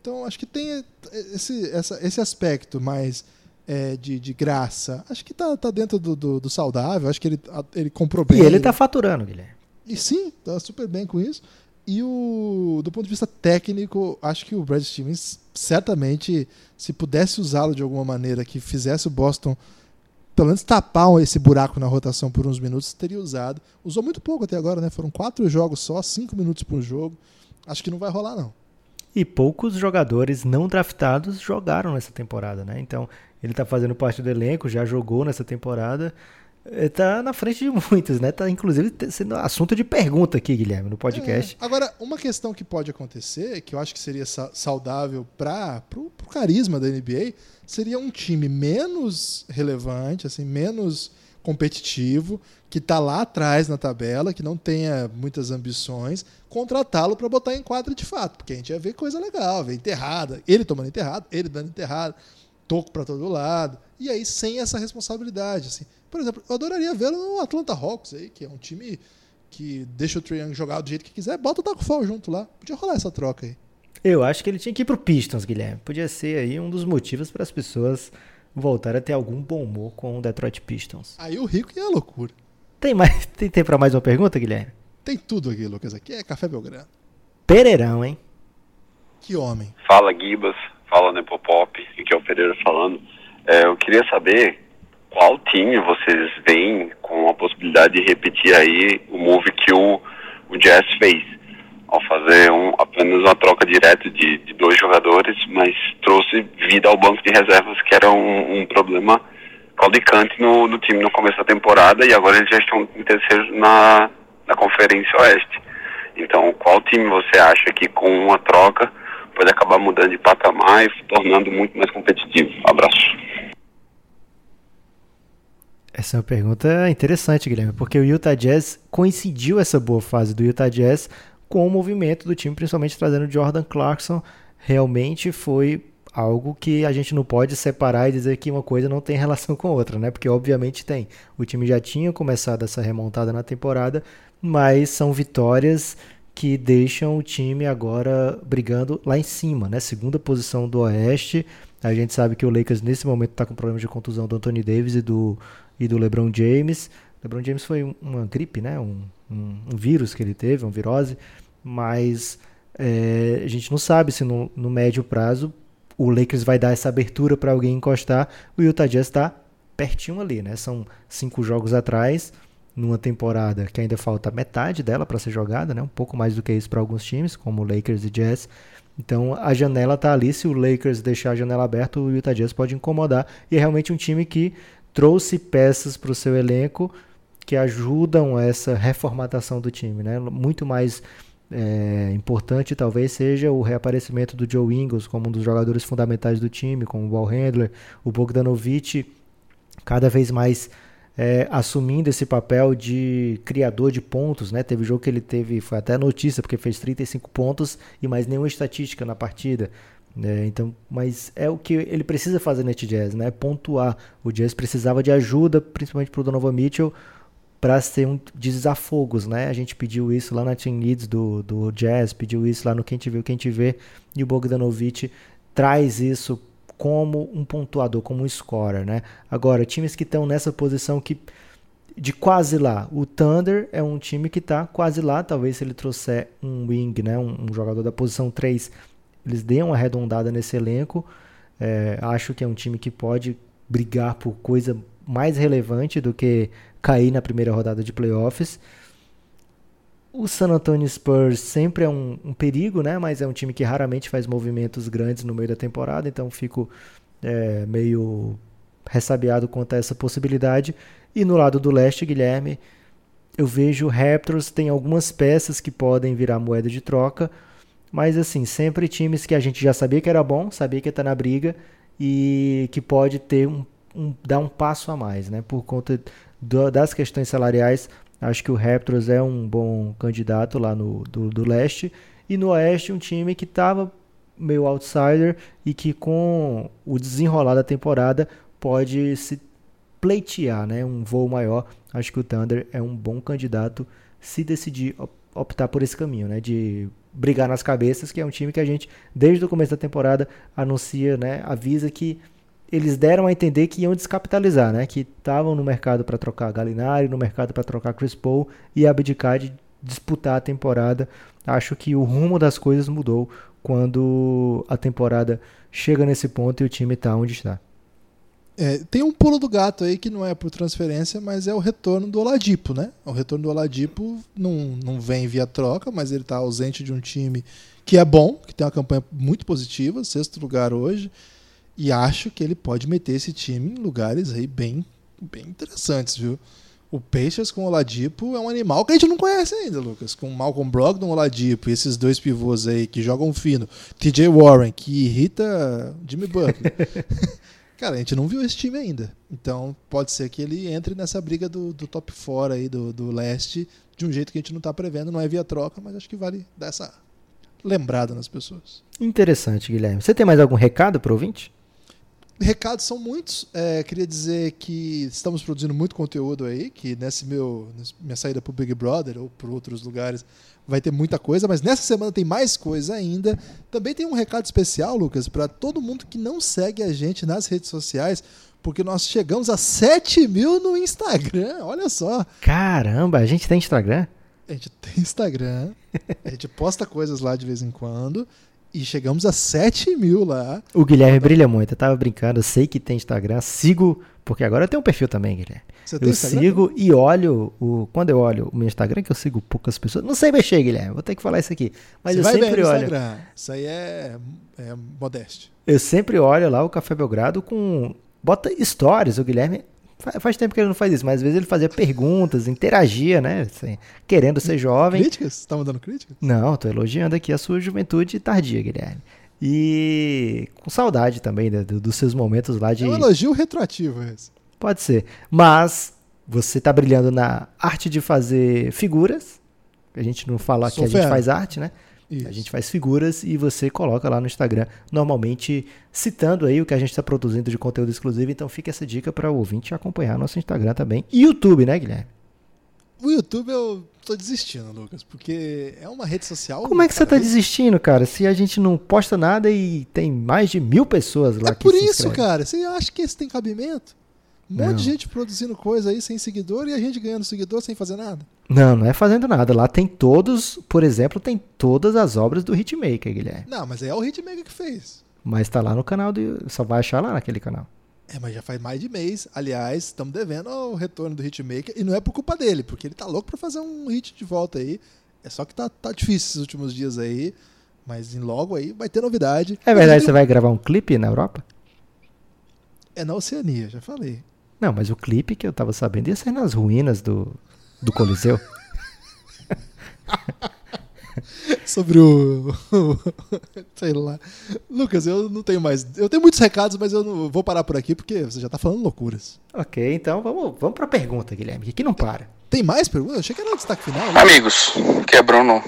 Então acho que tem esse, essa, esse aspecto mais é, de, de graça. Acho que tá, tá dentro do, do, do saudável, acho que ele, ele comprou bem. E ele tá faturando, Guilherme. E sim, tá super bem com isso. E o, do ponto de vista técnico, acho que o Brad Stevens certamente, se pudesse usá-lo de alguma maneira que fizesse o Boston pelo menos tapar esse buraco na rotação por uns minutos, teria usado. Usou muito pouco até agora, né? Foram quatro jogos só, cinco minutos por jogo. Acho que não vai rolar, não. E poucos jogadores não draftados jogaram nessa temporada, né? Então, ele está fazendo parte do elenco, já jogou nessa temporada. Está na frente de muitos, né? Tá inclusive sendo assunto de pergunta aqui, Guilherme, no podcast. É. Agora, uma questão que pode acontecer, que eu acho que seria saudável para o carisma da NBA, seria um time menos relevante, assim, menos competitivo, que está lá atrás na tabela, que não tenha muitas ambições, contratá-lo para botar em quadra de fato, porque a gente ia ver coisa legal, ver enterrada, ele tomando enterrada, ele dando enterrada, toco para todo lado, e aí sem essa responsabilidade, assim. Por exemplo, eu adoraria vê-lo no Atlanta Hawks aí, que é um time que deixa o Trae Young jogar do jeito que quiser, bota o Taco Fall junto lá. Podia rolar essa troca aí. Eu acho que ele tinha que ir pro Pistons, Guilherme. Podia ser aí um dos motivos para as pessoas voltarem a ter algum bom humor com o Detroit Pistons. Aí o rico ia loucura. Tem mais, tem tempo para mais uma pergunta, Guilherme? Tem tudo aqui, Lucas. Aqui é Café Belgrano. Pereirão, hein? Que homem. Fala, Gibas. Fala, Nepopop. Aqui é o Pereira falando. É, eu queria saber qual time vocês veem com a possibilidade de repetir aí o move que o, o Jazz fez ao fazer um, apenas uma troca direta de, de, dois jogadores, mas trouxe vida ao banco de reservas, que era um, um problema caudicante no, no, time no começo da temporada, e agora eles já estão em terceiro na, na Conferência Oeste. Então, qual time você acha que com uma troca pode acabar mudando de patamar e tornando muito mais competitivo? Abraço. Essa é uma pergunta interessante, Guilherme, porque o Utah Jazz coincidiu essa boa fase do Utah Jazz com o movimento do time, principalmente trazendo Jordan Clarkson. Realmente foi algo que a gente não pode separar e dizer que uma coisa não tem relação com outra, né? Porque obviamente tem. O time já tinha começado essa remontada na temporada, mas são vitórias que deixam o time agora brigando lá em cima, né? Segunda posição do Oeste. A gente sabe que o Lakers nesse momento está com problemas de contusão do Anthony Davis e do e do LeBron James. LeBron James foi uma gripe, né? Um, um, um vírus que ele teve, uma virose, mas é, a gente não sabe se no, no, médio prazo o Lakers vai dar essa abertura para alguém encostar. O Utah Jazz está pertinho ali, né? São cinco jogos atrás, numa temporada que ainda falta metade dela para ser jogada, né? Um pouco mais do que isso para alguns times, como Lakers e Jazz. Então a janela está ali. Se o Lakers deixar a janela aberta, o Utah Jazz pode incomodar. E é realmente um time que trouxe peças para o seu elenco que ajudam essa reformatação do time. Né? Muito mais é, importante talvez seja o reaparecimento do Joe Ingles como um dos jogadores fundamentais do time, como o ball handler, o Bogdanovic cada vez mais é, assumindo esse papel de criador de pontos, né? Teve jogo que ele teve, foi até notícia, porque fez 35 pontos e mais nenhuma estatística na partida. É, então, mas é o que ele precisa fazer nesse Jazz, né? Pontuar. O Jazz precisava de ajuda, principalmente para o Donovan Mitchell, para ser um desafogos, né? A gente pediu isso lá na Team Leads do, do Jazz, pediu isso lá no Quem Te Viu, Quem Te Vê, e o Bogdanovich traz isso como um pontuador, como um scorer, né? Agora, times que estão nessa posição que de quase lá. O Thunder é um time que está quase lá, talvez se ele trouxer um wing, né, um, um jogador da posição 3 eles deem uma arredondada nesse elenco. É, acho que é um time que pode brigar por coisa mais relevante do que cair na primeira rodada de playoffs. O San Antonio Spurs sempre é um, um, perigo, né? Mas é um time que raramente faz movimentos grandes no meio da temporada, então fico é, meio ressabiado quanto a essa possibilidade. E no lado do leste, Guilherme, eu vejo o Raptors tem algumas peças que podem virar moeda de troca, mas assim, sempre times que a gente já sabia que era bom, sabia que estar na briga e que pode ter um, um dar um passo a mais, né? Por conta do, das questões salariais, acho que o Raptors é um bom candidato lá no do, do leste e no oeste um time que estava meio outsider e que com o desenrolar da temporada pode se pleitear, né? Um voo maior. Acho que o Thunder é um bom candidato se decidir optar por esse caminho, né? De brigar nas cabeças, que é um time que a gente, desde o começo da temporada, anuncia, né, avisa que eles deram a entender que iam descapitalizar, né, que estavam no mercado para trocar Galinari, no mercado para trocar Chris Paul e abdicar de disputar a temporada. Acho que o rumo das coisas mudou quando a temporada chega nesse ponto e o time está onde está. É, tem um pulo do gato aí que não é por transferência, mas é o retorno do Oladipo, né? O retorno do Oladipo não, não vem via troca, mas ele está ausente de um time que é bom, que tem uma campanha muito positiva, sexto lugar hoje, e acho que ele pode meter esse time em lugares aí bem, bem interessantes, viu? O Peixes com o Oladipo é um animal que a gente não conhece ainda, Lucas. Com o Malcolm Brogdon, o Oladipo e esses dois pivôs aí que jogam fino. TJ Warren, que irrita Jimmy Butler. Cara, a gente não viu esse time ainda. Então pode ser que ele entre nessa briga do, do top 4 aí do, do leste de um jeito que a gente não está prevendo. Não é via troca, mas acho que vale dar essa lembrada nas pessoas. Interessante, Guilherme. Você tem mais algum recado para o ouvinte? Recados são muitos. É, queria dizer que estamos produzindo muito conteúdo aí, que nesse meu minha saída para o Big Brother ou para outros lugares vai ter muita coisa, mas nessa semana tem mais coisa ainda. Também tem um recado especial, Lucas, para todo mundo que não segue a gente nas redes sociais, porque nós chegamos a 7 mil no Instagram, olha só. Caramba, a gente tem Instagram? A gente tem Instagram, a gente posta coisas lá de vez em quando. E chegamos a 7 mil lá. O Guilherme brilha muito. Eu tava brincando, eu sei que tem Instagram, sigo, porque agora eu tenho um perfil também, Guilherme. Você eu sigo e olho o. Quando eu olho o meu Instagram, que eu sigo poucas pessoas. Não sei mexer, Guilherme. Vou ter que falar isso aqui. Mas Você eu sempre olho. Instagram. Isso aí é, é modesto. Eu sempre olho lá o Café Belgrado com. Bota stories. O Guilherme Faz tempo que ele não faz isso, mas às vezes ele fazia perguntas, interagia, né? Assim, querendo ser jovem. Críticas? Você tá mandando críticas? Não, tô elogiando aqui a sua juventude tardia, Guilherme. E com saudade também né, dos seus momentos lá de. É um elogio retroativo esse. Pode ser. Mas você tá brilhando na arte de fazer figuras. A gente não fala Sou que fera. a gente faz arte, né? Isso. A gente faz figuras e você coloca lá no Instagram, normalmente citando aí o que a gente está produzindo de conteúdo exclusivo. Então fica essa dica para o ouvinte acompanhar nosso Instagram também. E YouTube, né, Guilherme? O YouTube eu tô desistindo, Lucas, porque é uma rede social. Como é que você tá desistindo, cara? Se a gente não posta nada e tem mais de mil pessoas lá. É por isso, cara. Você acha que esse tem cabimento? Um não. monte de gente produzindo coisa aí sem seguidor e a gente ganhando seguidor sem fazer nada. Não, não é fazendo nada. Lá tem todos, por exemplo, tem todas as obras do Hitmaker, Guilherme. Não, mas é o Hitmaker que fez. Mas tá lá no canal do. Só vai achar lá naquele canal. É, mas já faz mais de mês. Aliás, estamos devendo o retorno do Hitmaker. E não é por culpa dele, porque ele tá louco pra fazer um hit de volta aí. É só que tá, tá difícil esses últimos dias aí. Mas em logo aí vai ter novidade. É verdade, você vai gravar um clipe na Europa? É na Oceania, já falei. Não, mas o clipe que eu tava sabendo ia ser nas ruínas do, do Coliseu. Sobre o, Sei lá. Lucas, eu não tenho mais. Eu tenho muitos recados, mas eu não vou parar por aqui porque você já tá falando loucuras. Ok, então vamos, vamos pra pergunta, Guilherme, que aqui não para. Tem mais perguntas? Eu achei que era o destaque final. Né? Amigos, que é Bruno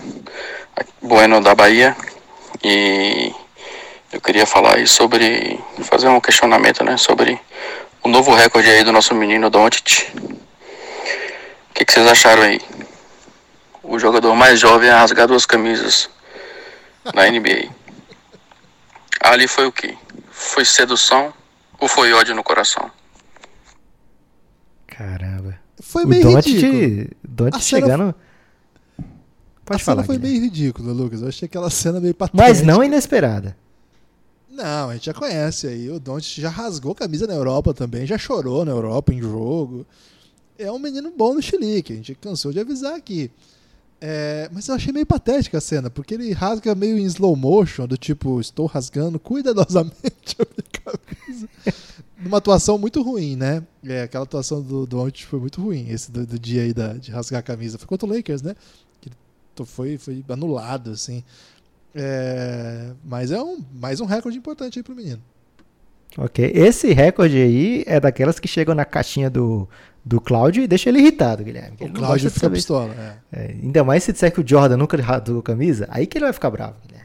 Bueno da Bahia. E eu queria falar aí sobre. fazer um questionamento, né? Sobre o novo recorde aí do nosso menino Doncic. O que, que, vocês acharam aí? O jogador mais jovem a rasgar duas camisas na NBA. Ali foi o que? Foi sedução ou foi ódio no coração? Caramba. Foi meio o Doncic, ridículo. Doncic chegando... Pode a falar, cena foi meio ridícula, Lucas. Eu achei aquela cena meio patética. Mas não inesperada. Não, a gente já conhece aí. O Doncic já rasgou camisa na Europa também, já chorou na Europa em jogo. É um menino bom no Chilique, a gente cansou de avisar aqui. É, mas eu achei meio patética a cena, porque ele rasga meio em slow motion, do tipo, estou rasgando cuidadosamente a minha camisa. Numa atuação muito ruim, né? É, aquela atuação do, do ontem foi muito ruim, esse do, do dia aí da, de rasgar a camisa. Foi contra o Lakers, né? Que foi, foi anulado, assim. É, mas é um, mais um recorde importante aí pro menino. Ok. Esse recorde aí é daquelas que chegam na caixinha do, do Cláudio e deixa ele irritado, Guilherme. O Cláudio fica pistola, é. é. Ainda mais se disser que o Jordan nunca rasgou camisa, aí que ele vai ficar bravo, Guilherme.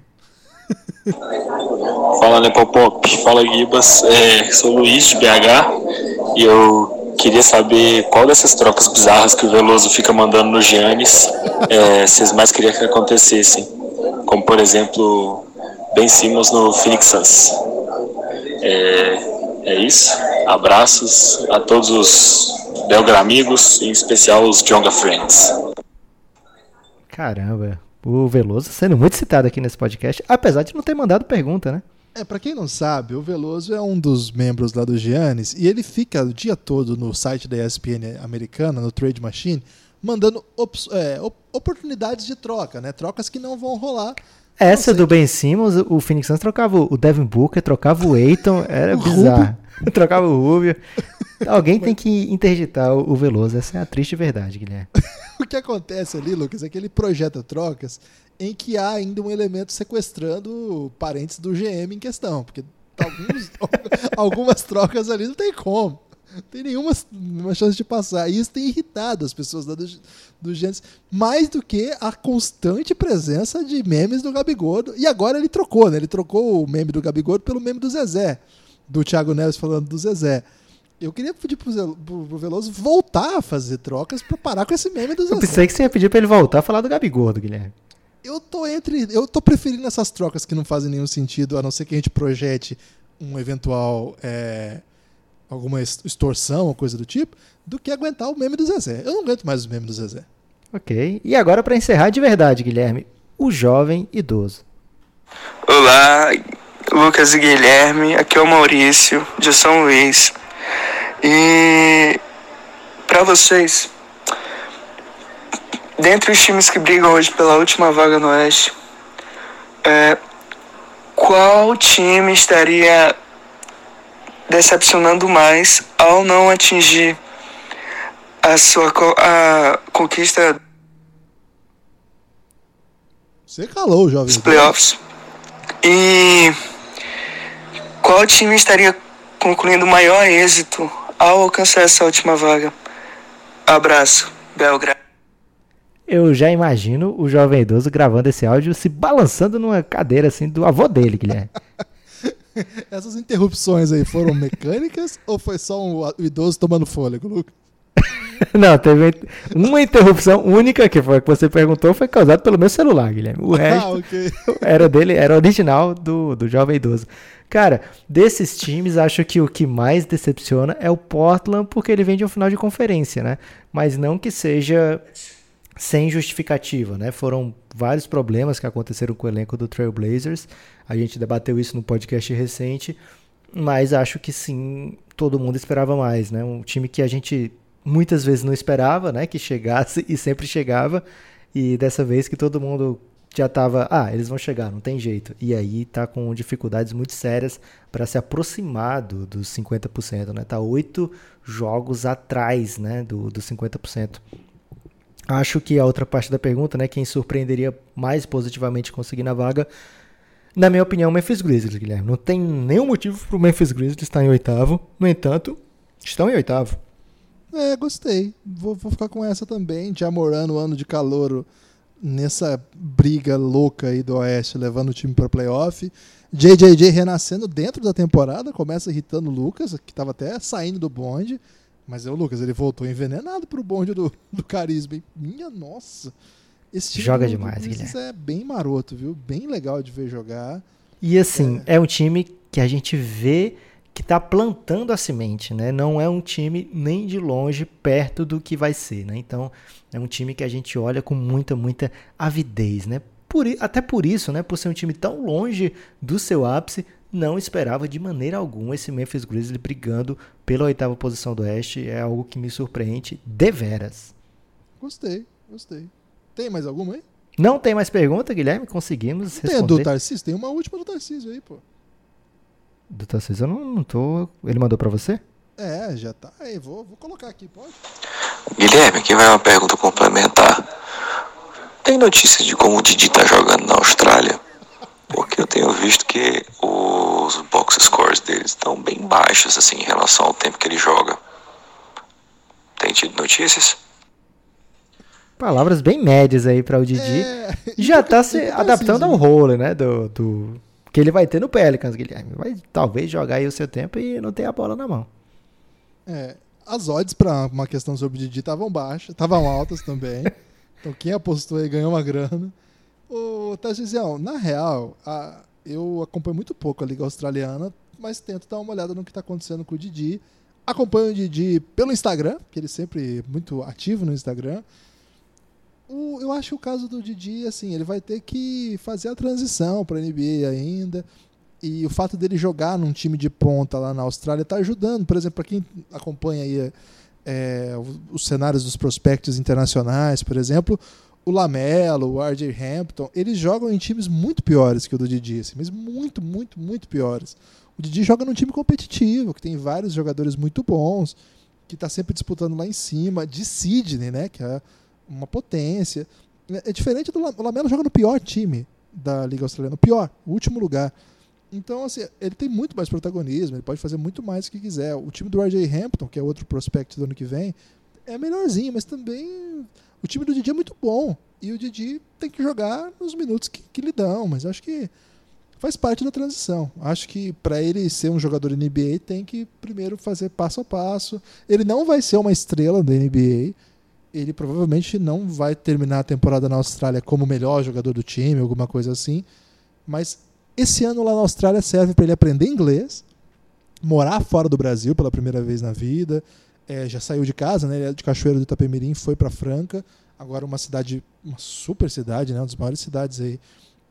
Fala Nepopop, fala Gibas, é, sou o Luiz de BH e eu queria saber qual dessas trocas bizarras que o Veloso fica mandando no Giannis é, vocês mais queriam que acontecessem, como por exemplo Ben Simmons no Phoenix Suns. É, é isso, abraços a todos os Belgra amigos, em especial os Jonga Friends. Caramba, o Veloso sendo muito citado aqui nesse podcast, apesar de não ter mandado pergunta, né? É, pra quem não sabe, o Veloso é um dos membros lá do Giannis e ele fica o dia todo no site da ESPN americana, no Trade Machine, mandando é, op oportunidades de troca, né? Trocas que não vão rolar. Essa do Ben Simmons, o Phoenix Suns trocava o Devin Booker, trocava o Aiton, era o bizarro. trocava o Rubio. Alguém tem que interditar o Veloso, essa é a triste verdade, Guilherme. o que acontece ali, Lucas, é que ele projeta trocas em que há ainda um elemento sequestrando parentes do GM em questão, porque alguns, algumas trocas ali não tem como. Não tem nenhuma uma chance de passar. E isso tem irritado as pessoas do, do Gênesis, mais do que a constante presença de memes do Gabigol. E agora ele trocou, né? Ele trocou o meme do Gabigol pelo meme do Zezé, do Thiago Neves falando do Zezé. Eu queria pedir pro, pro Veloso voltar a fazer trocas pra parar com esse meme do Zezé. Eu pensei que você ia pedir pra ele voltar a falar do Gabigol, do Guilherme. Eu tô entre. Eu tô preferindo essas trocas que não fazem nenhum sentido, a não ser que a gente projete um eventual. É, alguma extorsão ou coisa do tipo, do que aguentar o meme do Zezé. Eu não aguento mais o meme do Zezé. Ok. E agora, para encerrar de verdade, Guilherme, o jovem idoso. Olá, Lucas e Guilherme. Aqui é o Maurício, de São Luís. E para vocês, dentre os times que brigam hoje pela última vaga no Oeste, é, qual time estaria decepcionando mais ao não atingir a sua a conquista Você calou, jovem. Dos playoffs. E qual time estaria concluindo maior êxito ao alcançar essa última vaga? Abraço, Belgrado. Eu já imagino o jovem idoso gravando esse áudio se balançando numa cadeira assim do avô dele, Guilherme. Essas interrupções aí foram mecânicas ou foi só um, o idoso tomando fôlego, Lucas? Não, teve uma interrupção única que foi que você perguntou foi causada pelo meu celular, Guilherme. O ah, resto ah, okay. era dele, era original do, do jovem idoso. Cara, desses times, acho que o que mais decepciona é o Portland, porque ele vem de um final de conferência, né? Mas não que seja sem justificativa, né? Foram vários problemas que aconteceram com o elenco do Trailblazers. A gente debateu isso no podcast recente, mas acho que sim, todo mundo esperava mais, né? Um time que a gente muitas vezes não esperava, né, que chegasse e sempre chegava, e dessa vez que todo mundo já estava, ah, eles vão chegar, não tem jeito. E aí tá com dificuldades muito sérias para se aproximar do, dos 50%, né? Tá oito jogos atrás, né, do, dos 50%. Acho que a outra parte da pergunta, né, quem surpreenderia mais positivamente conseguindo a vaga, na minha opinião, o Memphis Grizzlies, Guilherme. Não tem nenhum motivo para o Memphis Grizzlies estar em oitavo. No entanto, estão em oitavo. É, gostei. Vou, vou ficar com essa também. De amorando o ano de calor nessa briga louca aí do Oeste, levando o time para playoff. JJJ renascendo dentro da temporada, começa irritando o Lucas, que estava até saindo do bonde. Mas é o Lucas, ele voltou envenenado pro bonde do, do carisma. Minha nossa. Esse time Joga demais, Guilherme. é bem maroto, viu? Bem legal de ver jogar. E assim, é, é um time que a gente vê que está plantando a semente, né? Não é um time nem de longe perto do que vai ser, né? Então, é um time que a gente olha com muita, muita avidez, né? Por, até por isso, né? Por ser um time tão longe do seu ápice, não esperava de maneira alguma esse Memphis Grizzlies brigando pela oitava posição do Oeste. É algo que me surpreende deveras. Gostei, gostei. Tem mais alguma aí? Não tem mais pergunta, Guilherme? Conseguimos Tem a responder. do Tarcísio? Tem uma última do Tarcísio aí, pô. Do Tarcísio, eu não, não tô... Ele mandou pra você? É, já tá. Aí, vou, vou colocar aqui, pode? Guilherme, aqui vai uma pergunta complementar. Tem notícia de como o Didi tá jogando na Austrália? Porque eu tenho visto que os box scores deles estão bem baixos, assim, em relação ao tempo que ele joga. Tem tido notícias? Palavras bem médias aí para o Didi. É, Já tá se adaptando ao role, né? Do, do que ele vai ter no Pelicans, Guilherme. Vai talvez jogar aí o seu tempo e não ter a bola na mão. É, as odds pra uma questão sobre o Didi estavam baixas, estavam altas também. Então quem apostou aí ganhou uma grana. Ô, Tarcísio, na real, a- eu acompanho muito pouco a Liga Australiana, mas tento dar uma olhada no que está acontecendo com o Didi. Acompanho o Didi pelo Instagram, que ele é sempre muito ativo no Instagram. O- eu acho que o caso do Didi, assim, ele vai ter que fazer a transição para a NBA ainda. E o fato dele jogar num time de ponta lá na Austrália está ajudando. Por exemplo, para quem acompanha aí é, os cenários dos prospectos internacionais, por exemplo, o Lamelo, o RJ Hampton, eles jogam em times muito piores que o do Didi, assim, mas muito, muito, muito piores. O Didi joga num time competitivo, que tem vários jogadores muito bons, que está sempre disputando lá em cima, de Sydney, né, que é uma potência. É diferente do Lam- o Lamelo joga no pior time da Liga Australiana, o pior, o último lugar. Então, assim, ele tem muito mais protagonismo, ele pode fazer muito mais o que quiser. O time do RJ Hampton, que é outro prospect do ano que vem, é melhorzinho, mas também o time do Didi é muito bom. E o Didi tem que jogar nos minutos que, que lhe dão, mas acho que faz parte da transição. Acho que para ele ser um jogador NBA tem que primeiro fazer passo a passo. Ele não vai ser uma estrela da NBA. Ele provavelmente não vai terminar a temporada na Austrália como o melhor jogador do time, alguma coisa assim. Mas esse ano lá na Austrália serve para ele aprender inglês, morar fora do Brasil pela primeira vez na vida. É, já saiu de casa, né? Ele é de Cachoeiro do Itapemirim, foi para Franca. Agora uma cidade, uma super cidade, né? Uma das maiores cidades aí,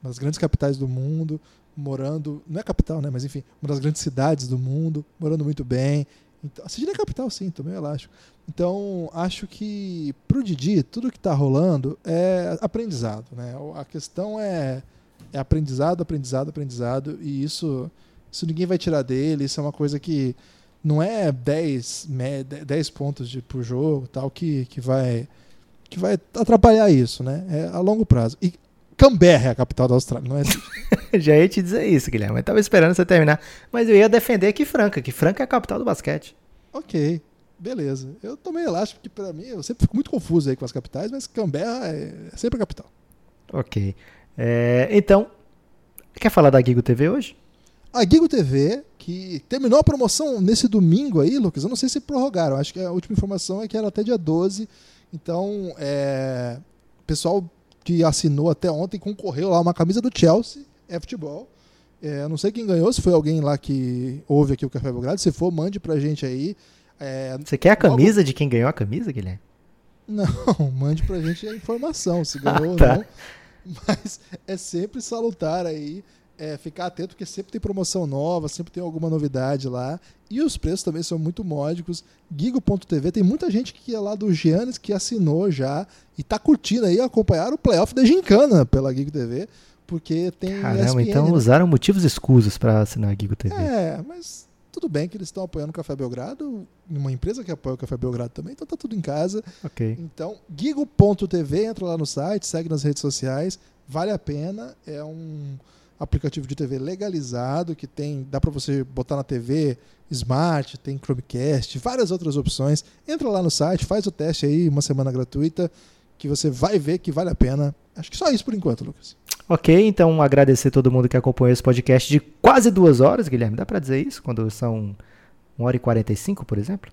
uma das grandes capitais do mundo, morando, não é capital, né? Mas enfim, uma das grandes cidades do mundo, morando muito bem. Então, a é capital, sim, também eu acho. Então, acho que pro Didi, tudo que tá rolando é aprendizado, né? A questão é, é aprendizado, aprendizado, aprendizado, e isso, isso ninguém vai tirar dele, isso é uma coisa que não é 10, me- 10 pontos de, por jogo tal que, que vai que vai atrapalhar isso, né? É a longo prazo. E Canberra é a capital da Austrália, não é? Já ia te dizer isso, Guilherme. Eu tava esperando você terminar. Mas eu ia defender que Franca, que Franca é a capital do basquete. ok, beleza. Eu também acho que para mim eu sempre fico muito confuso aí com as capitais, mas Canberra é sempre a capital. Ok. É, então, quer falar da Gigo TV hoje? A Gigo TV, que terminou a promoção nesse domingo aí, Lucas, eu não sei se prorrogaram, acho que a última informação é que era até dia 12. Então, é, o pessoal que assinou até ontem concorreu lá uma camisa do Chelsea, é futebol. É, eu não sei quem ganhou, se foi alguém lá que ouve aqui o Café Belgrado. Se for, mande pra gente aí. É, Você quer a camisa de quem ganhou a camisa, Guilherme? Não, mande pra gente a informação, se ganhou Ah, tá. ou não. Mas é sempre salutar aí, é, ficar atento, porque sempre tem promoção nova, sempre tem alguma novidade lá. E os preços também são muito módicos. Gigo.tv, tem muita gente que é lá do Giannis que assinou já e tá curtindo aí acompanhar o playoff da Gincana pela Gigo TV, porque tem Caramba, ESPN, então né? usaram motivos escusos pra assinar a Gigo TV. É, mas tudo bem que eles estão apoiando o Café Belgrado, uma empresa que apoia o Café Belgrado também, então tá tudo em casa. Ok. Então, gigo.tv, entra lá no site, segue nas redes sociais, vale a pena, é um aplicativo de TV legalizado que tem, dá para você botar na TV Smart, tem Chromecast, várias outras opções. Entra lá no site, faz o teste aí, uma semana gratuita, que você vai ver que vale a pena. Acho que só isso por enquanto, Lucas. Ok, então agradecer todo mundo que acompanhou esse podcast de quase duas horas, Guilherme. Dá pra dizer isso? Quando são 1 hora e 45, por exemplo?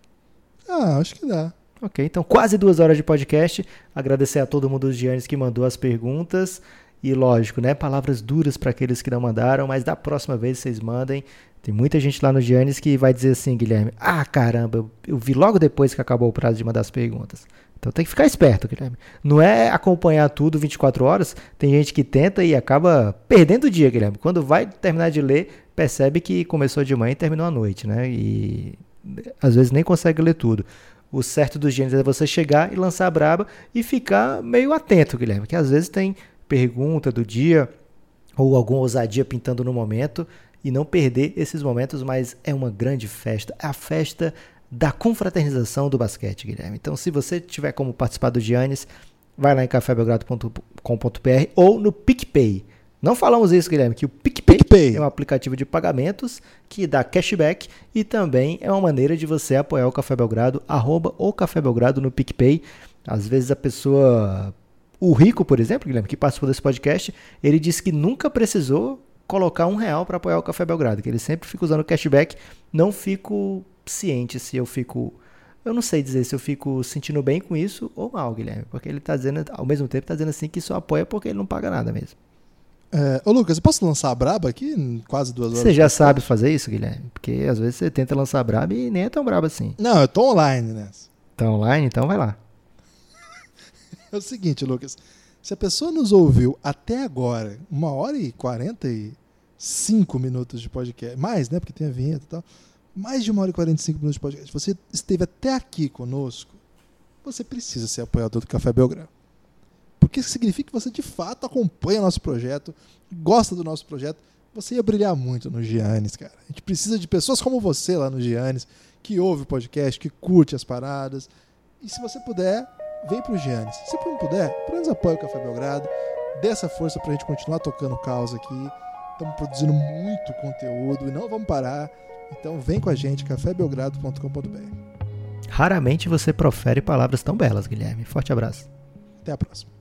Ah, acho que dá. Ok, então quase duas horas de podcast. Agradecer a todo mundo dos Giannis que mandou as perguntas. E lógico, né? Palavras duras para aqueles que não mandaram, mas da próxima vez vocês mandem. Tem muita gente lá no Giannis que vai dizer assim, Guilherme: Ah, caramba, eu, vi logo depois que acabou o prazo de mandar as perguntas. Então tem que ficar esperto, Guilherme. Não é acompanhar tudo 24 horas. Tem gente que tenta e acaba perdendo o dia, Guilherme. Quando vai terminar de ler, percebe que começou de manhã e terminou à noite, né? E às vezes nem consegue ler tudo. O certo dos gênios é você chegar e lançar a braba e ficar meio atento, Guilherme, que às vezes tem pergunta do dia ou alguma ousadia pintando no momento e não perder esses momentos, mas é uma grande festa, é a festa da confraternização do basquete, Guilherme. Então, se você tiver como participar do Giannis, vai lá em cafébelgrado.com.br ou no PicPay. Não falamos isso, Guilherme, que o PicPay, PicPay, é um aplicativo de pagamentos que dá cashback e também é uma maneira de você apoiar o Café Belgrado, arroba o Café Belgrado no PicPay. Às vezes a pessoa... O Rico, por exemplo, Guilherme, que participou desse podcast, ele disse que nunca precisou colocar um real para apoiar o Café Belgrado, que ele sempre fica usando cashback. Não fico ciente se eu fico. Eu não sei dizer se eu fico sentindo bem com isso ou mal, Guilherme. Porque ele está dizendo, ao mesmo tempo, está dizendo assim que só apoia porque ele não paga nada mesmo. É, ô Lucas, eu posso lançar a braba aqui quase duas horas? Você já sabe fazer isso, Guilherme? Porque às vezes você tenta lançar a braba e nem é tão braba assim. Não, eu tô online nessa. Tá online? Então vai lá. É o seguinte, Lucas. Se a pessoa nos ouviu até agora, uma hora e quarenta e cinco minutos de podcast, mais, né? Porque tem a vinheta e tal mais de uma hora e 45 minutos de podcast, você esteve até aqui conosco, você precisa ser apoiador do Café Belgrado. Porque isso significa que você de fato acompanha nosso projeto, gosta do nosso projeto. Você ia brilhar muito no Giannis, cara. A gente precisa de pessoas como você lá no Giannis, que ouve o podcast, que curte as paradas. E se você puder, vem pro Giannis. Se não puder, pelo menos apoia o Café Belgrado. Dê essa força pra gente continuar tocando caos aqui. Estamos produzindo muito conteúdo e não vamos parar. Então vem com a gente, cafébelgrado.com.br. Raramente você profere palavras tão belas, Guilherme. Forte abraço. Até a próxima.